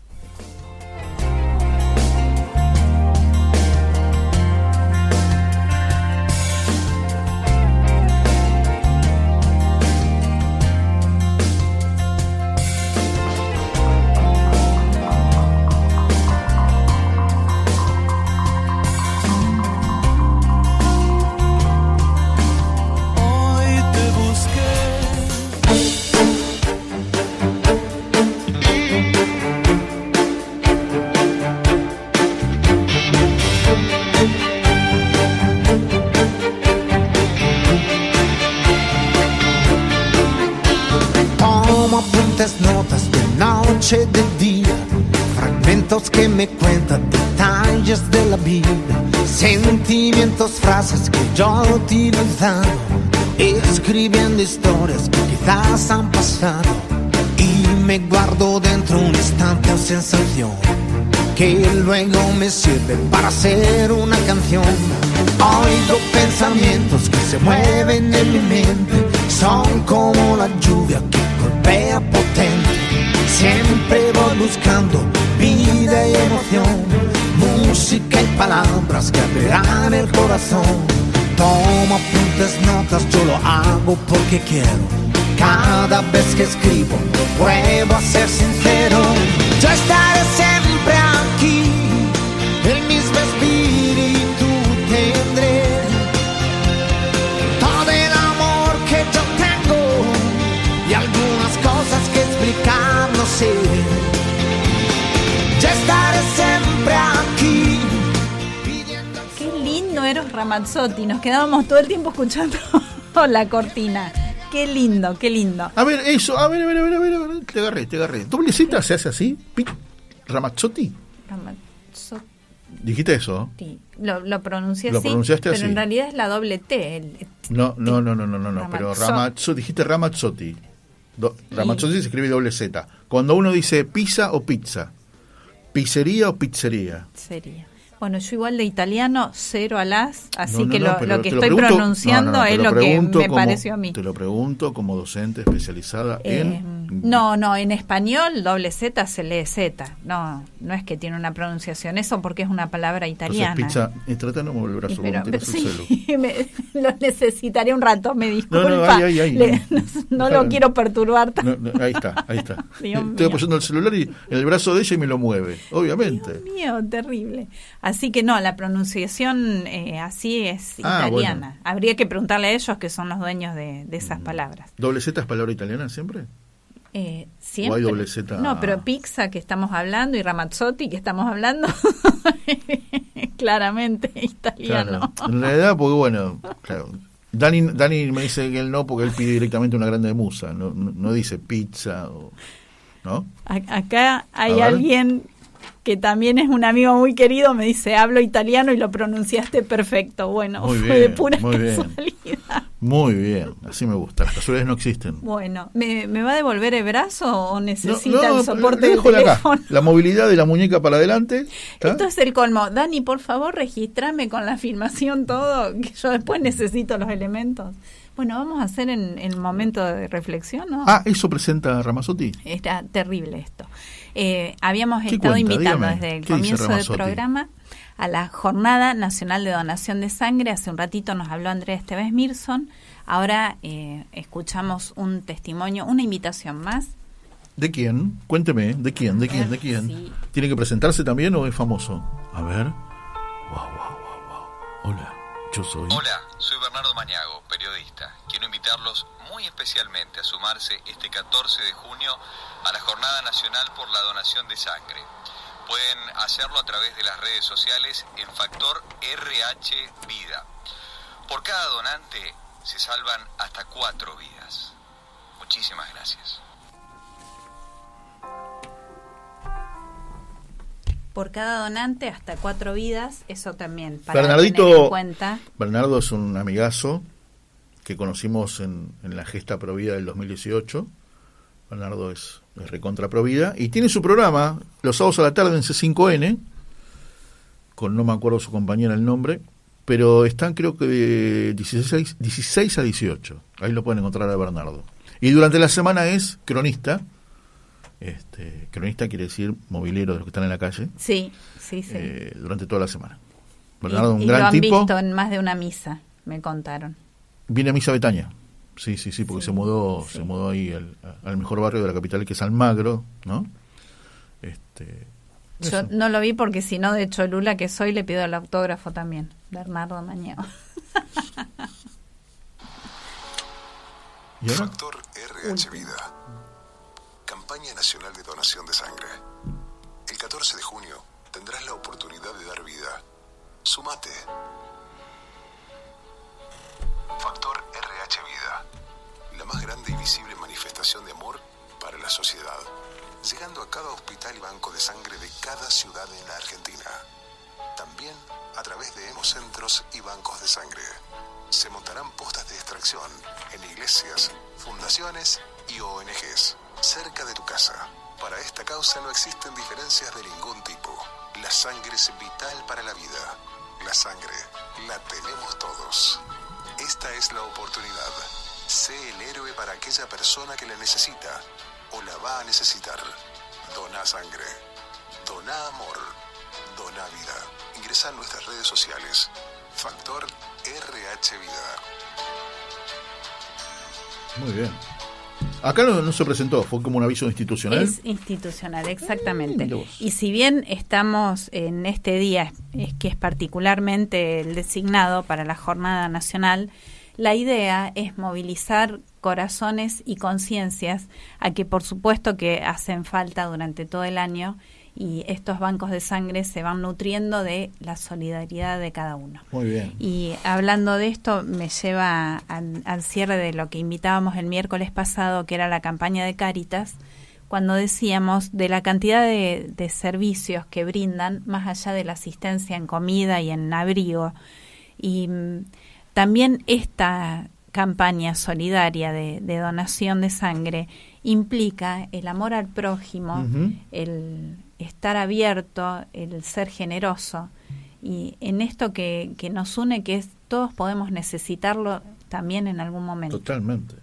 Sentimientos, frases que yo he utilizado, escribiendo historias que quizás han pasado y me guardo dentro un instante o sensación que luego me sirve para hacer una canción. Oigo pensamientos que se mueven en mi mente, son como la lluvia que golpea potente. Siempre voy buscando vida y emoción, música y palabras que abrirán el corazón. Tomo apuntes, notas, yo lo hago porque quiero. Cada vez que escribo, pruebo a ser sincero. Yo estaré siempre aquí, el mismo espíritu tendré. Todo el amor que yo tengo y algunas cosas que explicar no sé. Ramazzotti. Nos quedábamos todo el tiempo escuchando la cortina. Qué lindo, qué lindo. A ver, eso, a ver, a ver, a ver, a ver, a ver, te agarré, te agarré. ¿Doble Z se hace así? ¿Ramazzotti? Ramazzotti. Dijiste eso, ¿no? Lo, lo pronuncié Lo así, pronunciaste pero así. en realidad es la doble T. el- No, no, no, no, no, no, no, pero Ramazzotti. Dijiste Ramazzotti. Do- Ramazzotti se escribe doble Z. Cuando uno dice pizza o pizza, pizzería o pizzería. sería. Bueno, yo igual de italiano, cero a las, así No, no, que no, lo, pero lo que estoy pregunto- pronunciando no, no, no, es lo lo que me como- pareció a mí. Te lo pregunto como docente especializada Eh, en No, no, en español doble Z se lee Z. No, no es que tiene una pronunciación. Eso porque es una palabra Entonces, italiana. pizza, eh, trata de no mover el brazo pero- el sí, me- lo necesitaré un rato, me disculpa. No, no, ay, ay, Le- no. no lo quiero perturbar. No, no, ahí está, ahí está. Dios Estoy mío. apoyando el celular y el brazo de ella y me lo mueve, obviamente. mío, terrible. Así que no, la pronunciación eh, así es Ah, italiana. bueno. Habría que preguntarle a ellos que son los dueños de, de esas palabras. ¿Doble Z es palabra italiana siempre? Eh, ¿O siempre. hay doble Z? No, pero pizza que estamos hablando y Ramazzotti que estamos hablando, claramente italiano. Claro. En realidad, porque bueno, claro. Dani, Dani me dice que él no porque él pide directamente una grande musa, no, no, dice pizza o... ¿No? Acá hay alguien que también es un amigo muy querido, me dice, hablo italiano y lo pronunciaste perfecto. Bueno, Muy fue bien, de pura muy bien. casualidad. Muy bien, así me gusta. Las casualidades no existen. Bueno, ¿me, me va a devolver el brazo o necesita No, el soporte del de acá. teléfono? La movilidad de la muñeca para adelante. Esto es el colmo. Dani, por favor, registrame con la filmación todo, que yo después necesito los elementos. Bueno, vamos a hacer en el momento de reflexión, ¿no? Ah, eso presenta Ramazzotti. Está terrible esto. Eh, habíamos ¿Qué estado cuenta? invitando Dígame, desde el ¿qué dice comienzo del programa a la Jornada Nacional de Donación de Sangre. Hace un ratito nos habló Andrea Esteves Mirson. Ahora eh, escuchamos un testimonio, una invitación más. ¿De quién? Cuénteme, ¿de quién? ¿De quién? ¿De quién? Sí. ¿Tiene que presentarse también o es famoso? A ver. Wow, wow, wow, wow. Hola, Hola, soy Bernardo Mañago, periodista. Quiero invitarlos muy especialmente a sumarse este 14 de junio a la Jornada Nacional por la Donación de Sangre. Pueden hacerlo a través de las redes sociales en Factor RH Vida. Por cada donante se salvan hasta cuatro vidas. Muchísimas gracias. Por cada donante hasta cuatro vidas, eso también para Bernardito- tener en cuenta. Bernardo es un amigazo que conocimos en, en la gesta Provida del 2018. Bernardo es, es recontra Provida y tiene su programa los sábados a la tarde en C5N, con no me acuerdo su compañera el nombre, pero están creo que de 16, 16 a 18. Ahí lo pueden encontrar a Bernardo. Y durante la semana es cronista. Este, cronista quiere decir movilero de los que están en la calle. Sí, sí, sí. eh, durante toda la semana. Y- Bernardo, un y lo gran han tipo. visto en más de una misa, me contaron. Viene a Misa Betania. Sí, sí, sí, porque se mudó, se mudó ahí al, al mejor barrio de la capital, que es Almagro, ¿no? Este, Yo eso. no lo vi porque si no, de Cholula que soy, le pido el autógrafo también. Bernardo Mañeo. Factor RH Vida. Campaña Nacional de Donación de Sangre. El 14 de junio tendrás la oportunidad de dar vida. Sumate. Factor RH Vida. La más grande y visible manifestación de amor para la sociedad. Llegando a cada hospital y banco de sangre de cada ciudad en la Argentina. También a través de hemocentros y bancos de sangre. Se montarán postas de extracción en iglesias, fundaciones y ONGs cerca de tu casa. Para esta causa no existen diferencias de ningún tipo. La sangre es vital para la vida. La sangre la tenemos todos. Esta es la oportunidad. Sé el héroe para aquella persona que la necesita o la va a necesitar. Dona sangre. Dona amor. Dona vida. Ingresa a nuestras redes sociales. Factor RH Vida. Muy bien. Acá no, no se presentó, fue como un aviso institucional. Es institucional, exactamente. y si bien estamos en este día, es que es particularmente el designado para la Jornada Nacional, la idea es movilizar corazones y conciencias a que por supuesto que hacen falta durante todo el año y estos bancos de sangre se van nutriendo de la solidaridad de cada uno. Muy bien. Y hablando de esto, me lleva al, al cierre de lo que invitábamos el miércoles pasado, que era la campaña de Cáritas, cuando decíamos de la cantidad de, de servicios que brindan, más allá de la asistencia en comida y en abrigo. Y mm, también esta campaña solidaria de, de donación de sangre implica el amor al prójimo, el estar abierto, el ser generoso. Y en esto que, que nos une, que es todos podemos necesitarlo también en algún momento. Totalmente.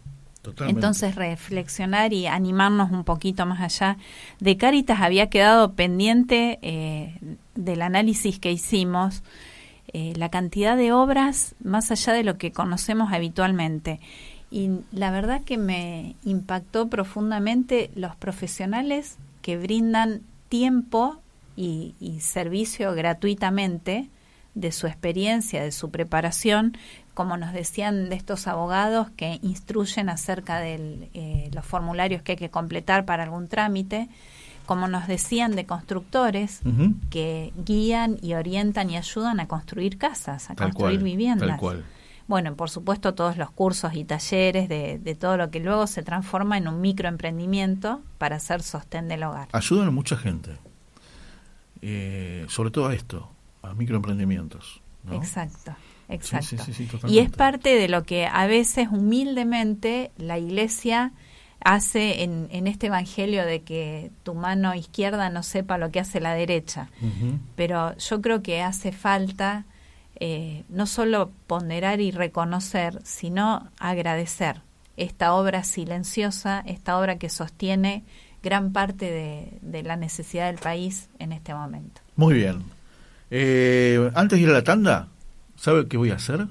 Totalmente. Entonces reflexionar y animarnos un poquito más allá. De Caritas había quedado pendiente eh, del análisis que hicimos eh, la cantidad de obras más allá de lo que conocemos habitualmente. Y la verdad que me impactó profundamente los profesionales que brindan tiempo y, y servicio gratuitamente de su experiencia, de su preparación, como nos decían de estos abogados que instruyen acerca de eh, los formularios que hay que completar para algún trámite, como nos decían de constructores que guían y orientan y ayudan a construir casas, a Tal construir cual, viviendas. tal cual. Bueno, por supuesto todos los cursos y talleres de, de todo lo que luego se transforma en un microemprendimiento para hacer sostén del hogar. Ayudan a mucha gente. Eh, sobre todo a esto, a microemprendimientos. ¿no? Exacto, exacto. Sí, sí, sí, sí, y es parte de lo que a veces humildemente la iglesia hace en, en este evangelio de que tu mano izquierda no sepa lo que hace la derecha. Pero yo creo que hace falta eh, no solo ponderar y reconocer, sino agradecer esta obra silenciosa, esta obra que sostiene gran parte de, de la necesidad del país en este momento. Muy bien. Eh, antes de ir a la tanda, ¿sabe qué voy a hacer?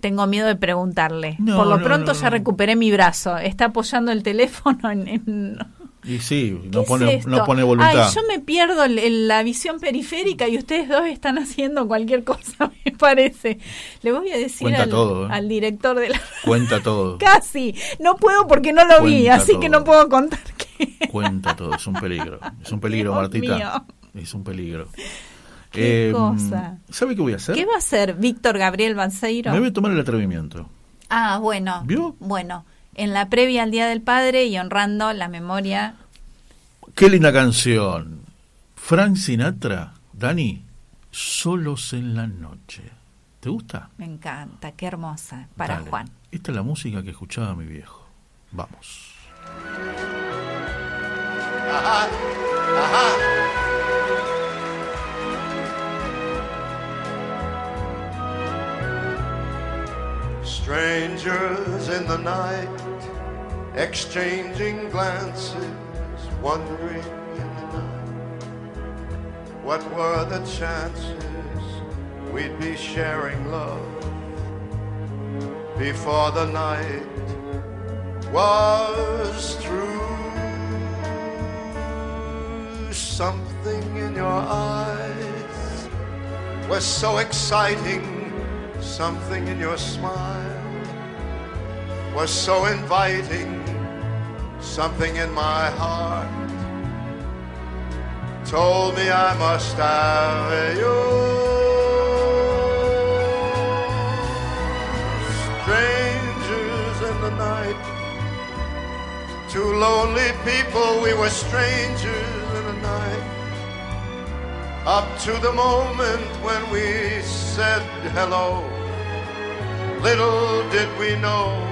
Tengo miedo de preguntarle. No, Por lo no, pronto no, ya recuperé mi brazo. Está apoyando el teléfono en... en- Y sí, ¿Qué no pone, no pone voluntad. Ay, yo me pierdo el- la visión periférica y ustedes dos están haciendo cualquier cosa, me parece. Le voy a decir Cuenta al, todo, ¿eh? al director de la... Cuenta todo. Casi. No puedo porque no lo vi, así que no puedo contar que... Cuenta todo. Es un peligro. Es un peligro, Dios Martita. mío. Es un peligro. Qué Eh, cosa. ¿Sabe qué voy a hacer? ¿Qué va a hacer Víctor Gabriel Banseiro? Me voy a tomar el atrevimiento. Ah, bueno. ¿Vio? Bueno, en la previa al Día del Padre y honrando la memoria Qué linda canción. Frank Sinatra, Dani, solos en la noche. ¿Te gusta? Me encanta, qué hermosa. Para Dale. Juan. Esta es la música que escuchaba mi viejo. Vamos. Ajá, ajá. Strangers in the night, exchanging glances, wondering in the night what were the chances we'd be sharing love before the night was through. Something in your eyes was so exciting. Something in your smile was so inviting. Something in my heart told me I must have you. Strangers in the night, two lonely people, we were strangers in the night. Up to the moment when we said hello, little did we know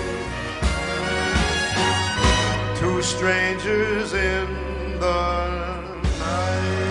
Two strangers in the night.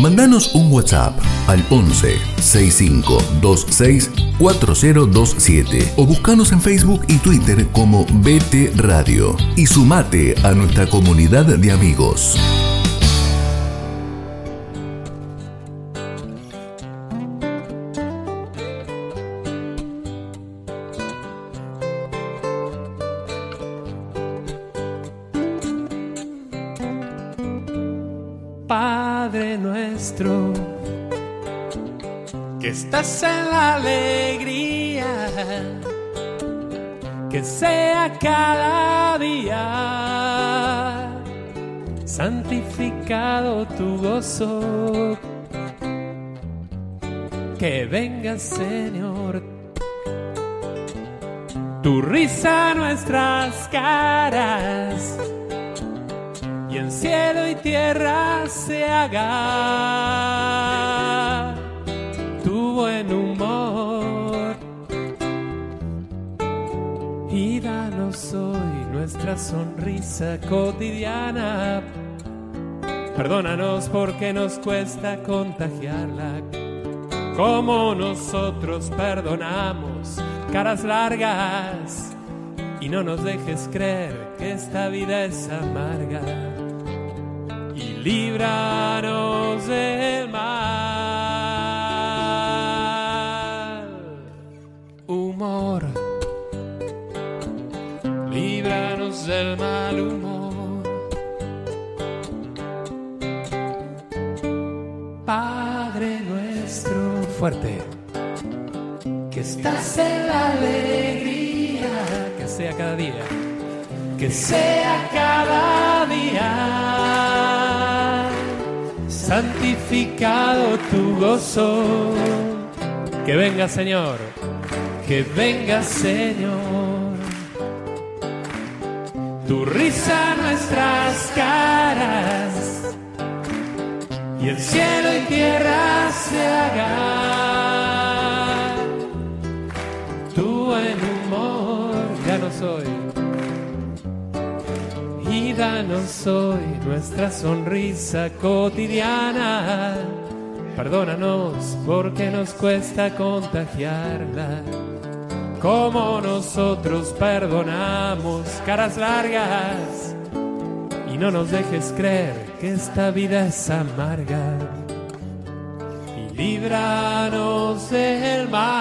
Mandanos un WhatsApp al 11 65 26 4027 o buscanos en Facebook y Twitter como BT Radio y sumate a nuestra comunidad de amigos. Alegría, que sea cada día. Santificado tu gozo, que venga Señor, tu risa nuestras caras. Y en cielo y tierra se haga nuestra sonrisa cotidiana. Perdónanos porque nos cuesta contagiarla. Como nosotros perdonamos caras largas. Y no nos dejes creer que esta vida es amarga y líbranos del mal. Humor, del mal humor. Padre nuestro, fuerte, que estás en la alegría, que sea cada día, que sea cada día santificado tu gozo. Que venga Señor, que venga Señor. Tu risa nuestras caras y el cielo y tierra se haga. Tu buen humor ya no soy y danos hoy nuestra sonrisa cotidiana. Perdónanos porque nos cuesta contagiarla. Como nosotros perdonamos caras largas. Y no nos dejes creer que esta vida es amarga. Y líbranos del mal.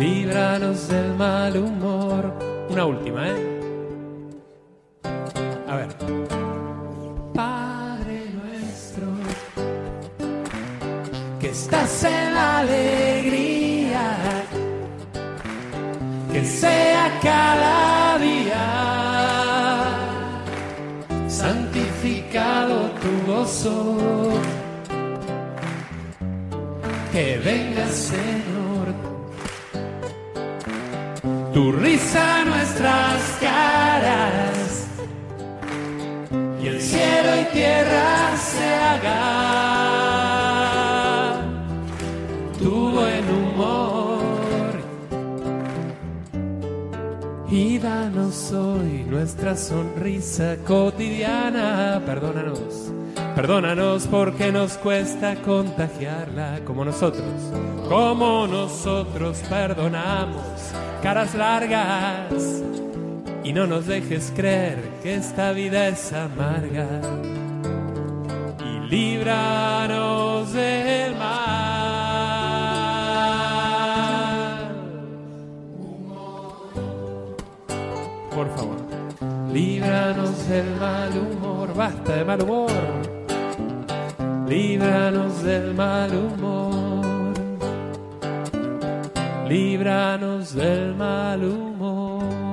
Líbranos del mal humor. Una última, ¿eh? Alegría, que sea cada día santificado tu gozo. Que venga, Señor, tu risa nuestras caras y el cielo y tierra se haga y danos hoy nuestra sonrisa cotidiana. Perdónanos perdónanos porque nos cuesta contagiarla. Como nosotros como nosotros perdonamos caras largas. Y no nos dejes creer que esta vida es amarga. Y líbranos del mal. Líbranos del mal humor, basta de mal humor. Líbranos del mal humor. Líbranos del mal humor.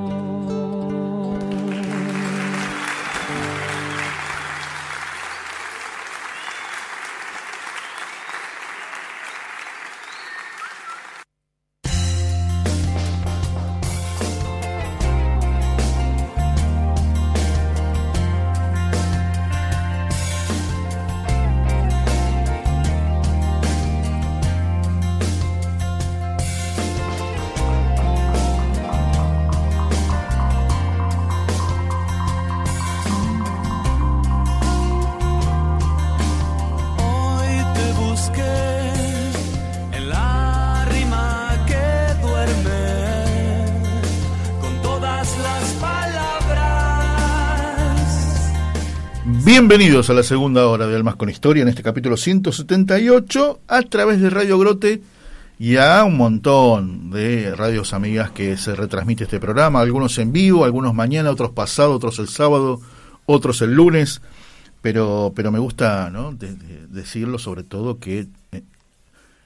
Bienvenidos a la segunda hora de Almas con Historia en este capítulo 178 a través de Radio Grote y a un montón de radios amigas que se retransmite este programa, algunos en vivo, algunos mañana, otros pasado, otros el sábado, otros el lunes, pero pero me gusta ¿no? de- de- decirlo sobre todo que eh,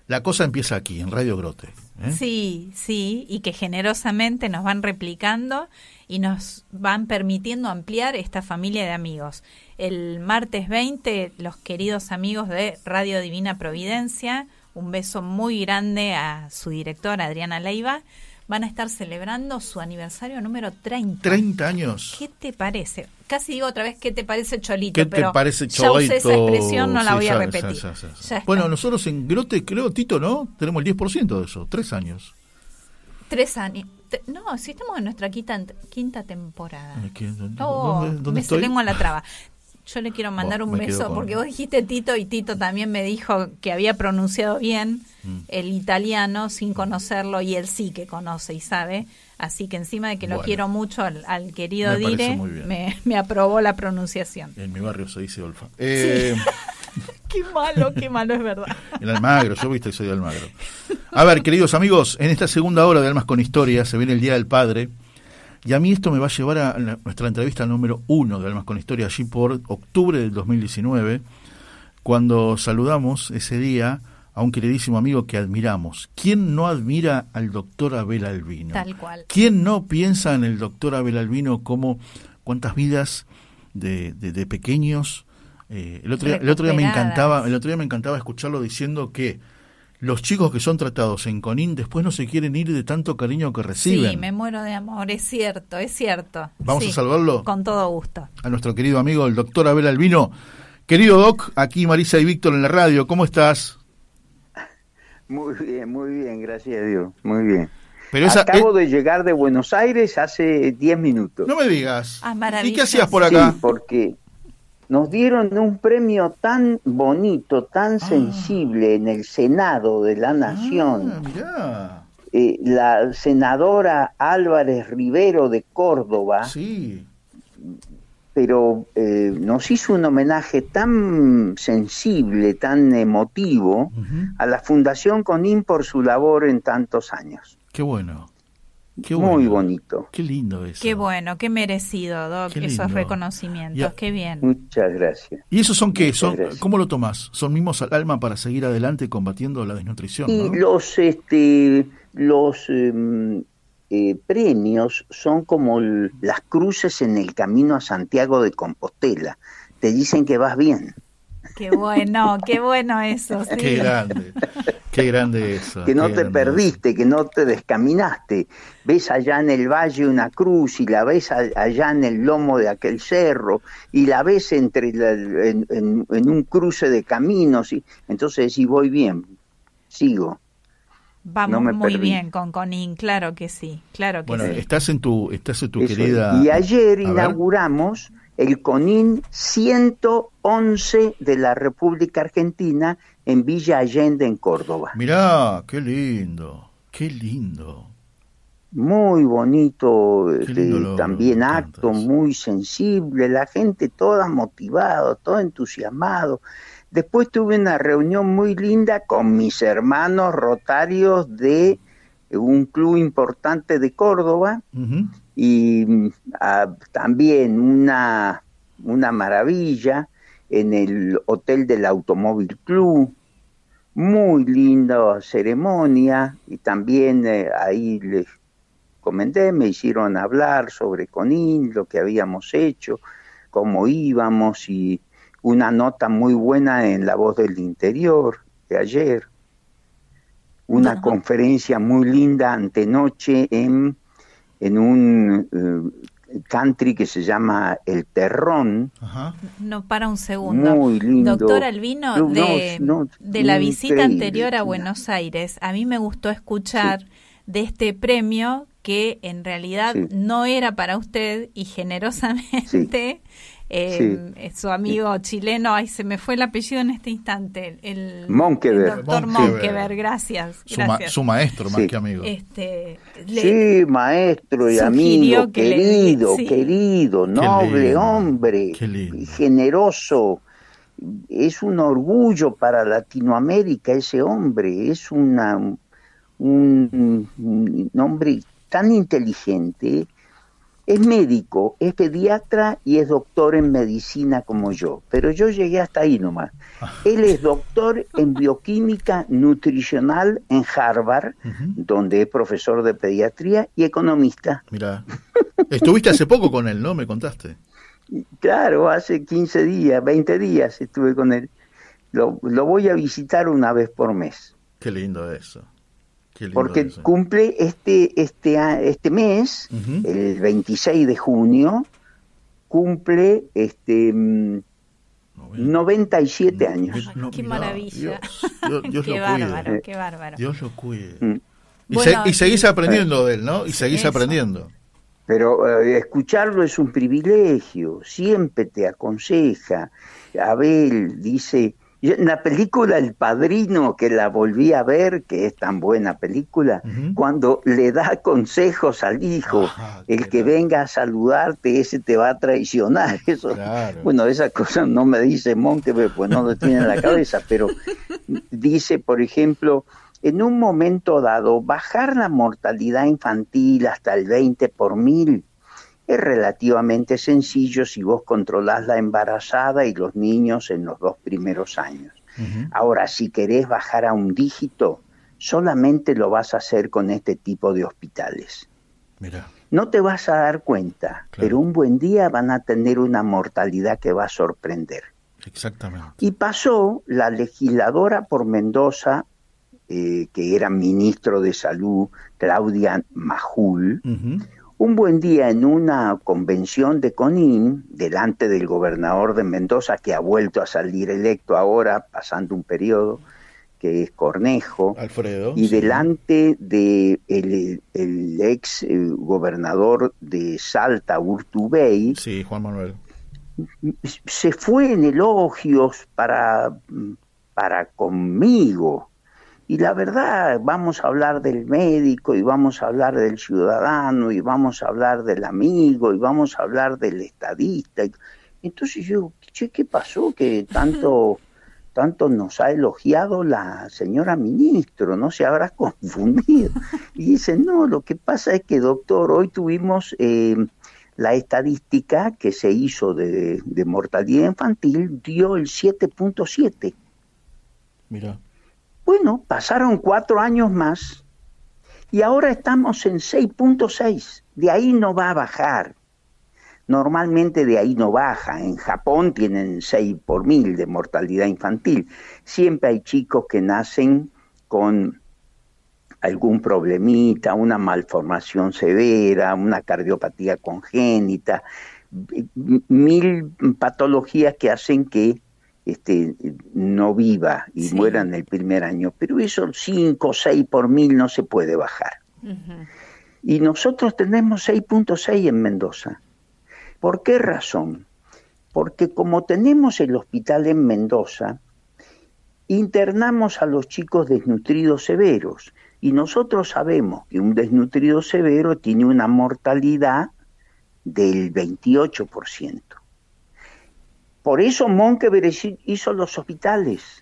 la cosa empieza aquí, en Radio Grote. ¿eh? Sí, sí, y que generosamente nos van replicando y nos van permitiendo ampliar esta familia de amigos. El martes 20, los queridos amigos de Radio Divina Providencia, un beso muy grande a su directora Adriana Leiva, van a estar celebrando su aniversario número 30. 30 años. ¿Qué te parece? Casi digo otra vez, ¿qué te parece Cholito? ¿Qué te parece ya usé esa Cholito? expresión, no la Sí, voy a ya, repetir. ya, ya. Bueno, nosotros en Grote, creo, Tito, ¿no? Tenemos el 10% de eso, tres años. Tres años. No, si estamos en nuestra quinta, quinta temporada. ¿qué? ¿Dónde, Oh, dónde- dónde me estoy? lengua la traba. Yo le quiero mandar un beso porque vos dijiste Tito y Tito también me dijo que había pronunciado bien Mm. el italiano sin conocerlo y él sí que conoce y sabe. Así que encima de que lo quiero mucho al, al querido Me Dire, me, me aprobó la pronunciación. En mi barrio se dice Olfa. Eh, Qué malo, qué malo es verdad. En Almagro, yo viste, soy de Almagro. A ver, queridos amigos, en esta segunda hora de Almas con Historia se viene el Día del Padre. Y a mí esto me va a llevar a la- nuestra entrevista número uno de Almas con Historia, allí por octubre del 2019, cuando saludamos ese día a un queridísimo amigo que admiramos. ¿Quién no admira al doctor Abel Albino? Tal cual. ¿Quién no piensa en el doctor Abel Albino como cuántas vidas de, de- de pequeños? Eh, el, otro día, el otro día me encantaba, el otro día me encantaba escucharlo diciendo que los chicos que son tratados en Conín después no se quieren ir de tanto cariño que reciben. Sí, me muero de amor, es cierto, es cierto. Vamos Sí, a saludarlo Con todo gusto. a nuestro querido amigo el doctor Abel Albino. Querido Doc, aquí Marisa y Víctor en la radio, ¿cómo estás? Muy bien, muy bien, gracias a Dios, muy bien. Pero esa- Acabo de llegar de Buenos Aires hace 10 minutos. No me digas. Ah, ¿Y qué hacías por acá? Sí, porque nos dieron un premio tan bonito, Ah. tan sensible en el Senado de la Nación. Ah, mirá. Eh, la senadora Álvarez Rivero de Córdoba, Sí. pero eh, nos hizo un homenaje tan sensible, tan emotivo a la Fundación Conin por su labor en tantos años. Qué bueno. Qué Muy bueno. bonito. Qué lindo eso. Qué bueno, qué merecido, Doc, Qué esos reconocimientos, Ya. qué bien. Muchas gracias. ¿Y esos son qué? Muchas Son, gracias. ¿Cómo lo tomás? ¿Son mimos al alma para seguir adelante combatiendo la desnutrición? Y ¿no? los, este, los em, eh, premios son como l- las cruces en el camino a Santiago de Compostela. Te dicen que vas bien, Qué bueno, qué bueno eso, sí. Qué grande. Qué grande eso. que no te grande perdiste, que no te descaminaste. Ves allá en el valle una cruz y la ves a- allá en el lomo de aquel cerro y la ves entre la- en, en- en un cruce de caminos. Y, entonces sí, voy bien, sigo. Vamos No muy perdí. bien con Conin, claro que sí, claro que Bueno, sí. estás en tu, estás en tu Eso querida. Y ayer A ver. inauguramos el CONIN 111 de la República Argentina en Villa Allende, en Córdoba. Mirá, qué lindo. Qué lindo. Muy bonito, este, lindo también acto, muy sensible, la gente toda motivada, todo entusiasmado. Después tuve una reunión muy linda con mis hermanos rotarios de un club importante de Córdoba. Y ah, también una, una maravilla en el Hotel del Automóvil Club. Muy linda ceremonia y también eh, ahí les comenté, me hicieron hablar sobre Conin, lo que habíamos hecho, cómo íbamos y una nota muy buena en La Voz del Interior de ayer. Una conferencia muy linda antenoche en, en un eh, country que se llama El Terrón. No, para un segundo. Muy lindo. Doctor Albino, No, de, no, de la visita anterior a. Buenos Aires, a mí me gustó escuchar de este premio que en realidad Sí. no era para usted y generosamente eh, eh, su amigo chileno, ay, se me fue el apellido en este instante, el, Monkeberg. el doctor Monkeberg. Monkeberg, gracias. Su, ma- su maestro más Sí. que amigo. Este, le- Sí, maestro y amigo, que le- querido, sí. querido, noble lindo, hombre, generoso. Es un orgullo para Latinoamérica ese hombre, es una, un, un hombre tan inteligente. Es médico, es pediatra y es doctor en medicina como yo, pero yo llegué hasta ahí nomás. Él es doctor en bioquímica nutricional en Harvard, donde es profesor de pediatría y economista. Mira, estuviste hace poco con él, ¿no? Me contaste. Claro, hace 15 días, 20 días estuve con él. Lo, lo voy a visitar una vez por mes, Qué lindo eso. Porque eso. cumple este, este, este mes, el 26 de junio, cumple este mm, 97 años. qué maravilla. Dios, Dios qué lo bárbaro, cuide. qué bárbaro. Dios lo cuide. Mm. Y, Bueno, se- y seguís aprendiendo de él, ¿no? Y seguís Eso. aprendiendo. Pero eh, escucharlo es un privilegio, siempre te aconseja. Abel dice, la película El Padrino, que la volví a ver, que es tan buena película, cuando le da consejos al hijo, el que venga a saludarte, ese te va a traicionar. Eso, Bueno, esa cosa no me dice Monkeberg, pues no lo tiene en la cabeza, pero dice, por ejemplo, en un momento dado, bajar la mortalidad infantil hasta el 20 por mil es relativamente sencillo si vos controlás la embarazada y los niños en los dos primeros años. Ahora, si querés bajar a un dígito, solamente lo vas a hacer con este tipo de hospitales. Mira. No te vas a dar cuenta, pero un buen día van a tener una mortalidad que va a sorprender. Exactamente. Y pasó la legisladora por Mendoza, eh, que era ministro de Salud, Claudia Majul, un buen día en una convención de CONIN, delante del gobernador de Mendoza, que ha vuelto a salir electo ahora, pasando un periodo, que es Cornejo, Alfredo. y sí. delante de el, el ex eh, gobernador de Salta, Urtubey, Sí, Juan Manuel. se fue en elogios para, para conmigo. Y la verdad, vamos a hablar del médico y vamos a hablar del ciudadano y vamos a hablar del amigo y vamos a hablar del estadista. Entonces yo digo, che, ¿qué pasó que tanto, tanto nos ha elogiado la señora ministro? ¿No se habrá confundido? Y dice, no, lo que pasa es que, doctor, hoy tuvimos... eh, la estadística que se hizo de, de mortalidad infantil dio el 7.7. Mira. Bueno, pasaron cuatro años más y ahora estamos en 6.6. De ahí no va a bajar. Normalmente de ahí no baja. En Japón tienen 6 por mil de mortalidad infantil. Siempre hay chicos que nacen con algún problemita, una malformación severa, una cardiopatía congénita, mil patologías que hacen que este, no viva y muera en el primer año. Pero eso 5 o 6 por mil no se puede bajar. Y nosotros tenemos 6.6 en Mendoza. ¿Por qué razón? Porque como tenemos el hospital en Mendoza, internamos a los chicos desnutridos severos. Y nosotros sabemos que un desnutrido severo tiene una mortalidad del 28%. Por eso Monkeberg hizo los hospitales.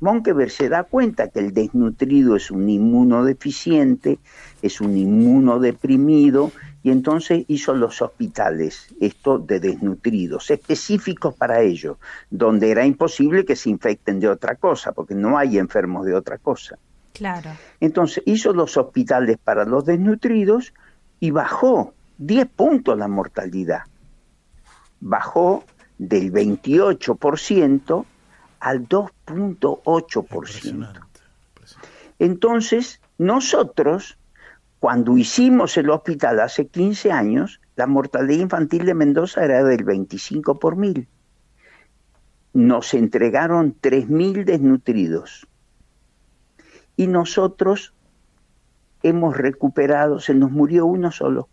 Monkeberg se da cuenta que el desnutrido es un inmunodeficiente, es un inmunodeprimido, y entonces hizo los hospitales, esto de desnutridos, específicos para ellos, donde era imposible que se infecten de otra cosa, porque no hay enfermos de otra cosa. Claro. Entonces hizo los hospitales para los desnutridos y bajó 10 puntos la mortalidad. Bajó del 28% al 2.8%. Entonces, nosotros, cuando hicimos el hospital hace 15 años, la mortalidad infantil de Mendoza era del 25 por mil. Nos entregaron 3.000 desnutridos y nosotros hemos recuperado, se nos murió uno solo.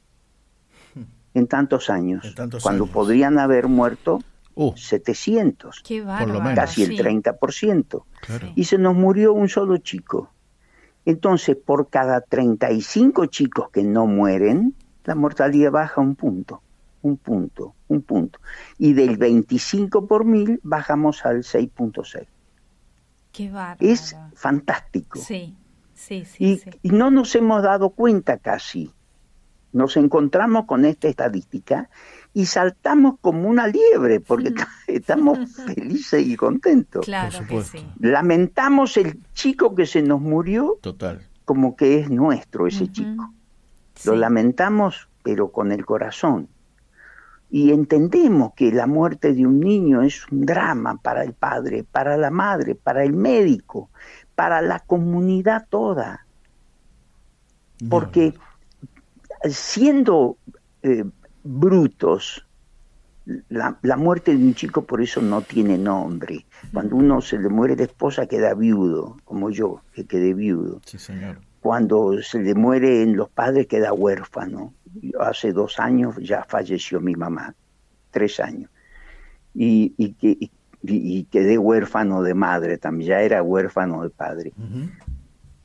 en tantos años, tantos cuando años. podrían haber muerto Uh. 700, Qué lo casi el sí. 30%. Claro. Y se nos murió un solo chico. Entonces, por cada 35 chicos que no mueren, la mortalidad baja un punto, un punto, un punto. Y del 25 por mil bajamos al 6.6. Qué bárbaro. Es fantástico. Sí, sí, sí. Y, sí. y no nos hemos dado cuenta casi. Nos encontramos con esta estadística y saltamos como una liebre porque estamos felices y contentos. Claro que sí. Lamentamos el chico que se nos murió Total. como que es nuestro ese chico. Sí. Lo lamentamos pero con el corazón. Y entendemos que la muerte de un niño es un drama para el padre, para la madre, para el médico, para la comunidad toda. Porque siendo eh, brutos, la, la muerte de un chico por eso no tiene nombre. Cuando uno se le muere de esposa queda viudo, como yo, que quedé viudo. Sí, señor. Cuando se le mueren los padres queda huérfano. Hace dos años ya falleció mi mamá, tres años. Y, y- y quedé huérfano de madre también, ya era huérfano de padre.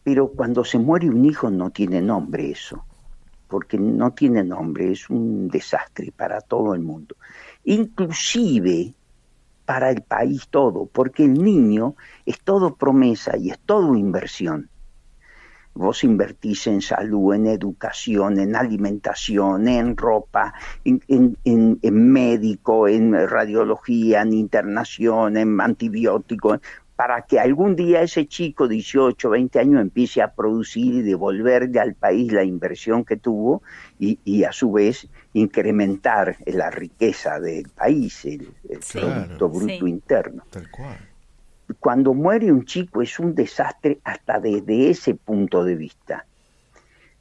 Pero cuando se muere un hijo no tiene nombre eso, porque no tiene nombre, es un desastre para todo el mundo, inclusive para el país todo, porque el niño es todo promesa y es todo inversión. Vos invertís en salud, en educación, en alimentación, en ropa, en, en- médico, en radiología, en internación, en antibióticos, para que algún día ese chico, 18, 20 años, empiece a producir y devolverle al país la inversión que tuvo y, y a su vez incrementar la riqueza del país, el, el Sí, Producto Bruto sí. Interno Tal cual. cuando muere un chico es un desastre hasta desde ese punto de vista.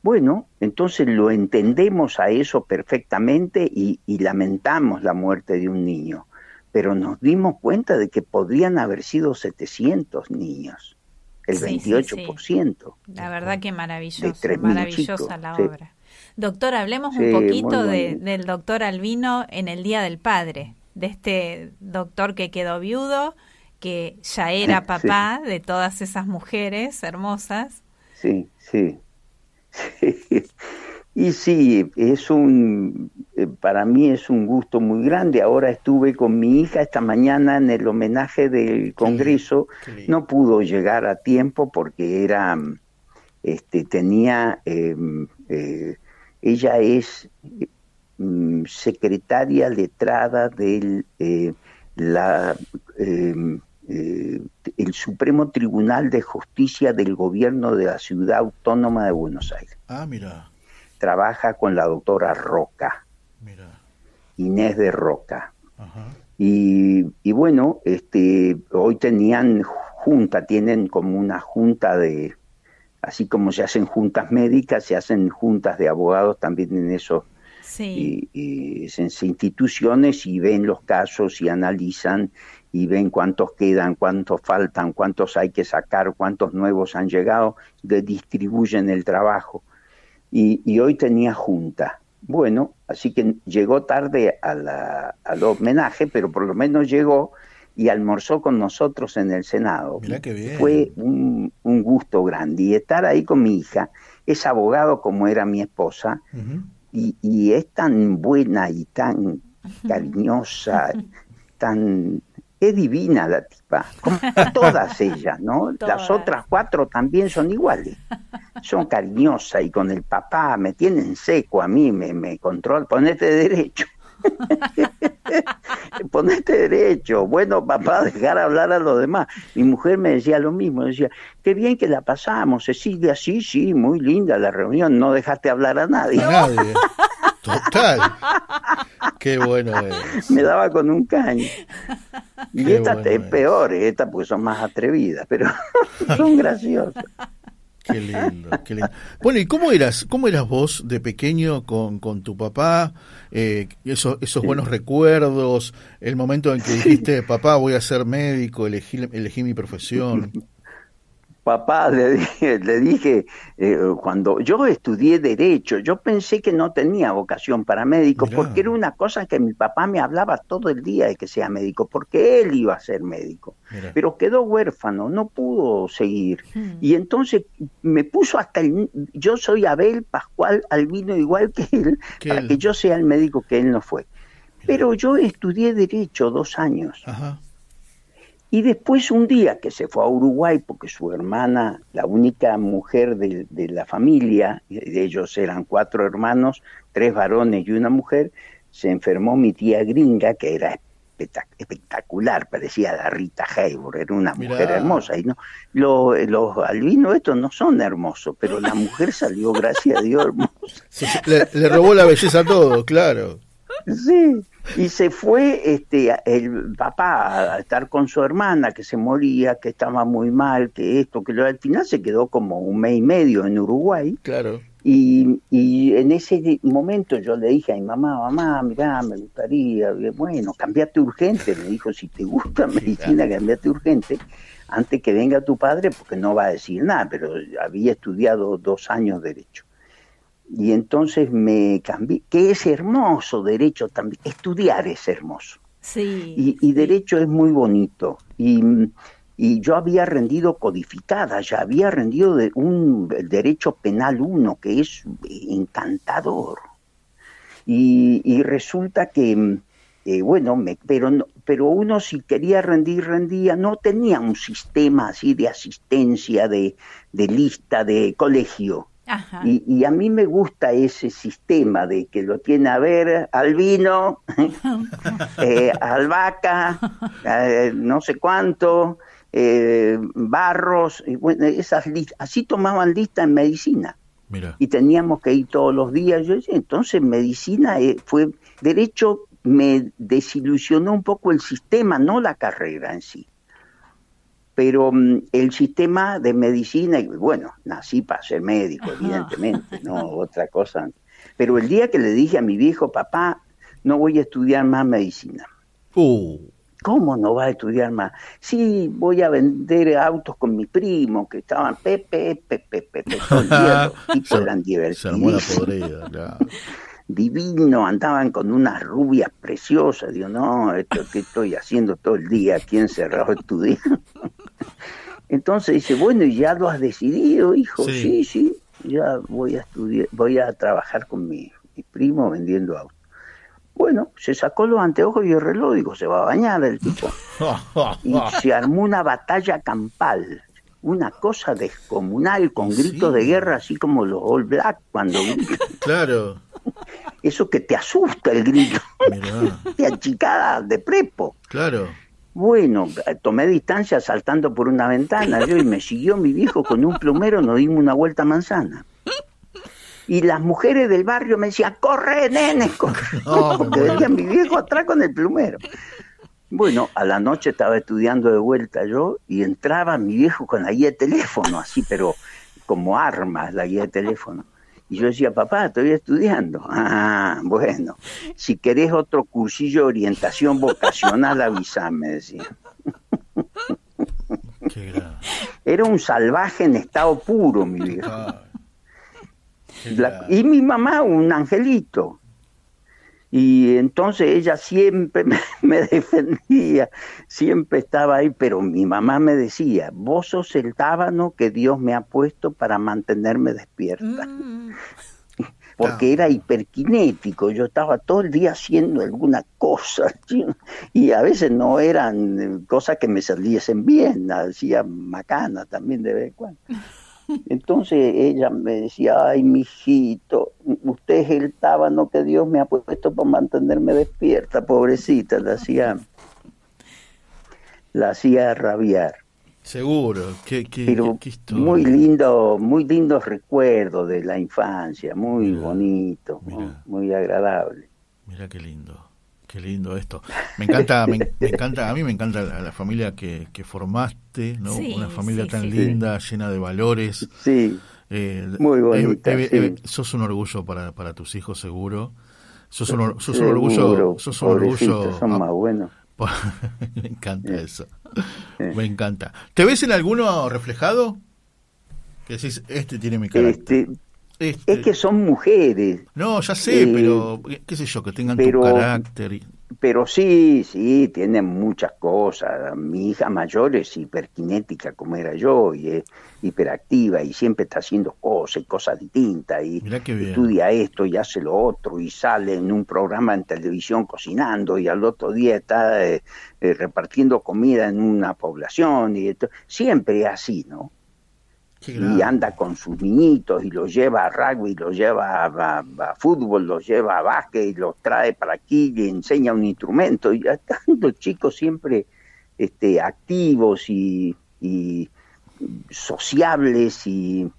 Bueno, entonces lo entendemos a eso perfectamente y, y lamentamos la muerte de un niño, pero nos dimos cuenta de que podrían haber sido 700 niños, el Sí, sí, 28%. La verdad que maravilloso, 3.000 maravillosa chicos, la obra. Doctor, hablemos un poquito de- del doctor Albino en el Día del Padre, de este doctor que quedó viudo, que ya era papá de todas esas mujeres hermosas. Sí, sí. sí. Y sí, es un, eh, para mí es un gusto muy grande. Ahora estuve con mi hija esta mañana en el homenaje del Congreso. No pudo llegar a tiempo porque era, este, tenía, eh, eh, ella es mm, secretaria letrada del eh, la eh, eh, el Supremo Tribunal de Justicia del Gobierno de la Ciudad Autónoma de Buenos Aires. Ah, mira, Trabaja con la doctora Roca. Inés de Roca. Ajá. Y, y bueno, este, hoy tenían junta, tienen como una junta de, así como se hacen juntas médicas, se hacen juntas de abogados también en esos Sí, y, y en esas instituciones y ven los casos y analizan y ven cuántos quedan, cuántos faltan, cuántos hay que sacar, cuántos nuevos han llegado, de- distribuyen el trabajo. Y, y hoy tenía junta. Bueno, así que llegó tarde a la- al homenaje, pero por lo menos llegó y almorzó con nosotros en el Senado. Mirá qué bien. Fue un, un gusto grande. Y estar ahí con mi hija, es abogado como era mi esposa, y, y es tan buena y tan cariñosa, tan... Es divina la tipa, como todas ellas, ¿no? Las otras cuatro también son iguales. Son cariñosas y con el papá me tienen seco a mí, me, me controlan, ponete derecho. ponete derecho. Bueno, papá, dejar hablar a los demás. Mi mujer me decía lo mismo, decía, qué bien que la pasamos, Cecilia, sí, sí, muy linda la reunión, no dejaste hablar a nadie. A nadie. Total. Qué bueno es. me daba con un caño. Y Qué esta bueno es peor, esta porque son más atrevidas, pero son graciosas. Qué lindo, qué lindo. Bueno, ¿y cómo eras, cómo eras vos de pequeño con, con tu papá? Eh, esos, esos buenos recuerdos, el momento en que dijiste, papá, voy a ser médico, elegí, elegí mi profesión. Papá, le dije, le dije eh, cuando yo estudié Derecho, yo pensé que no tenía vocación para médico, porque era una cosa que mi papá me hablaba todo el día de que sea médico, porque él iba a ser médico. Pero quedó huérfano, no pudo seguir. Y entonces me puso hasta el... Yo soy Abel Pascual Albino igual que él, Que para él. que yo sea el médico que él no fue. Pero yo estudié Derecho dos años. Ajá. Y después un día que se fue a Uruguay porque su hermana, la única mujer de, de la familia, de ellos eran cuatro hermanos, tres varones y una mujer, se enfermó mi tía gringa, que era espectac- espectacular, parecía la Rita Hayworth, era una Mirá. mujer hermosa. Y no, lo- los albinos estos no son hermosos, pero la mujer salió, gracias a Dios, hermosa. Le, le robó la belleza a todo, claro. Sí, y se fue este el papá a estar con su hermana que se moría, que estaba muy mal, que esto, que lo al final se quedó como un mes y medio en Uruguay. Claro. Y, y en ese momento yo le dije a mi mamá, mamá, mirá, me gustaría, Y, bueno, cambiate urgente, me dijo, si te gusta medicina, cambiate urgente, antes que venga tu padre, porque no va a decir nada, pero había estudiado dos años derecho. Y entonces me cambié, que es hermoso derecho también, estudiar es hermoso. Sí. Y, y derecho es muy bonito. Y, y yo había rendido codificada, ya había rendido de un el derecho penal 1, que es encantador. Y, y resulta que, eh, bueno, me, pero, no- pero uno si quería rendir, rendía, no tenía un sistema así de asistencia, de, de lista, de colegio. Ajá. Y, y a mí me gusta ese sistema de que lo tiene a ver Albino, eh, Albaca, eh, no sé cuánto, eh, Barros, y bueno, esas listas, así tomaban lista en medicina. Mira. Y teníamos que ir todos los días. Yo decía, entonces medicina eh, fue, derecho me desilusionó un poco el sistema, no la carrera en sí pero mm, el sistema de medicina, y bueno, nací para ser médico, evidentemente, no otra cosa. Pero el día que le dije a mi viejo, papá, no voy a estudiar más medicina. Uh, ¿Cómo no va a estudiar más? Sí, voy a vender autos con mi primo, que estaban pepe, pepe, pepe, todo el día. Los tipos eran se armó la divertidos podrida, claro. divino, andaban con unas rubias preciosas. Digo, no, esto que estoy haciendo todo el día aquí encerrado estudiando. Entonces dice, bueno, ¿y ya lo has decidido, hijo? Sí. Sí, sí, ya voy a estudiar, voy a trabajar con mi, mi primo vendiendo autos. Bueno, se sacó los anteojos y el reloj, digo, se va a bañar el tipo. Y se armó una batalla campal, una cosa descomunal, con gritos de guerra, así como los All Black cuando. Claro. Eso que te asusta el grito, Mirá, te achicada de prepo. claro. Bueno, tomé distancia saltando por una ventana yo y me siguió mi viejo con un plumero, nos dimos una vuelta a manzana. Y las mujeres del barrio me decían, corre, nene, corre, No, porque venía mi viejo atrás con el plumero. Bueno, a la noche estaba estudiando de vuelta yo y entraba mi viejo con la guía de teléfono, así, pero como armas la guía de teléfono. Y yo decía, papá, estoy estudiando. Ah, bueno, si querés otro cursillo de orientación vocacional, avísame, decía. Qué. Era un salvaje en estado puro, mi viejo. La- y mi mamá, un angelito. Y entonces ella siempre me, me defendía, siempre estaba ahí, pero mi mamá me decía, vos sos el tábano que Dios me ha puesto para mantenerme despierta. Porque era hiperkinético, yo estaba todo el día haciendo alguna cosa, ¿sí? y a veces no eran eh, cosas que me saliesen bien, hacía macana también de vez en cuando. Entonces ella me decía, ay, mijito, usted es el tábano que Dios me ha puesto para mantenerme despierta, pobrecita, la hacía, la hacía rabiar. Seguro. Qué, qué, Pero qué- qué historia. muy lindo, muy lindos recuerdos de la infancia, muy bonito, muy, muy agradable. Mira qué lindo. Qué lindo esto. Me encanta, me, me encanta, a mí me encanta la, la familia que, que formaste, ¿no? Sí, Una familia sí, tan sí. linda, llena de valores. Sí, Eh, Muy eh, bonita, eh, sí. eh, sos un orgullo para, para tus hijos, seguro. Sos un, sos un orgullo. Sos un orgullo. son ah, más buenos. me encanta eso. Me encanta. ¿Te ves en alguno reflejado? Que decís, este tiene mi carácter. Este, Es que son mujeres. No, ya sé, Eh, pero qué sé yo, que tengan pero- tu carácter. y- Pero sí, sí, tienen muchas cosas. Mi hija mayor es hiperkinética como era yo y es hiperactiva y siempre está haciendo cosas y cosas distintas y estudia esto y hace lo otro y sale en un programa en televisión cocinando y al otro día está eh, eh, repartiendo comida en una población y esto. siempre es así, ¿no? Y anda con sus niñitos y los lleva a rugby, los lleva a, a- a fútbol, los lleva a básquet y los trae para aquí y enseña un instrumento. Y están los chicos siempre este, activos y, y sociables y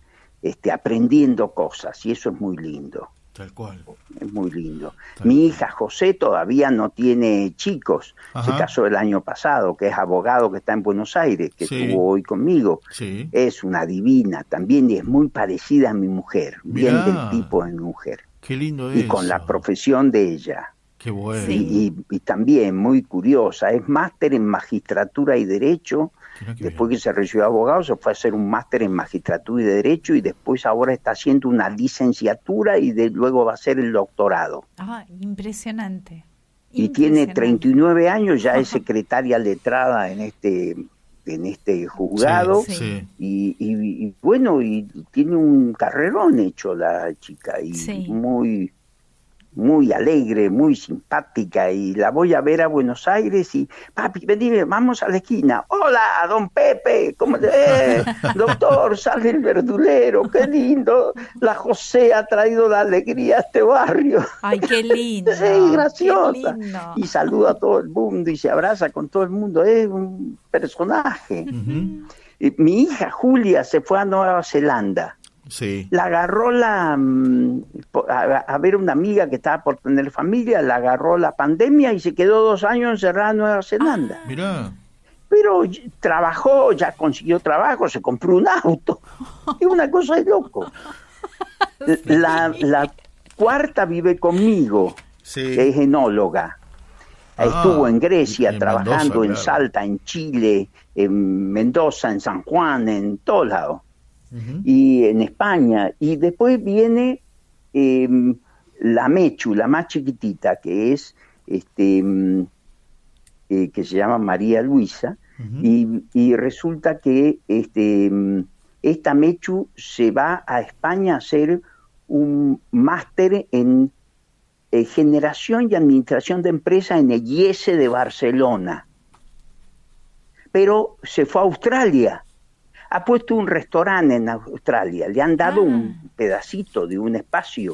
este, aprendiendo cosas. Y eso es muy lindo. Tal cual. Es muy lindo. Mi hija José todavía no tiene chicos. Se casó el año pasado, que es abogado que está en Buenos Aires, que Sí. estuvo hoy conmigo. Sí. Es una divina también y es muy parecida a mi mujer, bien del tipo de mi mujer. Qué lindo Y con la profesión de ella. Qué bueno. Y también muy curiosa, es máster en magistratura y derecho. Después que se recibió de abogado, se fue a hacer un máster en magistratura y derecho y después ahora está haciendo una licenciatura y de, luego va a hacer el doctorado. Ah, impresionante. Y tiene 39 años, ya es secretaria letrada en este en este juzgado Sí, sí. Y, y- y bueno y tiene un carrerón hecho la chica y Sí. muy muy alegre, muy simpática y la voy a ver a Buenos Aires y papi, vení, vamos a la esquina. Hola, don Pepe, ¿cómo te eh, Doctor, sale el verdulero, qué lindo. La José ha traído la alegría a este barrio. Ay, qué lindo. Sí, graciosa. Qué lindo. Y saluda a todo el mundo y se abraza con todo el mundo. Es un personaje. Y Mi hija Julia se fue a Nueva Zelanda. Sí. La agarró la mm, a, a ver una amiga que estaba por tener familia, la agarró la pandemia y se quedó dos años encerrada en Nueva Zelanda. Mirá. Pero trabajó, ya consiguió trabajo, se compró un auto. Es una cosa de loco. La, la cuarta vive conmigo, que es enóloga. Ah, Estuvo en Grecia en trabajando Mendoza, en claro. Salta, en Chile, en Mendoza, en San Juan, en todos lados. Y en España. Y después viene eh, la Mechu, la más chiquitita, que es este mm, eh, que se llama María Luisa. y, y resulta que este mm, esta Mechu se va a España a hacer un máster en eh, generación y administración de empresas en el IES de Barcelona. Pero se fue a Australia. Ha puesto un restaurante en Australia. Le han dado un pedacito de un espacio.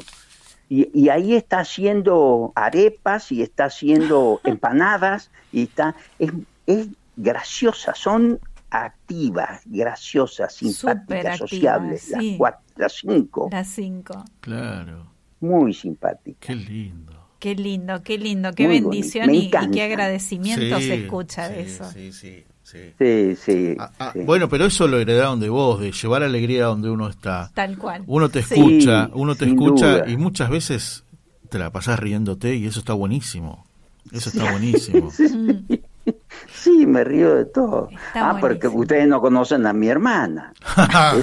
Y, y ahí está haciendo arepas y está haciendo empanadas y está es, es graciosa, son activas, graciosas, simpáticas, sociables, sí. las cuatro, las cinco, Las cinco. Claro. muy simpáticas. Qué lindo. Qué lindo, qué lindo, qué Muy bendición y, qué agradecimiento Sí, se escucha de sí, eso. Sí, sí, sí. Sí, sí, Ah, sí. Bueno, pero eso lo heredaron de vos, de llevar alegría donde uno está. Tal cual. Uno te Sí. escucha, uno te escucha duda. y muchas veces te la pasás riéndote y eso está buenísimo. Eso está buenísimo. Sí, me río de todo. Está ah, porque ustedes no conocen a mi hermana.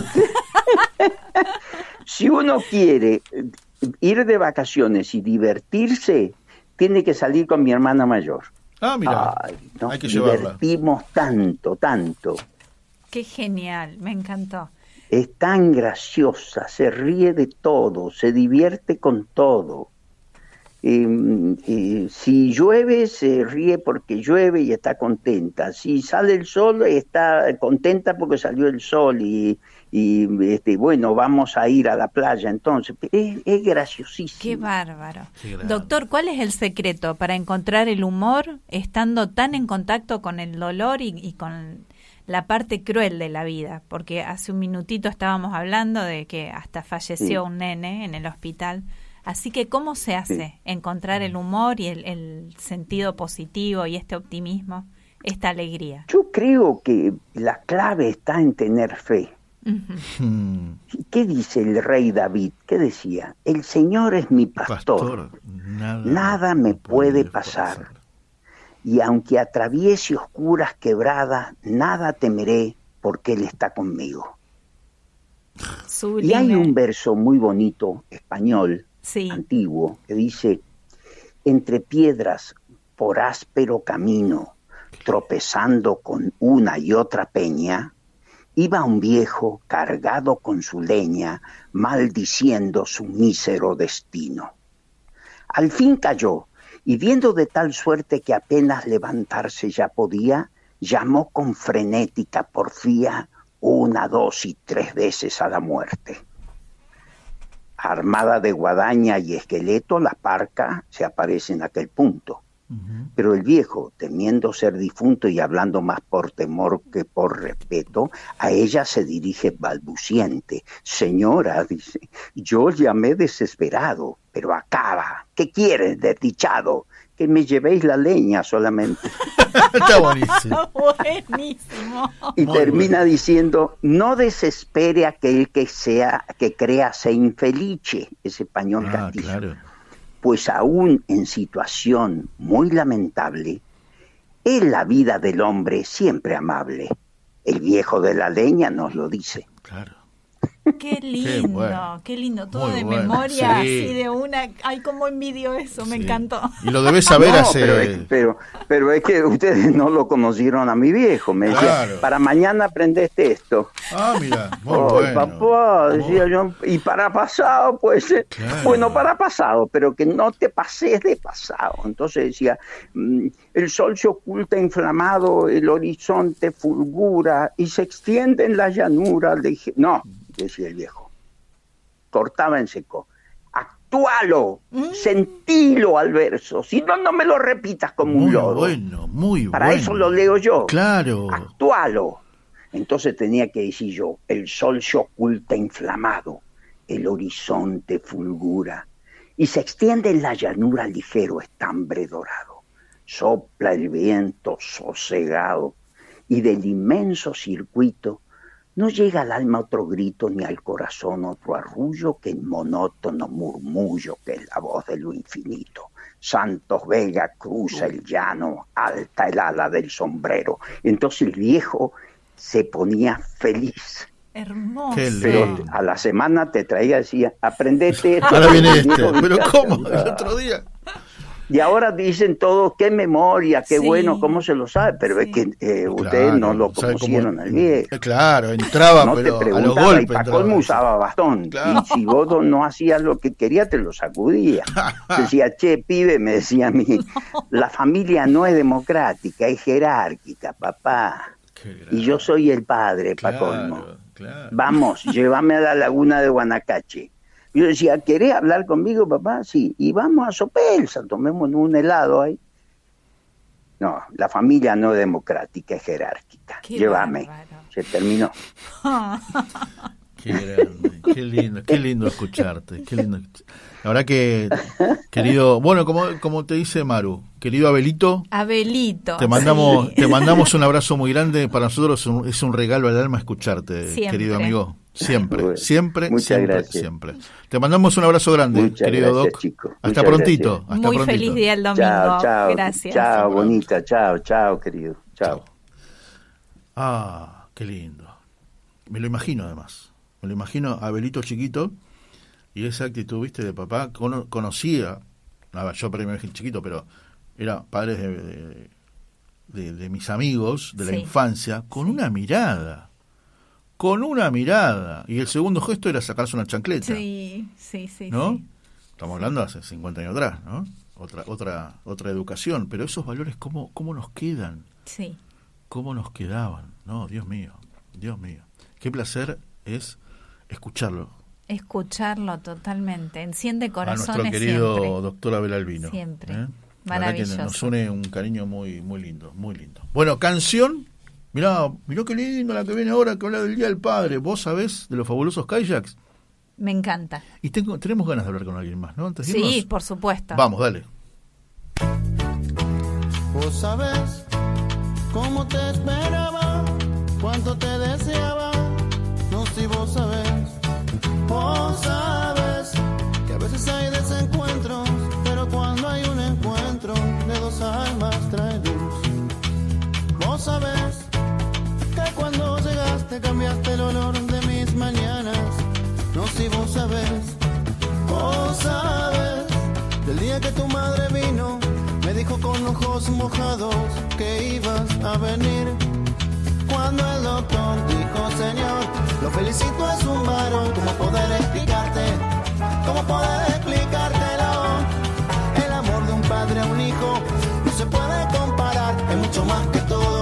si uno quiere ir de vacaciones y divertirse, tiene que salir con mi hermana mayor. Ah, mira. Ay, nos Hay que llevarla. divertimos tanto, tanto. Qué genial, me encantó. Es tan graciosa, se ríe de todo, se divierte con todo. Eh, eh, si llueve, se ríe porque llueve y está contenta. Si sale el sol, está contenta porque salió el sol. Y, y, este, bueno, vamos a ir a la playa entonces. Es, es graciosísimo. Qué bárbaro. Doctor, ¿cuál es el secreto para encontrar el humor estando tan en contacto con el dolor y, y con la parte cruel de la vida? Porque hace un minutito estábamos hablando de que hasta falleció Sí. un nene en el hospital. Así que, ¿cómo se hace encontrar el humor y el, el sentido positivo y este optimismo, esta alegría? Yo creo que la clave está en tener fe. Ujú. Hmm, ¿Y ¿Qué dice el rey David? ¿Qué decía? El Señor es mi pastor. pastor, nada, Nada me puede pasar. Y aunque atraviese oscuras quebradas, nada temeré porque Él está conmigo. Sublime. Y hay un verso muy bonito, español, Sí. antiguo, que dice, entre piedras por áspero camino, tropezando con una y otra peña, iba un viejo cargado con su leña, maldiciendo su mísero destino. Al fin cayó, y viendo de tal suerte que apenas levantarse ya podía, llamó con frenética porfía una, dos y tres veces a la muerte. Armada de guadaña y esqueleto, la parca se aparece en aquel punto. Pero el viejo, temiendo ser difunto y hablando más por temor que por respeto, a ella se dirige balbuciente. Señora, dice, yo llamé desesperado, pero acaba. ¿Qué quieres, desdichado? Que me llevéis la leña solamente. Está buenísimo. Buenísimo. Y termina diciendo, no desespere aquel que sea, que crea se infelice, ese español Ah, castizo. claro. Pues aún en situación muy lamentable, es la vida del hombre siempre amable. El viejo de la leña nos lo dice. Qué lindo, bueno. qué lindo, todo Muy de bueno, memoria, sí. así de una. Ay, cómo envidio eso, me encantó. Y lo debes saber No, hace... Pero es, pero, pero es que ustedes no lo conocieron a mi viejo. Me decía, para mañana aprendeste esto. Ah, mira, muy Ay, bueno. papá, decía yo, y para pasado, pues, eh, bueno, para pasado, pero que no te pases de pasado. Entonces decía, mm, el sol se oculta inflamado, el horizonte fulgura y se extiende en la llanura. Le dije, no, decía el viejo, cortaba en seco. Actualo, sentilo al verso, si no, no me lo repitas como un Muy lodo. bueno, muy Para bueno. eso lo leo yo. Claro. Actualo. Entonces tenía que decir yo, el sol se oculta inflamado, el horizonte fulgura, y se extiende en la llanura ligero estambre dorado. Sopla el viento sosegado, y del inmenso circuito no llega al alma otro grito ni al corazón otro arrullo que el monótono murmullo que es la voz de lo infinito. Santos Vega cruza el llano, alta el ala del sombrero. Entonces el viejo se ponía feliz. Hermoso. Pero a la semana te traía, decía, aprendete esto. Ahora viene este. Pero ¿cómo? El otro día. Y ahora dicen todos, qué memoria, qué Sí. bueno, cómo se lo sabe, pero es que eh, ustedes no lo conocieron al viejo. Eh, Claro, entraba, no pero te a los preguntaba golpes. y para colmo usaba bastón. Claro. Y si vos no- hacías lo que querías, te lo sacudía. Decía, che, pibe, me decía a mí, la familia no es democrática, es jerárquica, papá. Y yo soy el padre, para colmo. Vamos, llévame a la laguna de Guanacache. Yo decía, ¿querés hablar conmigo, papá? Sí. Y vamos a Sopelsa, tomemos un helado ahí. No, la familia no es democrática, es jerárquica. Qué Llévame. Se terminó. Qué grande, qué lindo, qué lindo escucharte, qué lindo. La verdad que, querido, bueno, como, como te dice Maru, querido Abelito, Abelito. te mandamos, sí. te mandamos un abrazo muy grande. Para nosotros es un, es un regalo al alma escucharte, Siempre. querido amigo. Siempre, Bueno, siempre, muchas siempre, gracias. siempre. Te mandamos un abrazo grande, Muchas querido gracias, Doc. Hasta Muchas prontito. gracias. Hasta Muy prontito. feliz día el domingo. Chao, chao. Gracias. Chao, bonita. Chao, chao, querido. Chao. Ah, qué lindo. Me lo imagino además. Me lo imagino a Abelito chiquito y esa actitud, viste, de papá. Cono- conocía, yo primero dije chiquito, pero era padre de, de, de- de mis amigos de la infancia, con una mirada. Con una mirada. Y el segundo gesto era sacarse una chancleta. Sí, sí, sí. ¿no? sí. Estamos hablando hace 50 años atrás, ¿no? Otra, otra, otra educación. Pero esos valores, ¿cómo, cómo nos quedan? Sí. cómo nos quedaban. No, Dios mío, Dios mío. Qué placer es escucharlo. Escucharlo totalmente. Enciende a corazones nuestro querido siempre. doctor Abel Albino. Siempre. ¿eh? La verdad que Maravilloso. nos une un cariño muy, muy lindo, muy lindo. Bueno, canción. Mirá, mirá qué lindo la que viene ahora que habla del Día del Padre. ¿Vos sabés de los fabulosos kayaks? Me encanta. Y tengo, tenemos ganas de hablar con alguien más, ¿no? Antes Sí, irnos. por supuesto. Vamos, dale. Vos sabés cómo te esperaba, cuánto te deseaba. No si vos sabés, vos sabés que a veces hay desencuentros, Llegaste cambiaste el olor de mis mañanas si vos sabes, vos sabes. Del día que tu madre vino, me dijo con ojos mojados que ibas a venir. Cuando el doctor dijo, Señor, lo felicito, es un varón. ¿Cómo poder explicarte? ¿Cómo poder explicártelo? El amor de un padre a un hijo no se puede comparar, es mucho más que todo.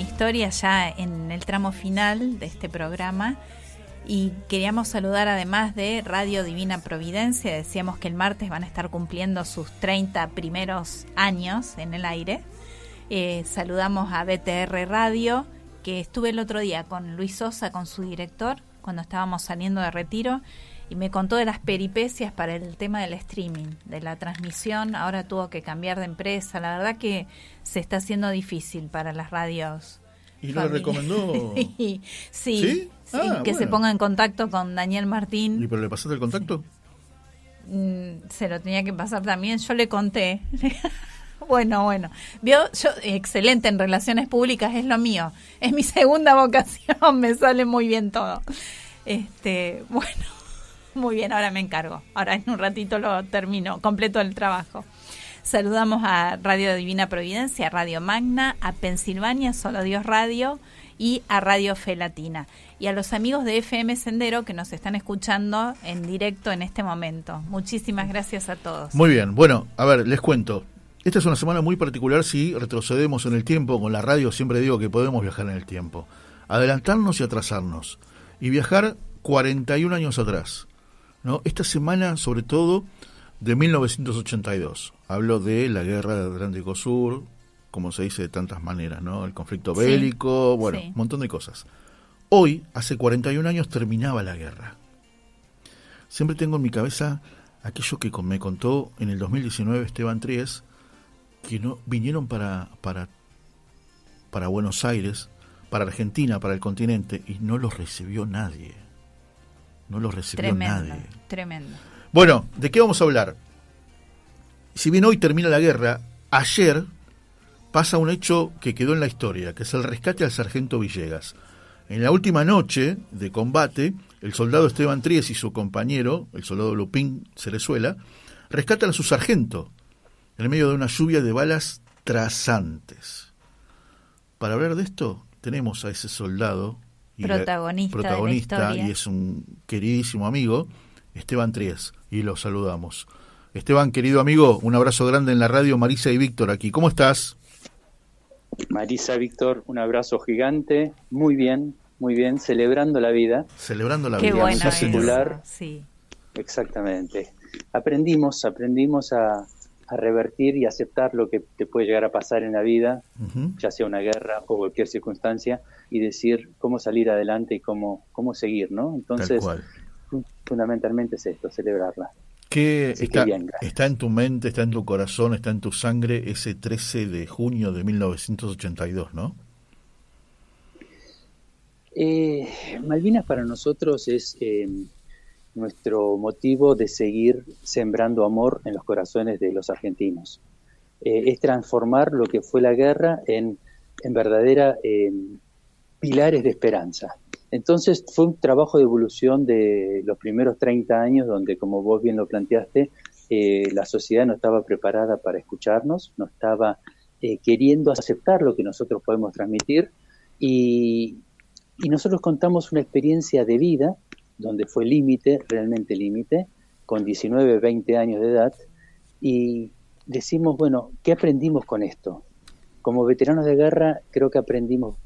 Historia, ya en el tramo final de este programa. Y queríamos saludar además de Radio Divina Providencia. Decíamos que el martes van a estar cumpliendo sus 30 primeros años en el aire. Eh, saludamos a BTR Radio, que estuve el otro día con Luis Sosa, con su director, cuando estábamos saliendo de retiro, y me contó de las peripecias para el tema del streaming, de la transmisión. Ahora tuvo que cambiar de empresa. La verdad que se está haciendo difícil para las radios. ¿Y lo recomendó? sí, sí, ¿Sí? sí, Ah, que se ponga en contacto con Daniel Martín. ¿Y pero le pasaste el contacto? Mm, se lo tenía que pasar también. Yo le conté. bueno, bueno. Vio, yo, excelente en relaciones públicas, es lo mío. Es mi segunda vocación, me sale muy bien todo. Este, bueno, muy bien, ahora me encargo. Ahora en un ratito lo termino, completo el trabajo. Saludamos a Radio Divina Providencia, Radio Magna, a Pensilvania, Solo Dios Radio y a Radio Fe Latina. Y a los amigos de FM Sendero que nos están escuchando en directo en este momento. Muchísimas gracias a todos. Muy bien, bueno, a ver, les cuento. Esta es una semana muy particular si retrocedemos en el tiempo. Con la radio siempre digo que podemos viajar en el tiempo. Adelantarnos y atrasarnos. Y viajar 41 años atrás. ¿No? Esta semana, sobre todo, de 1982. Hablo de la guerra del Atlántico Sur, como se dice de tantas maneras, ¿no? El conflicto Sí, bélico, bueno, sí. un montón de cosas. Hoy, hace 41 años, terminaba la guerra. Siempre tengo en mi cabeza aquello que me contó en el 2019 Esteban Tries, que no vinieron para, para, para Buenos Aires, para Argentina, para el continente, y no los recibió nadie. No los recibió Tremendo, nadie. tremendo. Bueno, ¿de qué vamos a hablar? Si bien hoy termina la guerra, ayer pasa un hecho que quedó en la historia, que es el rescate al sargento Villegas. En la última noche de combate, el soldado Esteban Tries y su compañero, el soldado Lupín Cerezuela, rescatan a su sargento en medio de una lluvia de balas trasantes. Para hablar de esto, tenemos a ese soldado y la- Protagonista de la protagonista y es un queridísimo amigo, Esteban Tries, y lo saludamos. Esteban, querido amigo, un abrazo grande en la radio, Marisa y Víctor aquí. ¿Cómo estás? Marisa, Víctor, un abrazo gigante, muy bien, muy bien, celebrando la vida. Celebrando la Qué vida. señor. sí. Exactamente. Aprendimos, aprendimos a, a revertir y aceptar lo que te puede llegar a pasar en la vida, ya sea una guerra o cualquier circunstancia, y decir cómo salir adelante y cómo, cómo seguir, ¿no? Entonces, fundamentalmente es esto, celebrarla. ¿Qué que está, bien, gracias. está en tu mente, está en tu corazón, está en tu sangre ese 13 de junio de 1982, ¿no? Eh, Malvinas para nosotros es eh, nuestro motivo de seguir sembrando amor en los corazones de los argentinos. Eh, es transformar lo que fue la guerra en, en verdadera eh, pilares de esperanza. Entonces fue un trabajo de evolución de los primeros 30 años donde, como vos bien lo planteaste, eh, la sociedad no estaba preparada para escucharnos, no estaba eh, queriendo aceptar lo que nosotros podemos transmitir y nosotros contamos una experiencia de vida donde fue límite, realmente límite, con 19, 20 años de edad, y decimos, bueno, ¿qué aprendimos con esto? Como veteranos de guerra creo que aprendimos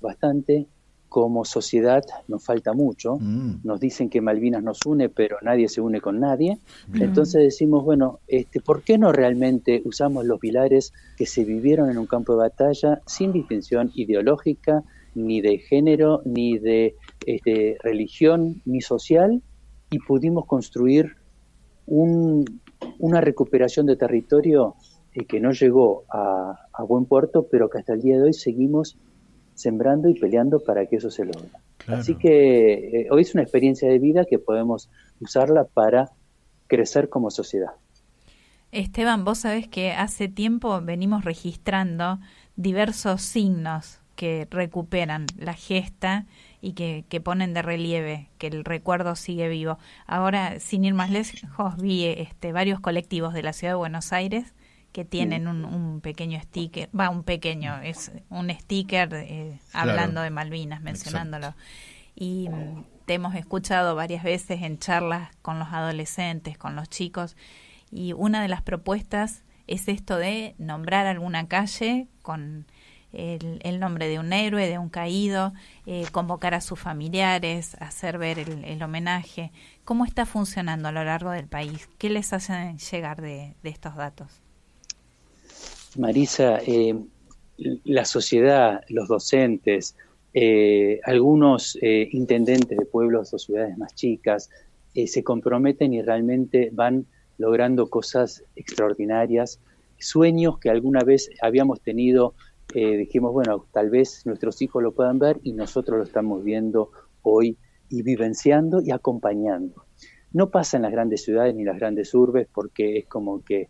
bastante, como sociedad nos falta mucho, Mm. nos dicen que Malvinas nos une, pero nadie se une con nadie, Mm. entonces decimos, bueno, este, ¿por qué no realmente usamos los pilares que se vivieron en un campo de batalla sin distinción ideológica, ni de género, ni de este, religión, ni social, y pudimos construir un- una recuperación de territorio eh, que no llegó a, a buen puerto, pero que hasta el día de hoy seguimos sembrando y peleando para que eso se logre. Así que eh, hoy es una experiencia de vida que podemos usarla para crecer como sociedad. Esteban, vos sabés que hace tiempo venimos registrando diversos signos que recuperan la gesta y que, que ponen de relieve que el recuerdo sigue vivo. Ahora, sin ir más lejos, vi este, varios colectivos de la ciudad de Buenos Aires que tienen un, un pequeño sticker, va, un pequeño, es un sticker eh, Claro. hablando de Malvinas, mencionándolo. Y mm, te hemos escuchado varias veces en charlas con los adolescentes, con los chicos, y una de las propuestas es esto de nombrar alguna calle con el, nombre de un héroe, de un caído, eh, convocar a sus familiares, hacer ver el, homenaje. ¿Cómo está funcionando a lo largo del país? ¿Qué les hacen llegar de, estos datos? Marisa, eh, la sociedad, los docentes, eh, algunos intendentes de pueblos o ciudades más chicas se comprometen y realmente van logrando cosas extraordinarias, sueños que alguna vez habíamos tenido, eh, dijimos, bueno, tal vez nuestros hijos lo puedan ver y nosotros lo estamos viendo hoy y vivenciando y acompañando. No pasa en las grandes ciudades ni las grandes urbes porque es como que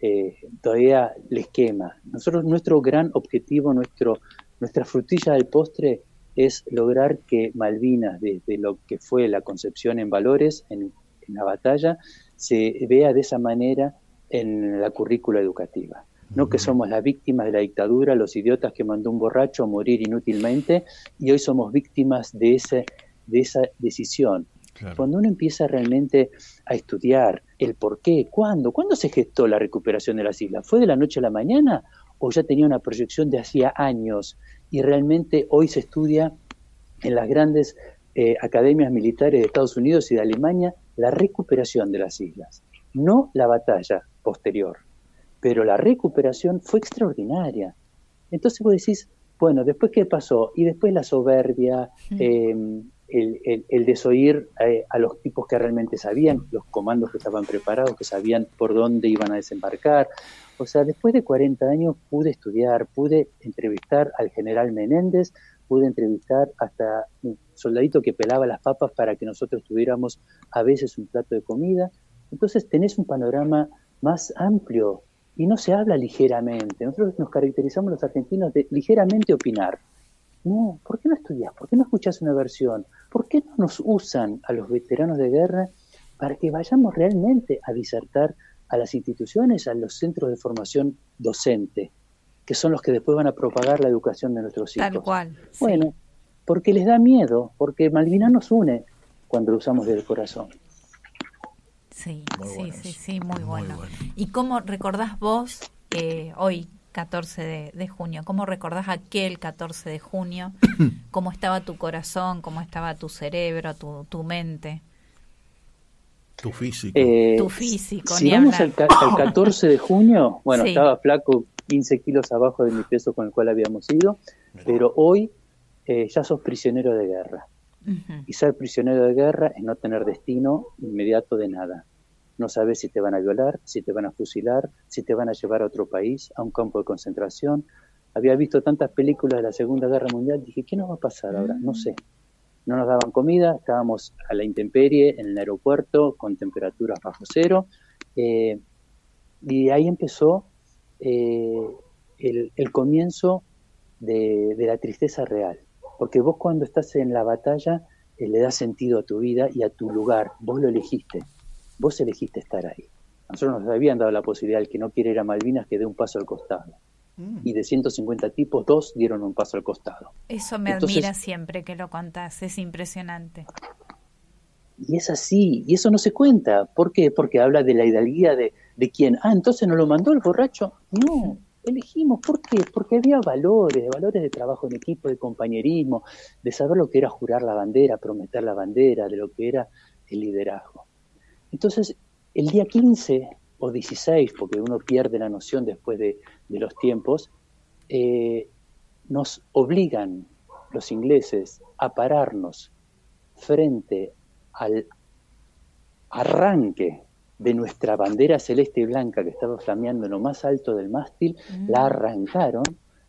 eh, todavía les quema. Nosotros, nuestro gran objetivo, nuestro, nuestra frutilla del postre es lograr que Malvinas, desde lo que fue la concepción en valores, en, en la batalla, se vea de esa manera en la currícula educativa. No que somos las víctimas de la dictadura, los idiotas que mandó un borracho a morir inútilmente, y hoy somos víctimas de, ese, de esa decisión. Cuando uno empieza realmente a estudiar el por qué, cuándo, cuándo se gestó la recuperación de las islas, ¿fue de la noche a la mañana o ya tenía una proyección de hacía años? Y realmente hoy se estudia en las grandes eh, academias militares de Estados Unidos y de Alemania la recuperación de las islas, no la batalla posterior. Pero la recuperación fue extraordinaria. Entonces vos decís, bueno, después qué pasó, y después la soberbia, eh, el, el- el desoír eh, a los tipos que realmente sabían, los comandos que estaban preparados, que sabían por dónde iban a desembarcar. O sea, después de 40 años pude estudiar, pude entrevistar al general Menéndez, pude entrevistar hasta un soldadito que pelaba las papas para que nosotros tuviéramos a veces un plato de comida. Entonces tenés un panorama más amplio y no se habla ligeramente. Nosotros nos caracterizamos los argentinos de ligeramente opinar. No, ¿por qué no estudias? ¿Por qué no escuchas una versión? ¿Por qué no nos usan a los veteranos de guerra para que vayamos realmente a disertar a las instituciones, a los centros de formación docente, que son los que después van a propagar la educación de nuestros hijos? Tal cual. Bueno, porque les da miedo, porque Malvinas nos une cuando lo usamos del corazón. Sí, sí, sí, sí, muy, bueno. ¿Y cómo recordás vos eh, hoy, 14 de, de junio, cómo recordás aquel 14 de junio? ¿Cómo estaba tu corazón? ¿Cómo estaba tu cerebro, tu, tu mente? Tu físico. Eh, Tu físico, Si ni vamos al, ca- al 14 de junio, bueno, Sí. estaba flaco, 15 kilos abajo de mi peso con el cual habíamos ido, pero hoy eh, ya sos prisionero de guerra. Y ser prisionero de guerra es no tener destino inmediato de nada. No sabes si te van a violar, si te van a fusilar, si te van a llevar a otro país, a un campo de concentración. Había visto tantas películas de la Segunda Guerra Mundial, dije, ¿qué nos va a pasar ahora? No sé. No nos daban comida, estábamos a la intemperie en el aeropuerto con temperaturas bajo cero. eh, y ahí empezó eh, el, el comienzo de, de la tristeza real. Porque vos cuando estás en la batalla eh, le das sentido a tu vida y a tu lugar. Vos lo elegiste. Vos elegiste estar ahí. A nosotros nos habían dado la posibilidad, el que no quiere ir a Malvinas, que dé un paso al costado. Y de 150 tipos, dos dieron un paso al costado. Eso me Entonces- admira siempre que lo contás, es impresionante. Y es así, y eso no se cuenta. ¿Por qué? Porque habla de la hidalguía de, de quién. Ah, entonces no lo mandó el borracho. No, elegimos. ¿Por qué? Porque había valores, valores de trabajo en equipo, de compañerismo, de saber lo que era jurar la bandera, prometer la bandera, de lo que era el liderazgo. Entonces, el día 15 o 16, porque uno pierde la noción después de, de los tiempos, eh, nos obligan los ingleses a pararnos frente al arranque de nuestra bandera celeste y blanca que estaba flameando en lo más alto del mástil, la arrancaron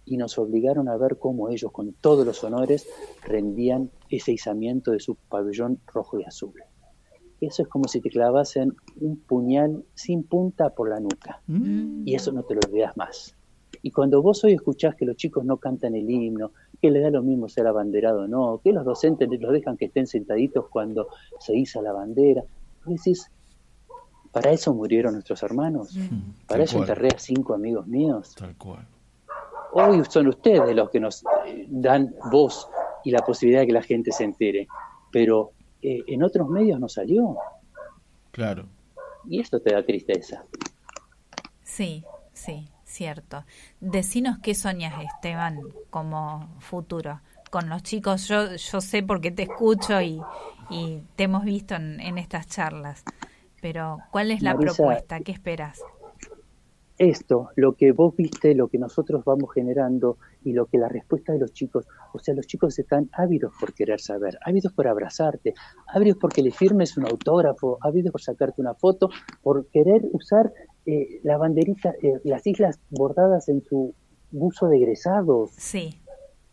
y nos obligaron a ver cómo ellos, con todos los honores, rendían ese izamiento de su pabellón rojo y azul. Eso es como si te clavasen un puñal sin punta por la nuca. Y eso no te lo olvidas más. Y cuando vos hoy escuchás que los chicos no cantan el himno, que les da lo mismo ser abanderado o no, que los docentes los dejan que estén sentaditos cuando se iza la bandera, vos decís, ¿para eso murieron nuestros hermanos? ¿Para Tal eso cual. enterré a cinco amigos míos? Tal cual. Hoy son ustedes los que nos eh, dan voz y la posibilidad de que la gente se entere, pero eh, en otros medios no salió. Claro. Y esto te da tristeza. Sí, sí, cierto. Decinos qué soñas, Esteban, como futuro. Con los chicos, yo, yo sé porque te escucho y, y te hemos visto en, en estas charlas, pero ¿cuál es la Marisa, propuesta? ¿Qué esperas? esto, lo que vos viste, lo que nosotros vamos generando y lo que la respuesta de los chicos, o sea, los chicos están ávidos por querer saber, ávidos por abrazarte, ávidos porque le firmes un autógrafo, ávidos por sacarte una foto, por querer usar eh, la banderita, eh, las islas bordadas en su buzo de egresados. Sí.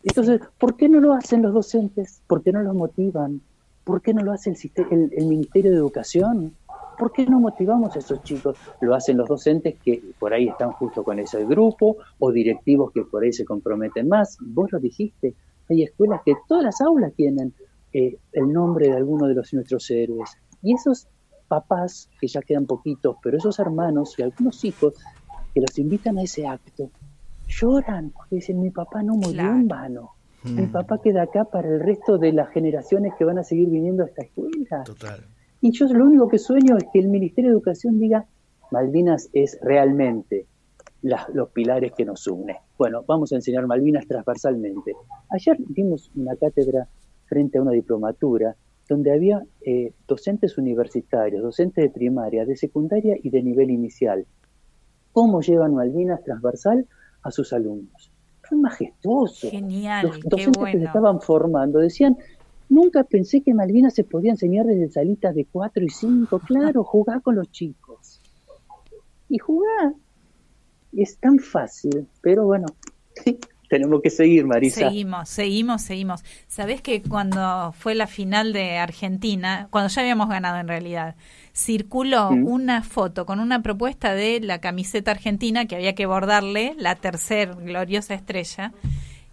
Entonces, ¿por qué no lo hacen los docentes? ¿Por qué no los motivan? ¿Por qué no lo hace el, el Ministerio de Educación? ¿Por qué no motivamos a esos chicos? Lo hacen los docentes que por ahí están justo con ese grupo o directivos que por ahí se comprometen más. Vos lo dijiste, hay escuelas que todas las aulas tienen eh, el nombre de alguno de los nuestros héroes. Y esos papás, que ya quedan poquitos, pero esos hermanos y algunos hijos que los invitan a ese acto, lloran porque dicen, mi papá no murió en vano. Mi papá queda acá para el resto de las generaciones que van a seguir viniendo a esta escuela. Total. Y yo lo único que sueño es que el Ministerio de Educación diga, Malvinas es realmente los pilares que nos unen. Bueno, vamos a enseñar Malvinas transversalmente. Ayer dimos una cátedra frente a una diplomatura donde había eh, docentes universitarios, docentes de primaria, de secundaria y de nivel inicial. cómo llevan Malvinas transversal a sus alumnos. Fue majestuoso. Genial, Los qué docentes que se estaban formando decían, nunca pensé que Malvinas se podía enseñar desde salitas de 4 y 5. Claro, jugar con los chicos. Y jugar es tan fácil, pero bueno, tenemos que seguir, Marisa. Seguimos, seguimos, seguimos. Sabés que cuando fue la final de Argentina, cuando ya habíamos ganado en realidad, circuló Mm. una foto con una propuesta de la camiseta argentina que había que bordarle la tercer gloriosa estrella.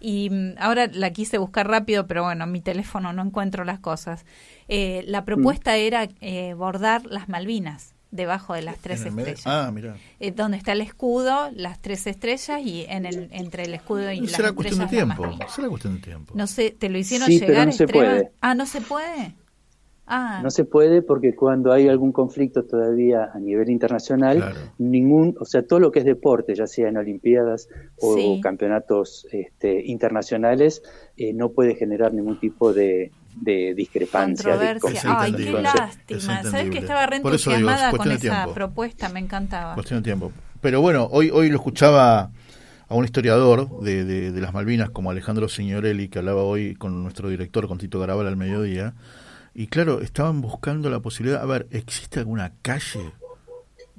Y mm, ahora la quise buscar rápido, pero bueno, en mi teléfono no encuentro las cosas. Eh, la propuesta era eh, bordar las Malvinas debajo de las tres estrellas. Ah, mira. Eh, donde está el escudo, las tres estrellas y en el entre el escudo y las Será cuestión de tiempo. Será cuestión de tiempo. No sé, ¿te lo hicieron Sí, pero llegar, no se puede. Ah, ¿no se puede? Ah, No se puede porque cuando hay algún conflicto todavía a nivel internacional, ningún, o sea, todo lo que es deporte, ya sea en Olimpiadas o Sí. campeonatos este, internacionales, eh, no puede generar ningún tipo de, de discrepancia. de controversia. Ay, qué lástima. ¿Sabes que estaba re entusiasmada con esa tiempo. propuesta? Me encantaba. Cuestión de tiempo. Pero bueno, hoy, hoy lo escuchaba a un historiador de, de- de las Malvinas como Alejandro Signorelli, que hablaba hoy con nuestro director, con Tito Garabal al mediodía. Y claro, estaban buscando la posibilidad, a ver, ¿existe alguna calle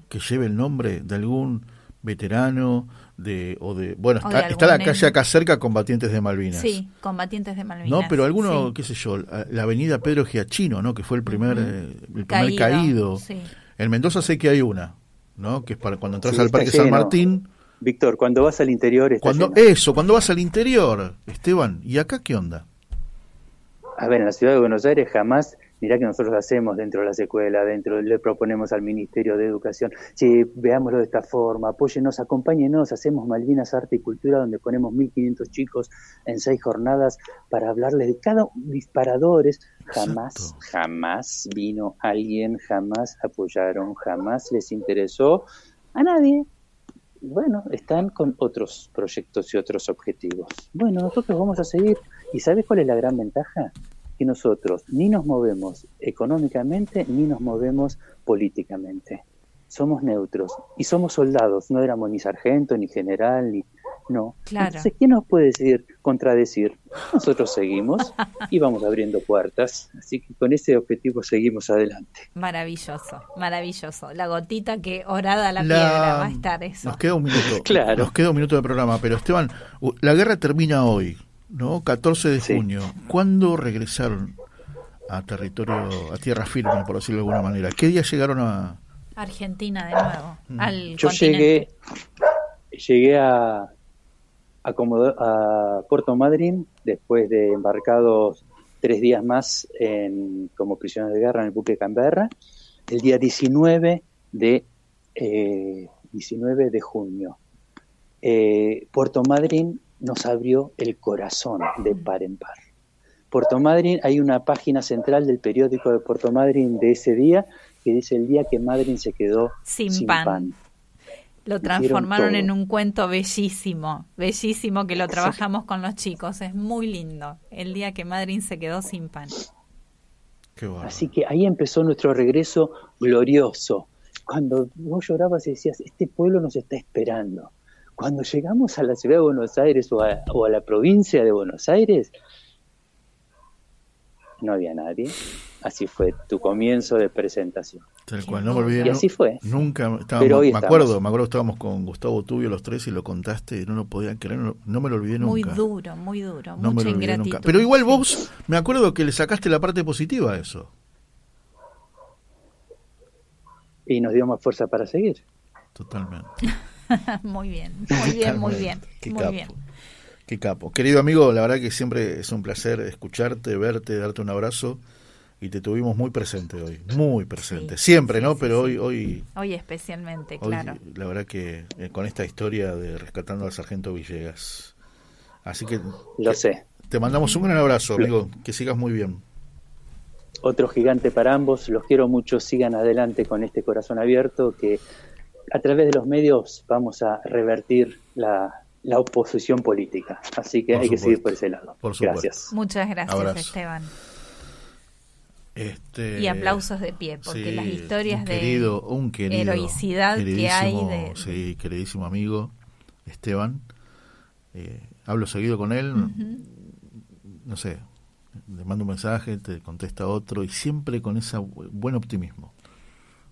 que lleve el nombre de algún veterano de o de bueno O de está, está la calle acá cerca combatientes de Malvinas Sí, combatientes de Malvinas. no pero alguno sí. qué sé yo la avenida Pedro Giachino no que fue el primer eh, el primer Caído, caído, sí. en Mendoza sé que hay una no que es para cuando entras Sí, al Parque San. Martín Víctor, cuando vas al interior está cuando lleno. eso cuando vas al interior Esteban y acá qué onda A ver, en la ciudad de Buenos Aires jamás, mirá que nosotros hacemos dentro de las escuelas, dentro, le proponemos al Ministerio de Educación, sí, veámoslo de esta forma, apóyennos, acompáñenos, hacemos Malvinas Arte y Cultura, donde ponemos 1.500 chicos en seis jornadas para hablarles de cada disparadores. Jamás, jamás vino alguien, jamás apoyaron, jamás les interesó a nadie. Bueno, están con otros proyectos y otros objetivos. Bueno, nosotros vamos a seguir. ¿Y sabes cuál es la gran ventaja? Que nosotros ni nos movemos económicamente ni nos movemos políticamente. Somos neutros y somos soldados. No éramos ni sargento, ni general, ni... No. Claro. Entonces, ¿quién nos puede decir, contradecir? Nosotros seguimos y vamos abriendo puertas. Así que con ese objetivo seguimos adelante. Maravilloso, maravilloso. La gotita que orada la, La- piedra va a estar eso. Nos queda un minuto. Claro. Nos queda un minuto de programa. Pero Esteban, u- la guerra termina hoy, ¿no? 14 de junio. ¿Cuándo regresaron a territorio, a tierra firme, por decirlo de alguna manera? ¿Qué día llegaron a...? Argentina de nuevo, Mm. al Yo continente. llegué, llegué a, a, Comodo- a Puerto Madryn después de embarcados tres días más en, como prisioneros de guerra en el buque Canberra, el día 19 de, eh, 19 de junio. Eh, Puerto Madryn nos abrió el corazón de par en par. Puerto Madryn, hay una página central del periódico de Puerto Madryn de ese día que dice el día que Madryn se quedó Sin sin, pan. pan. Lo transformaron en un cuento bellísimo, bellísimo que lo trabajamos con los chicos. Es muy lindo. El día que Madrid se quedó sin pan. Así que ahí empezó nuestro regreso glorioso. Cuando vos llorabas y decías, este pueblo nos está esperando. Cuando llegamos a la ciudad de Buenos Aires o a, o a la provincia de Buenos Aires, no había nadie. Así fue tu comienzo de presentación. Tal cual, no me olvidé. Y así fue. Nunca, estábamos- Pero hoy me estamos. acuerdo, me acuerdo, estábamos con Gustavo Tubio los tres y lo contaste y no lo podían creer, no, no me lo olvidé nunca. Muy duro, muy duro. no me mucha lo olvidé ingratitud. nunca. Pero igual vos, me acuerdo que le sacaste la parte positiva a eso. Y nos dio más fuerza para seguir. Totalmente. muy bien, muy bien, muy bien. Qué muy capo. bien. Qué capo. Querido amigo, la verdad que siempre es un placer escucharte, verte, darte un abrazo y te tuvimos muy presente hoy, muy presente. siempre, ¿no? Pero hoy, hoy, Hoy especialmente, hoy, claro. la verdad que eh, con esta historia de rescatando al sargento Villegas. Así que Lo sé. Te mandamos un gran abrazo, amigo. Que sigas muy bien. Otro gigante para ambos. Los quiero mucho. Sigan adelante con este corazón abierto que a través de los medios vamos a revertir la, la oposición política. Así que Por hay que seguir por ese lado. Por supuesto. Gracias. Muchas gracias, Abrazo. Esteban. Este, y aplausos de pie, porque sí, las historias un querido, de un querido, heroicidad que hay de, sí, queridísimo amigo Esteban. Eh, hablo seguido con él, no sé, le mando un mensaje, te contesta otro y siempre con ese bu- buen optimismo.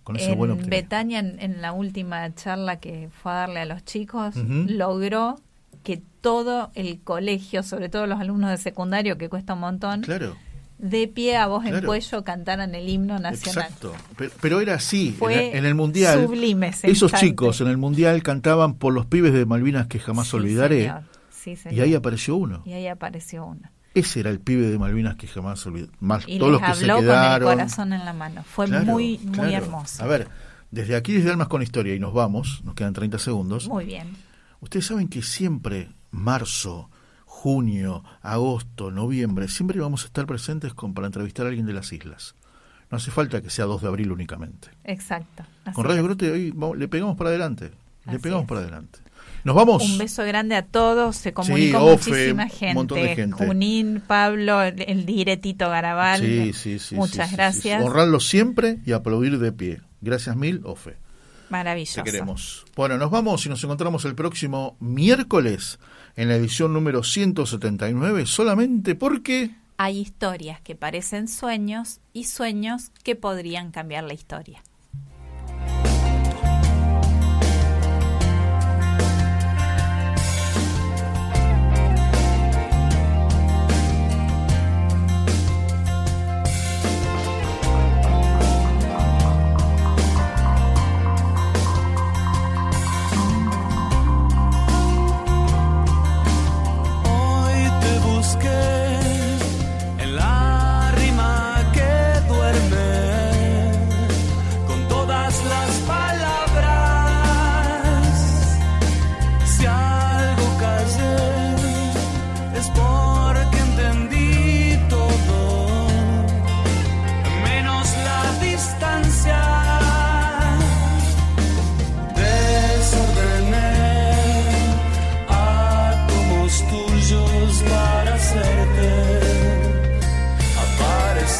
Con ese en. Betania, en, en la última charla que fue a darle a los chicos, logró que todo el colegio, sobre todo los alumnos de secundario, que cuesta un montón, Claro. de pie a voz en cuello cantaran el himno nacional. Exacto. Pero, pero era así. Fue en, en el mundial. sublime ese Esos instante. chicos en el mundial cantaban por los pibes de Malvinas que jamás Sí, olvidaré. señor. Sí, Y ahí apareció uno. Y ahí apareció uno. Ese era el pibe de Malvinas que jamás olvidaré. Más Y todos les los que se habló con el quedaron. corazón en la mano. Fue Claro, muy, muy claro. hermoso. A ver, desde aquí, desde Almas con Historia, y nos vamos, nos quedan 30 segundos. Muy bien. Ustedes saben que siempre, marzo, junio, agosto, noviembre, siempre vamos a estar presentes con, para entrevistar a alguien de las islas. No hace falta que sea 2 de abril únicamente. Exacto. Con Radio. Grote hoy vamos- le pegamos para adelante. Le Así pegamos es. para adelante. Nos vamos. Un beso grande a todos. Se comunicó Ofe, muchísima gente. montón de gente. Junín, Pablo, el, el diretito Garabal. Sí, sí, sí. Muchas sí, gracias. sí. Honrarlo siempre y aplaudir de pie. Gracias mil, Ofe. Maravilloso. Te queremos. Bueno, nos vamos y nos encontramos el próximo miércoles en la edición número 179, solamente porque... Hay historias que parecen sueños y sueños que podrían cambiar la historia.